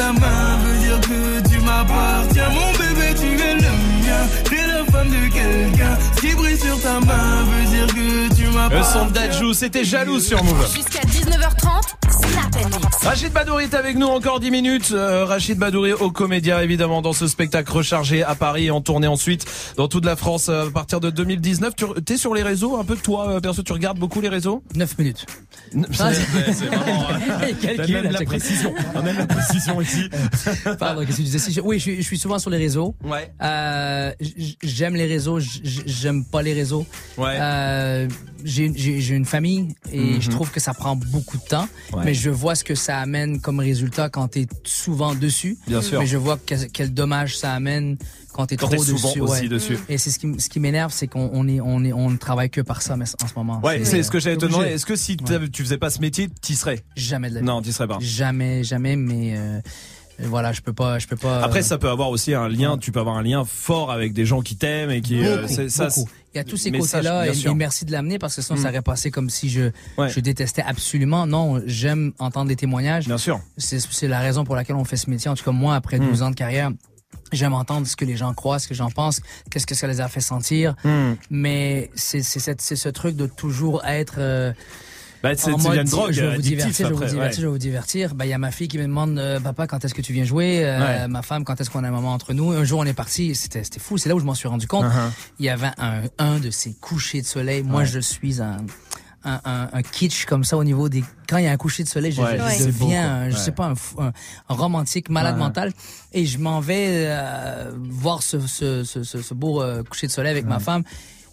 Ta main veut dire que tu m'appartiens. Mon bébé, tu es le mien. T'es la femme de quelqu'un. Ce qui brille sur ta main veut dire que tu Le m'appartiens. son de Dadjou, c'était jaloux sur Move. Jusqu'à 19h30, Snap. Rachid Badouri est avec nous encore 10 minutes. Euh, Rachid Badouri au Comédia évidemment dans ce spectacle rechargé à Paris et en tournée ensuite dans toute la France euh, à partir de 2019. Tu es sur les réseaux un peu toi euh, perso tu regardes beaucoup les réseaux? 9 minutes. C'est c'est vraiment Calcul, même la précision. On aime la précision ici. Pardon, qu'est-ce que tu disais? Oui, je suis, je suis souvent sur les réseaux. Ouais. Euh, j'aime les réseaux, j'aime pas les réseaux. Ouais. Euh, j'ai une famille et Mhm. je trouve que ça prend beaucoup de temps. Ouais. Mais je vois ce que ça amène comme résultat quand t'es souvent dessus. Bien sûr. Mais je vois que- quel dommage ça amène quand t'es trop souvent dessus. aussi ouais. dessus. Et c'est ce qui, ce qui m'énerve, c'est qu'on on est, on est, on ne travaille que par ça mais en ce moment. Ouais, c'est ce que j'allais te demander. Est-ce que si t'avais- tu faisais pas ce métier, t'y serais? Jamais de la vie. Non, t'y serais pas. Jamais, jamais, mais euh, voilà, je peux pas, je peux pas. Après, ça peut avoir aussi un lien. Tu peux avoir un lien fort avec des gens qui t'aiment et qui. euh, Beaucoup, c'est- ça, beaucoup. Il y a tous ces côtés-là et, merci de l'amener parce que sinon Mm. ça aurait passé comme si je, Ouais. je détestais absolument. Non, j'aime entendre des témoignages. Bien sûr. C'est la raison pour laquelle on fait ce métier. En tout cas, moi, après Mm. 12 ans de carrière, j'aime entendre ce que les gens croient, ce que j'en pense, qu'est-ce que ça les a fait sentir. Mm. Mais c'est c'est cette- c'est ce truc de toujours être... euh, Bah, c'est- en c'est mode, une drogue je vais vous divertir, je vais vous divertir, ouais. je vais vous divertir. Ben, il y a ma fille qui me demande, euh, papa, quand est-ce que tu viens jouer? Euh, Ouais. Ma femme, quand est-ce qu'on a un moment entre nous? Un jour, on est parti. C'était, c'était fou. C'est là où je m'en suis rendu compte. Uh-huh. Il y avait un, un de ces couchers de soleil. Moi, Ouais. je suis un, un, un, un kitsch comme ça au niveau des, quand il y a un coucher de soleil, je, Ouais, je- beau, deviens, un- je Ouais. sais pas, un, fou- un- romantique, malade Ouais. mental. Et je m'en vais euh, voir ce, ce, ce, ce, beau euh, coucher de soleil avec ma femme.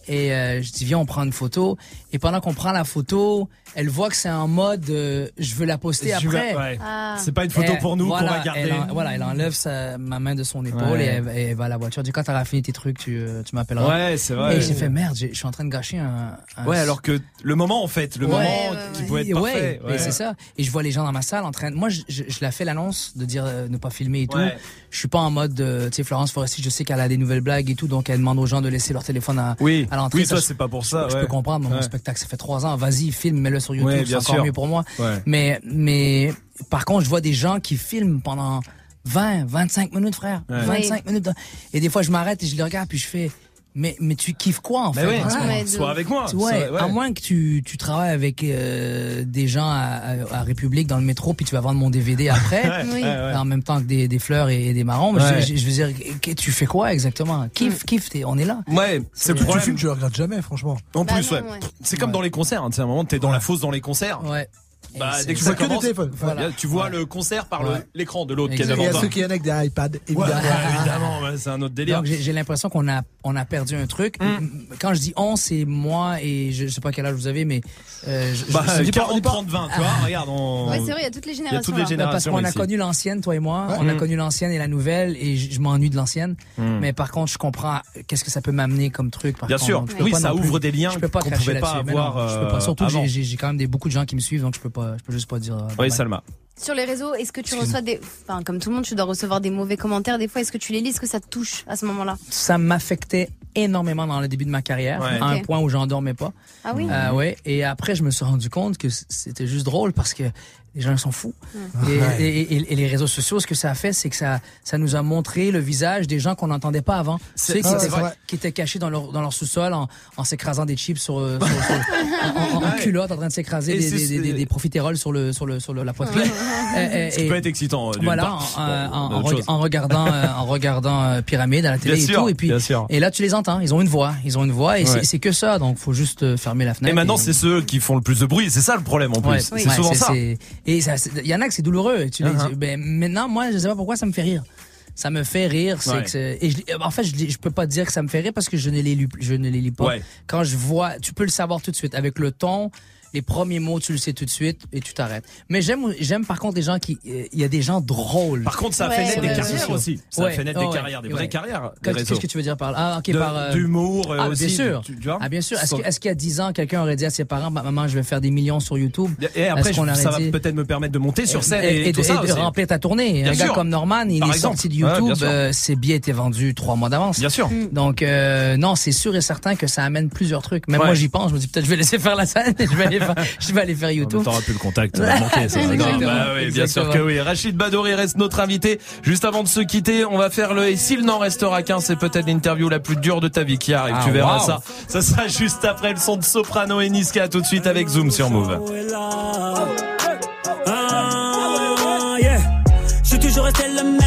Et euh, je dis viens on prend une photo. Et pendant qu'on prend la photo, elle voit que c'est en mode euh, je veux la poster Je après. ouais. C'est pas une photo pour nous qu'on voilà, va garder. Elle en- voilà, elle enlève sa, ma main de son épaule Ouais. et elle, va à la voiture. Elle dit quand t'auras fini tes trucs, tu, euh, tu m'appelleras. Ouais, c'est vrai. Et j'ai fait merde, je suis en train de gâcher un. un- Ouais, alors que le moment en fait, le Ouais, moment ouais, qui peut être parfait. ouais, et c'est ça. Et je vois les gens dans ma salle en train. de- Moi, je, je, je la fais l'annonce de dire euh, ne pas filmer et tout. Ouais. Je suis pas en mode, euh, tu sais, Florence Foresti, je sais qu'elle a des nouvelles blagues et tout, donc elle demande aux gens de laisser leur téléphone à, Oui. à l'entrée. Oui, Ça, c'est pas pour ça, Je, ouais. peux comprendre. Mon Ouais. spectacle, ça fait trois ans. Vas-y, filme, sur YouTube. Ouais, c'est encore sûr. mieux pour moi. Ouais. Mais, mais par contre, je vois des gens qui filment pendant 20, 25 minutes, frère. Ouais. 25 minutes. Et des fois, je m'arrête et je les regarde puis je fais. Mais, mais tu kiffes quoi en Mais fait ouais, ce ouais, sois avec moi, Ouais, sois- à moins que tu, tu travailles avec euh, des gens à, à, à République dans le métro puis tu vas vendre mon DVD après Ouais, Oui. ouais, ouais. en même temps que des, des fleurs et, et des marrons. Mais je, veux dire, que- tu fais quoi exactement? Kiffe, kiffe, t'es- on est là. Ouais, c'est le Tu problème. filmes, tu le regardes jamais, franchement. En Bah plus, non, ouais. ouais. C'est comme dans les concerts. Hein. Tu sais, à un moment, t'es dans la fosse dans les concerts. Ouais. Bah, dès que Tu vois que commence, voilà, tu vois le concert par le- Ouais. l'écran de l'autre qui est devant Il y a ceux qui viennent avec des iPads, évidemment. ouais, évidemment, ouais, c'est un autre délire. Donc j'ai l'impression qu'on a on a perdu un truc. Quand je dis on, c'est moi et je, je sais pas quel âge vous avez, mais euh, je, Bah, je- je dis pas- 40, 30, 20, tu vois, regarde, on... Ouais, c'est vrai, il y a toutes les générations. toutes les là. générations. Parce qu'on a connu l'ancienne, toi et moi. Ouais. On a Mm. connu l'ancienne et la nouvelle, et je, m'ennuie de l'ancienne. Mm. Mais par contre, je comprends qu'est-ce que ça peut m'amener comme truc. Par Bien contre. sûr. Oui, ça ouvre des liens Je peux pas avoir, je peux pas. euh, Surtout j'ai- quand même beaucoup de gens qui me suivent, donc je peux pas, je peux juste pas dire. euh, Oui. Salma. Sur les réseaux, est-ce que tu reçois des. Enfin, comme tout le monde, tu dois recevoir des mauvais commentaires. Des fois, est-ce que tu les lis? Est-ce que ça te touche à ce moment-là? Ça m'affectait énormément dans le début de ma carrière, Ouais. à un point où j'en dormais pas. Ah oui? Euh, ouais. Et après, je me suis rendu compte que c'était juste drôle parce que les gens ils sont fous. Ouais. Et, Ouais. et- et- et les réseaux sociaux, ce que ça a fait, c'est que ça, ça nous a montré le visage des gens qu'on n'entendait pas avant. Sais, qui, ah, étaient, qui étaient cachés dans leur, dans leur sous-sol en, en s'écrasant des chips sur, euh, sur- sur- en, en- en Ouais. culotte, en train de s'écraser des, des, des, des- des profiteroles sur, le, sur, le, sur le- la poitrine. Et- Ce qui peut être excitant. euh, voilà, en, euh, en- regardant, euh, en regardant euh, Pyramide à la télé Bien et sûr, tout. Et puis, et là, tu les entends. Ils ont une voix. Ils ont une voix et c'est- Ouais. c'est que ça. Donc, faut juste fermer la fenêtre. Et maintenant, c'est ceux qui font le plus de bruit. C'est ça le problème en plus. Ouais, C'est ouais, souvent ça. Et il y en a que c'est douloureux. Tu tu- ben, maintenant, moi, je sais pas pourquoi ça me fait rire. Ça me fait rire. C'est Ouais. que et je, en fait, je, peux pas dire que ça me fait rire parce que je ne les lis, je ne les lis pas. Ouais. Quand je vois, tu peux le savoir tout de suite avec le ton. Les premiers mots, tu le sais tout de suite et tu t'arrêtes. Mais j'aime, j'aime par contre les gens qui, euh, il y a des gens drôles. Par contre, ça a fait naître des carrières aussi. Ça a fait naître des carrières, des vraies carrières, Qu'est-ce que tu veux dire par là? Ah, ok, De- par euh, d'humour, euh, ah, aussi, Bien sûr. tu- tu vois? Ah, bien sûr. Est-ce Sans- que- est-ce qu'il y a 10 ans, quelqu'un aurait dit à ses parents, bah, maman, je vais faire des millions sur YouTube Et après, je- ça va peut-être me permettre de monter sur scène et, et, tout de, ça et de aussi. remplir ta tournée. Bien un gars sûr. comme Norman, il Par est exemple. sorti de Ouais, YouTube, euh, ses billets étaient vendus trois mois d'avance. Bien sûr. Donc euh, non, c'est sûr et certain que ça amène plusieurs trucs. Même Ouais. moi j'y pense, je me dis peut-être je vais laisser faire la scène, et je vais je vais aller faire YouTube. T'auras plus le contact. Bah bien sûr que oui. Rachid Badouri reste notre invité. Juste avant de se quitter, on va faire le. Et s'il n'en restera qu'un, c'est peut-être l'interview la plus dure de ta vie qui arrive. Ah, tu verras ça. Ça sera juste après le son de Soprano et Niska. Tout de suite avec Zoom sur Move. Ah, ah, je suis toujours resté le même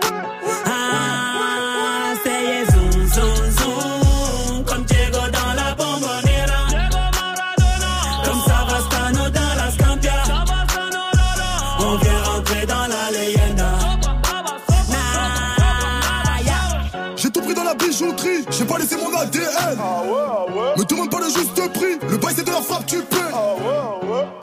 J'ai pas laissé mon ADN. Me demande pas le juste prix, le bail c'est de la frappe, tu paies.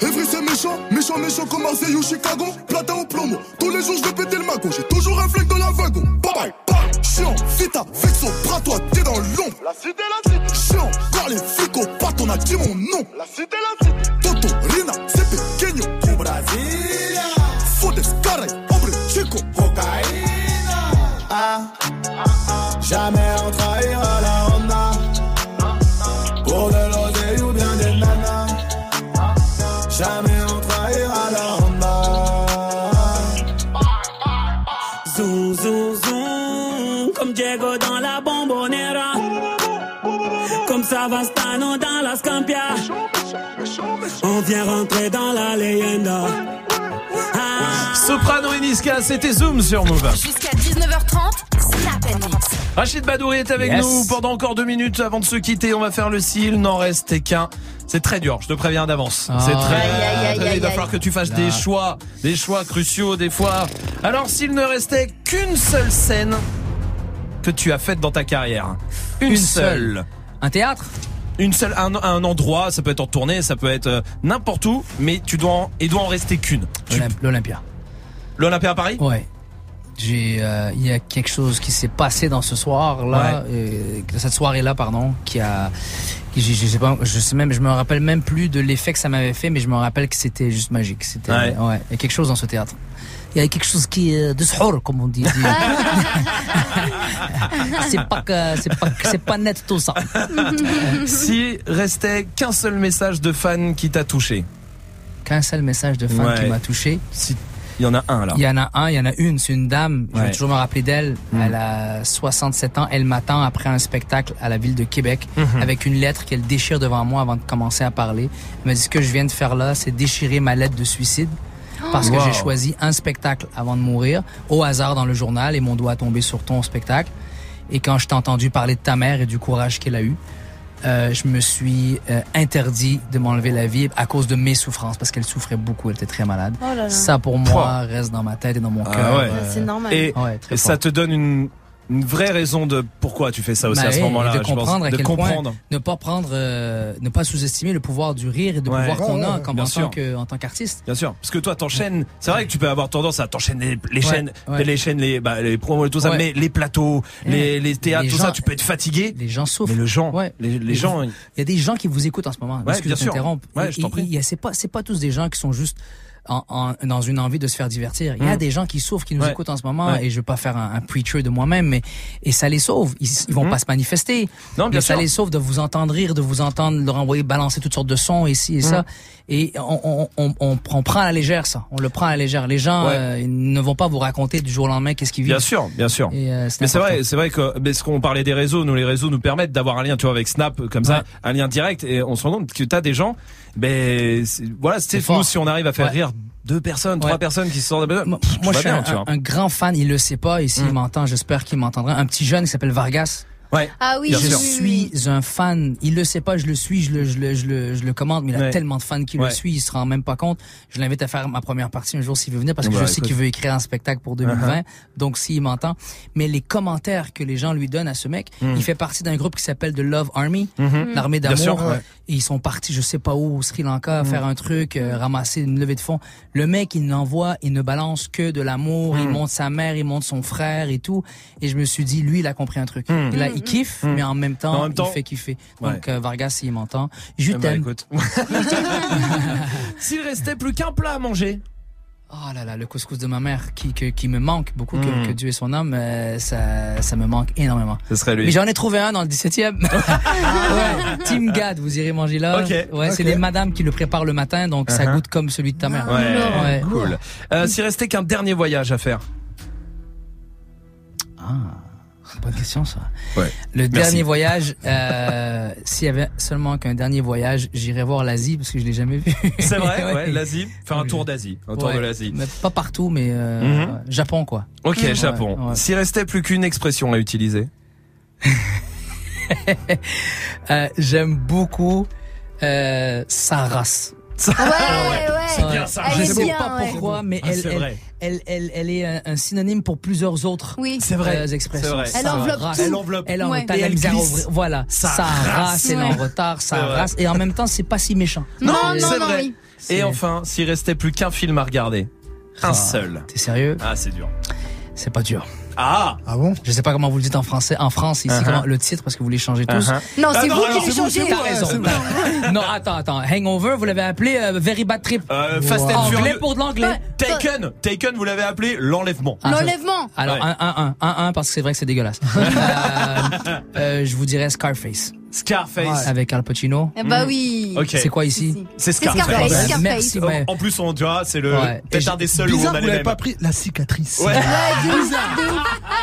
Evry c'est méchant, méchant, méchant comme Marseille ou Chicago. Platin au plomo, tous les jours je vais péter le magot. J'ai toujours un flingue dans la wagon. Bye bye, bye. Chiant, vita, vexo, bras toi, t'es dans l'ombre. La cité, la cité. Chiant, car les flics au pattes, on a dit mon nom. La cité, la cité. Toto, Rina, c'est pequeño. Au Brasilia. Fodes, caray, hombre, chico. Cocaïna. Ah, jamais on trahira leyenda. Soprano et Niska, c'était Zoom sur Move. Jusqu'à 19h30, Snap and Mix. Rachid Badouri est avec Yes. nous pendant encore deux minutes avant de se quitter. On va faire le s'il n'en reste qu'un. C'est très dur, je te préviens d'avance. Ah. C'est très, Aïe, aïe, aïe, très- aïe, Il va falloir que tu fasses Là. des choix, des choix cruciaux des fois. Alors s'il ne restait qu'une seule scène que tu as faite dans ta carrière, une, Une seule. seule. Un théâtre? Une seule, un, un endroit, ça peut être en tournée, ça peut être euh, n'importe où, mais tu dois en, il doit en rester qu'une. L'Olympia. L'Olympia à Paris? Ouais. J'ai, euh, il y a quelque chose qui s'est passé dans ce soir là, euh, cette soirée là pardon, qui a, qui, je, je sais pas, je sais même, je me rappelle même plus de l'effet que ça m'avait fait, mais je me rappelle que c'était juste magique. C'était, Ouais. ouais. il y a quelque chose dans ce théâtre. Il y a quelque chose qui est de sahur, comme on dit. c'est pas que, c'est pas, que- c'est pas net tout ça. Si restait qu'un seul message de fan qui t'a touché. Qu'un seul message de fan Ouais. qui m'a touché. Si, il y en a un là. Il y en a un, il y en a une, c'est une dame, je vais toujours me rappeler d'elle. Mm. Elle a 67 ans, elle m'attend après un spectacle à la ville de Québec Mhm. avec une lettre qu'elle déchire devant moi avant de commencer à parler. Elle m'a dit ce que je viens de faire là, c'est déchirer ma lettre de suicide. Parce que j'ai choisi un spectacle avant de mourir, au hasard dans le journal, et mon doigt a tombé sur ton spectacle. Et quand je t'ai entendu parler de ta mère et du courage qu'elle a eu, euh, je me suis euh, interdit de m'enlever la vie à cause de mes souffrances, parce qu'elle souffrait beaucoup, elle était très malade. Oh là là. Ça, pour moi, reste dans ma tête et dans mon Ah cœur. ouais. Euh, C'est normal. Et, Ouais, très et ça te donne une, une vraie raison de pourquoi tu fais ça aussi Bah à ce oui, moment-là. de je pense. comprendre à quel comprendre. point ne pas prendre, euh, ne pas sous-estimer le pouvoir du rire et de Ouais. pouvoir qu'on a comme bien en sûr. tant que en tant qu'artiste. Bien sûr, parce que toi t'enchaînes. C'est vrai que tu peux avoir tendance à t'enchaîner les, chaînes, les chaînes, les, bah, les promos et tout ça, mais les plateaux, les, les théâtres, Les tout gens- ça, tu peux être fatigué. Les gens souffrent. Mais le gens, Ouais. les, les gens, Il y a des gens qui vous écoutent en ce moment. Ouais, bien sûr. je t'en prie. C'est pas, c'est pas tous des gens qui sont juste en, en- dans une envie de se faire divertir. Il y a Mm. des gens qui souffrent, qui nous Ouais. écoutent en ce moment, Ouais. et je veux pas faire un, un preacher de moi-même, mais et ça les sauve. Ils, ils vont Mhm. pas se manifester, Non, bien mais ça sûr. les sauve de vous entendre rire, de vous entendre leur envoyer balancer toutes sortes de sons ici et ça. Mhm. Et on, on, on, on, prend à la légère ça. On le prend à la légère. Les gens Ouais. euh, ils ne vont pas vous raconter du jour au lendemain qu'est-ce qu'ils vivent. Bien sûr, bien sûr. Et, euh, mais c'est vrai, c'est vrai que mais ce qu'on parlait des réseaux, nous les réseaux nous permettent d'avoir un lien, tu vois, avec Snap comme ça, un lien direct, et on se rend compte que t'as des gens, ben voilà, fort. nous si on arrive à faire Ouais. rire deux personnes, trois personnes qui se sortent de pff, moi, je suis bien, un grand fan. Il le sait pas. Et s'il Mm. m'entend, j'espère qu'il m'entendra. Un petit jeune qui s'appelle Vargas. Ouais. Ah oui, je suis un fan. Il le sait pas, je le suis, je le, je le, je le, je le commande, mais il a Ouais. tellement de fans qui Ouais. le suivent, il se rend même pas compte. Je l'invite à faire ma première partie un jour s'il veut venir parce que Bah, je sais qu'il veut écrire un spectacle pour 2020. Uh-huh. Donc s'il m'entend. Mais les commentaires que les gens lui donnent à ce mec, Mm. il fait partie d'un groupe qui s'appelle The Love Army, Mhm. l'armée Bien sûr, d'amour. ouais. Et ils sont partis, je sais pas où, au Sri Lanka, faire un truc, euh, ramasser une levée de fonds. Le mec, il n'envoie, il ne balance que de l'amour. Il Mm. montre sa mère, il montre son frère et tout. Et je me suis dit, lui, il a compris un truc. Mm. Là, il kiffe, Mm. mais en même temps, En même temps- il fait kiffer. Ouais. Donc, euh, Vargas, s'il m'entend, je Eh t'aime. S'il restait plus qu'un plat à manger. Oh là là, le couscous de ma mère qui, que- qui me manque beaucoup, Mm. que, que Dieu ait son âme, euh, ça, ça me manque énormément. Ce serait lui. Mais j'en ai trouvé un dans le 17e. ouais, Team Gad, vous irez manger là. Ok. Ouais, c'est les madames qui le préparent le matin, donc ça Uh-huh. goûte comme celui de ta mère. Ouais, Ouais. cool. Euh, S'il restait qu'un dernier voyage à faire. Ah, bonne question ça. Ouais. Le Merci. dernier voyage, euh, s'il y avait seulement qu'un dernier voyage, j'irais voir l'Asie parce que je l'ai jamais vu. C'est vrai, Ouais. ouais, l'Asie. Faire un tour d'Asie. Un tour de l'Asie. Pas partout, mais euh, Mhm. Japon quoi. Ok, Japon. S'il restait plus qu'une expression à utiliser? Euh, J'aime beaucoup euh, sa race. Ouais, ouais. C'est bien ça. Je Elle est sais bien, pas ouais. pourquoi, mais Ah, elle, c'est elle, elle, elle, elle est un, un synonyme pour plusieurs autres Oui. C'est vrai. euh, expressions. C'est vrai. Elle enveloppe race. tout. Elle enveloppe. Elle en Ouais. elle glisse. Voilà. Sa Sa, race. race, elle est en Ouais. retard, sa C'est race. Et en même temps, c'est pas si méchant. Non, c'est non, non, vrai. oui. Et C'est- enfin, s'il restait plus qu'un film à regarder. Un Ah. seul. T'es sérieux? Ah, c'est dur. C'est pas dur. Ah Ah bon? Je sais pas comment vous le dites en français. En France, ici, Uh-huh. comment, le titre, parce que vous les changez tous. Uh-huh. Non, Ah c'est non, vous qui T'as raison. c'est non, attends, attends. Hangover, vous l'avez appelé euh, Very Bad Trip. Euh, Fast and Anglais Furious. pour de l'anglais. Taken. Taken, vous l'avez appelé l'enlèvement. Ah, L'enlèvement. Alors, Ouais. 1-1-1. 1-1 parce que c'est vrai que c'est dégueulasse. euh, euh, je vous dirais Scarface. Scarface. Avec Al Pacino. Eh bah oui. Ok. C'est quoi ici C'est Scarface. Scarface. Scarface. Merci. En- ouais. En plus, on, tu vois, c'est le Ouais. Peut-être un des seuls où on a vous les pas pris la cicatrice. Ouais. Ouais.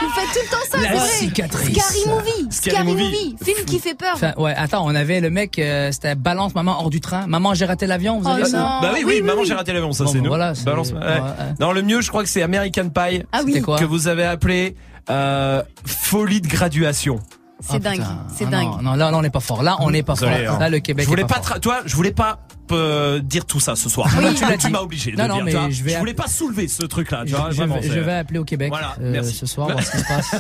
Vous faites tout le temps ça, La cicatrice. Scary Movie. Scary Scary Movie. Movie. Film qui fait peur. Enfin, ouais, attends, on avait le mec, euh, c'était Balance Maman hors du train. Maman, j'ai raté l'avion, vous Oh avez non. ça Bah oui, oui, Oui, oui, maman, oui. j'ai raté l'avion, ça Bon, c'est nous. voilà, Balance. Non, le mieux, je crois que c'est American Pie. Ah oui. Que vous avez appelé euh, folie de graduation. C'est Ah, dingue. C'est Ah, dingue. Non, non, là, là, on n'est pas fort. Là, on n'est pas fort. hein. Là, le Québec Je voulais est pas, pas fort. toi, je voulais pas euh, dire tout ça ce soir. Oui, tu m'as obligé Non, non, dire. mais tu vois. je vais- voulais pas soulever ce truc-là. Je, vais, je c'est- vais appeler au Québec Voilà, euh, merci. ce soir, voir ce qui se passe.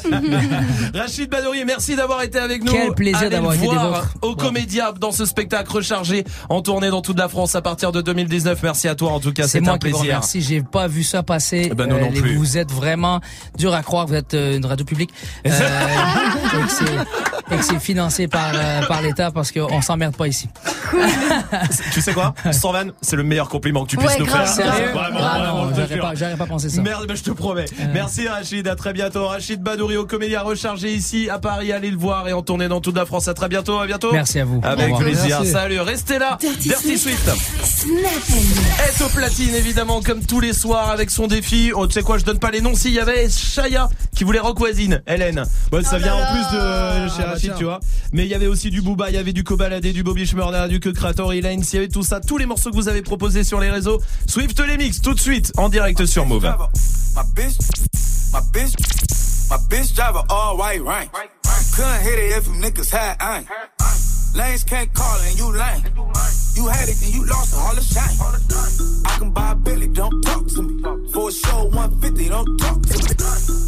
Rachid Badouri, merci d'avoir été avec nous. Quel plaisir d'avoir été des voir vôtres. Au. Comédia dans ce spectacle rechargé en tournée dans toute la France à partir de 2019. Merci à toi en tout cas, C'est un plaisir. remercie. J'ai pas vu ça passer. Eh ben, non les- plus. Vous êtes vraiment dur à croire. Vous êtes euh, une radio publique euh, et que c'est- et que c'est financé par euh, par l'État parce qu'on s'emmerde pas ici. Tu sais quoi c'est le meilleur compliment que tu puisses Ouais, nous grave, faire. grave. Sérieux Vraiment, Ah j'aurais pas, j'aurais pas pensé ça. Merde, mais je te promets. Merci Rachid, à très bientôt. Rachid Badouri au Comédia rechargé ici à Paris. Allez le voir et en tournée dans toute la France. À très bientôt, à bientôt. Merci à vous. Avec plaisir. Merci. Salut, restez là. Dirty Dirty Swift. Swift. Est au platine évidemment comme tous les soirs avec son défi. Oh, tu sais quoi, je donne pas les noms. S'il y avait Shaya qui voulait Rock Voisine, Hélène. Bon, ça Oh vient là en plus de là. chez Ah bah Rachid, tu vois. Mais il y avait aussi du Booba, il y avait du Kobalade, du Bobby Schmurda, du Creatory Lane, il y avait tout ça, tous les morceaux que vous avez proposés sur les réseaux. Swift les mix tout de suite en direct sur Move. My bitch, my bitch, my bitch drive a all white rank. Couldn't hit it if you niggas had ain't. Lanes can't call and you lame. You had it and you lost it, all the shine. I can buy a Billy, don't talk to me. For a show 150, don't talk to me.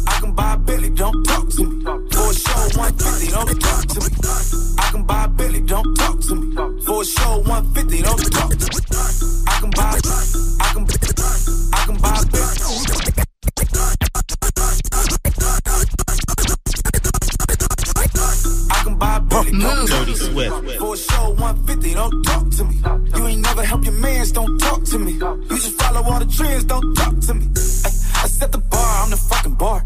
I can buy a Billy, don't talk to me. For a show 150, don't talk to me. I can buy a Billy, don't talk to me. For a show 150, don't talk to me. I can buy, I can, I can buy a Billy. I can buy Billy, don't talk. For a show 150, don't talk to me. You ain't never help your mans, don't talk to me. You just follow all the trends, don't talk to me. Ay, I set the bar, I'm the fucking bar.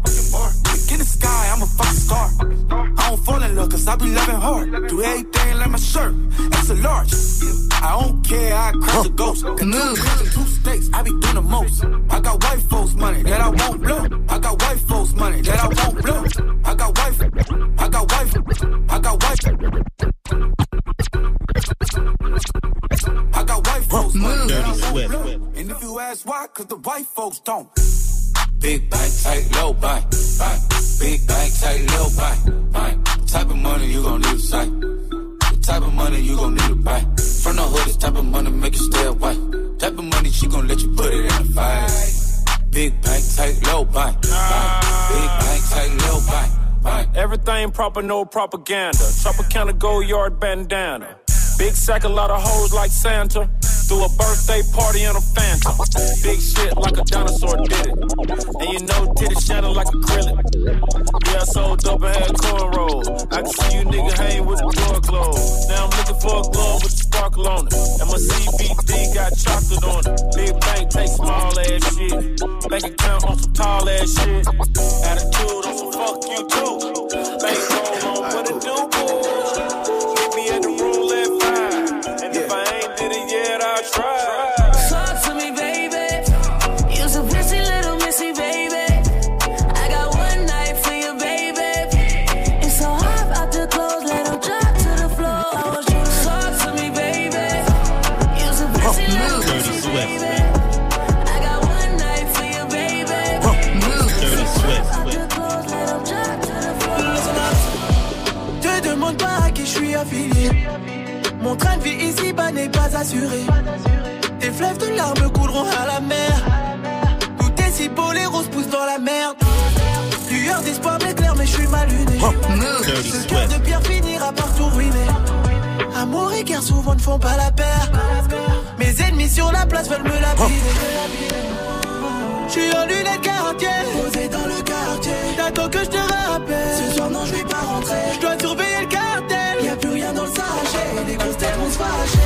In the sky, I'm a fucking star. I don't fall in love, cause I be loving hard. Do everything like my shirt, it's a large. I don't care, I crush a ghost. Got two two steaks, I be doing the most. I got white folks money that I won't blow. I got white folks money that I won't blow. I got wife, I got wife, I got wife. I got white folks money that I won't. And if you ask why, cause the white folks don't. Big bank, tight, low bank, bank. Big bank, tight, low bank, bank. Type of money you gon' need a sight. The type of money you gon' need to buy. From the hood, this type of money make you stay away. Type of money she gon' let you put it in a fight. Big bank, tight, low bank, bank. Big bank, tight, low bank, bank. Everything proper, no propaganda. Tropicana gold yard bandana. Big sack, a lot of hoes like Santa. Threw a birthday party in a phantom. Big shit like a dinosaur did it. And you know, titties shining like acrylic. Yeah, I sold dope and had cornrows. I can see you nigga hang with the door closed. Now I'm looking for a glove with the sparkle on it. And my CBD got chocolate on it. Big bank take small ass shit. Bank account on some tall ass shit. Attitude on some fuck you too. Bank roll on what it do, boo. Suis affilié. Mon train de vie ici-bas n'est pas assuré. Tes fleuves de larmes couleront à la mer. Tout est si beau, les roses poussent dans la merde. Lueur d'espoir m'éclaire, mais je suis mal luné. Dirty Ce cœur de pierre finira par tout ruiner. Amour et guerre souvent ne font pas la paire. Mes ennemis sur la place veulent me lapider. Je suis en lunettes quartier, posé dans le quartier. T'attends que je te rappelle. Ce soir, non, je vais pas rentrer. Je dois surveiller Les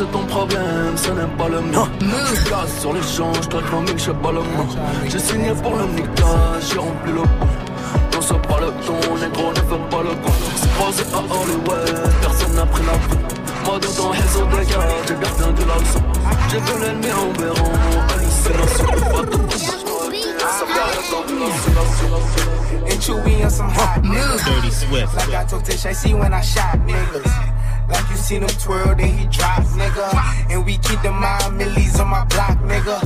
c'est ton problème, ce n'est pas le mien. Je place sur l'échange, toi l'homme, je sais pas le mot. J'ai signé pour le nictage, j'ai rempli le pot. Non, c'est pas le ton, négro, ne fais pas le con. C'est posé à Hollywood, personne n'a pris la peau. Moi, dans ton réseau de gars, j'ai gardé de la leçon. J'ai vu l'ennemi en béron, hallucination. Pas de And Chewy on some hot niggas. Dirty Swift. Like I told Tish, I see when I shot niggas. Like you seen him twirl, then he drop, nigga. And we keep the mind millies on my block, nigga.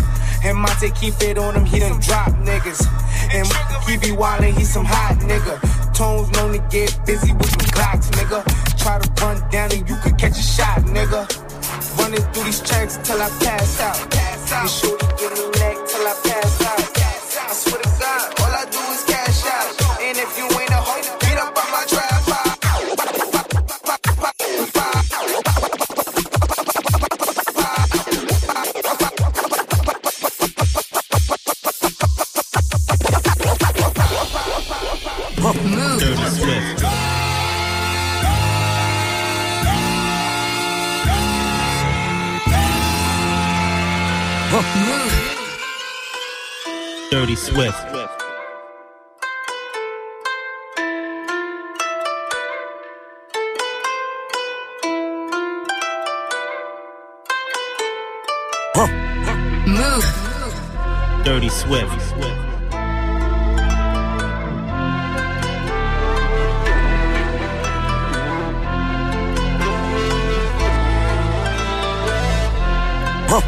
And Monte keep it on him, he done drop niggas. And he be wildin', he some hot nigga. Tones known to get busy with them Glocks, nigga. Try to run down and you could catch a shot, nigga. Running through these checks till I pass out. And shorty give me neck till I pass out. Dirty Swift. Dirty Swift. Pas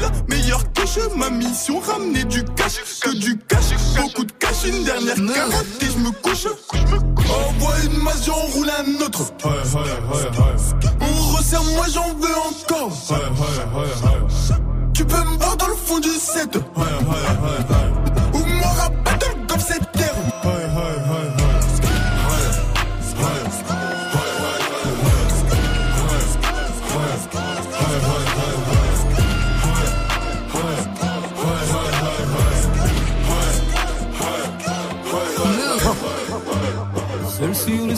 Meilleur moula, meilleur cache. Ma mission, ramener du cash. Que du cash, beaucoup de cash. Une dernière carotte et je me couche. Envoie une masse, j'en roule un autre. On resserre, moi j'en veux encore. Tu peux me voir dans le fond du set.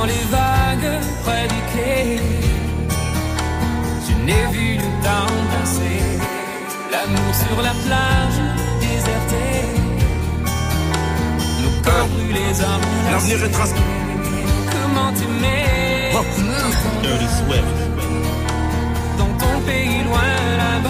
Dans les vagues près du quai. Je n'ai vu le temps passer. L'amour sur la plage désertée. Nos corps brûlés à L'avenir est tracé. Comment t'aimer Dans ton pays loin là-bas?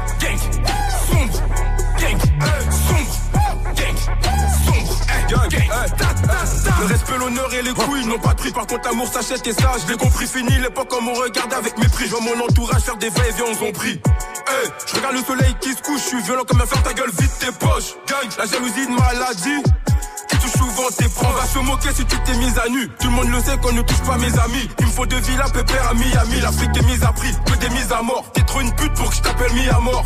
Le respect, l'honneur et les couilles n'ont pas de prix. Par contre, l'amour s'achète et ça, je l'ai compris. Fini l'époque comme on regardait avec mépris. Je vois mon entourage faire des va-et-vient, on ont pris. Hey, je regarde le soleil qui se couche, je suis violent comme un fer, ta gueule, vite tes poches. Gang, la jalousie de maladie. Tu touches souvent tes. On va se moquer si tu t'es mise à nu. Tout le monde le sait qu'on ne touche pas mes amis. Il me faut deux villas, pépère à Miami. L'Afrique est mise à prix, que des mises à mort. T'es trop une pute pour que je t'appelle mis à mort.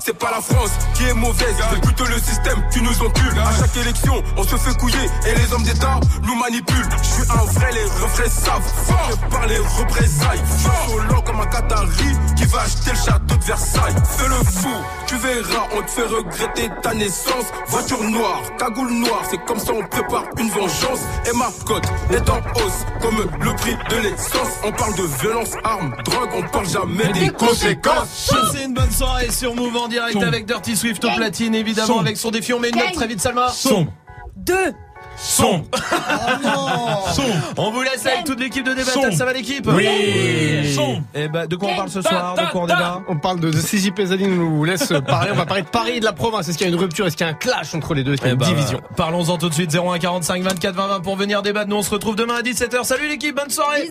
C'est pas la France qui est mauvaise, c'est plutôt le système qui nous encule. À chaque élection, on se fait couiller et les hommes d'État nous manipulent. Je suis un vrai, les refrains savent. Fort par les représailles. Je comme un Qatari qui va acheter le château de Versailles. Fais le fou, tu verras, on te fait regretter ta naissance. Voiture noire, cagoule noire, c'est comme ça on prépare une vengeance. Et ma cote est en hausse, comme le prix de l'essence. On parle de violence, armes, drogue, on parle jamais des conséquences. C'est une bonne soirée sur en direct avec Dirty Swift au platine, évidemment, avec son défi. On met une note très vite, Salma. Son. Deux. Son. Oh On vous laisse avec toute l'équipe de débat. Ça va l'équipe Oui. Son. Et bah, de quoi on parle ce soir De quoi on débat On parle de, Sisi Pezzali, nous laisse parler. On va parler de Paris et de la province. Est-ce qu'il y a une rupture? Est-ce qu'il y a un clash entre les deux? Est-ce qu'il y a Eh une bah, division? Parlons-en tout de suite. 01 45 24 20 20 pour venir débattre. Nous on se retrouve demain à 17h. Salut l'équipe, bonne soirée.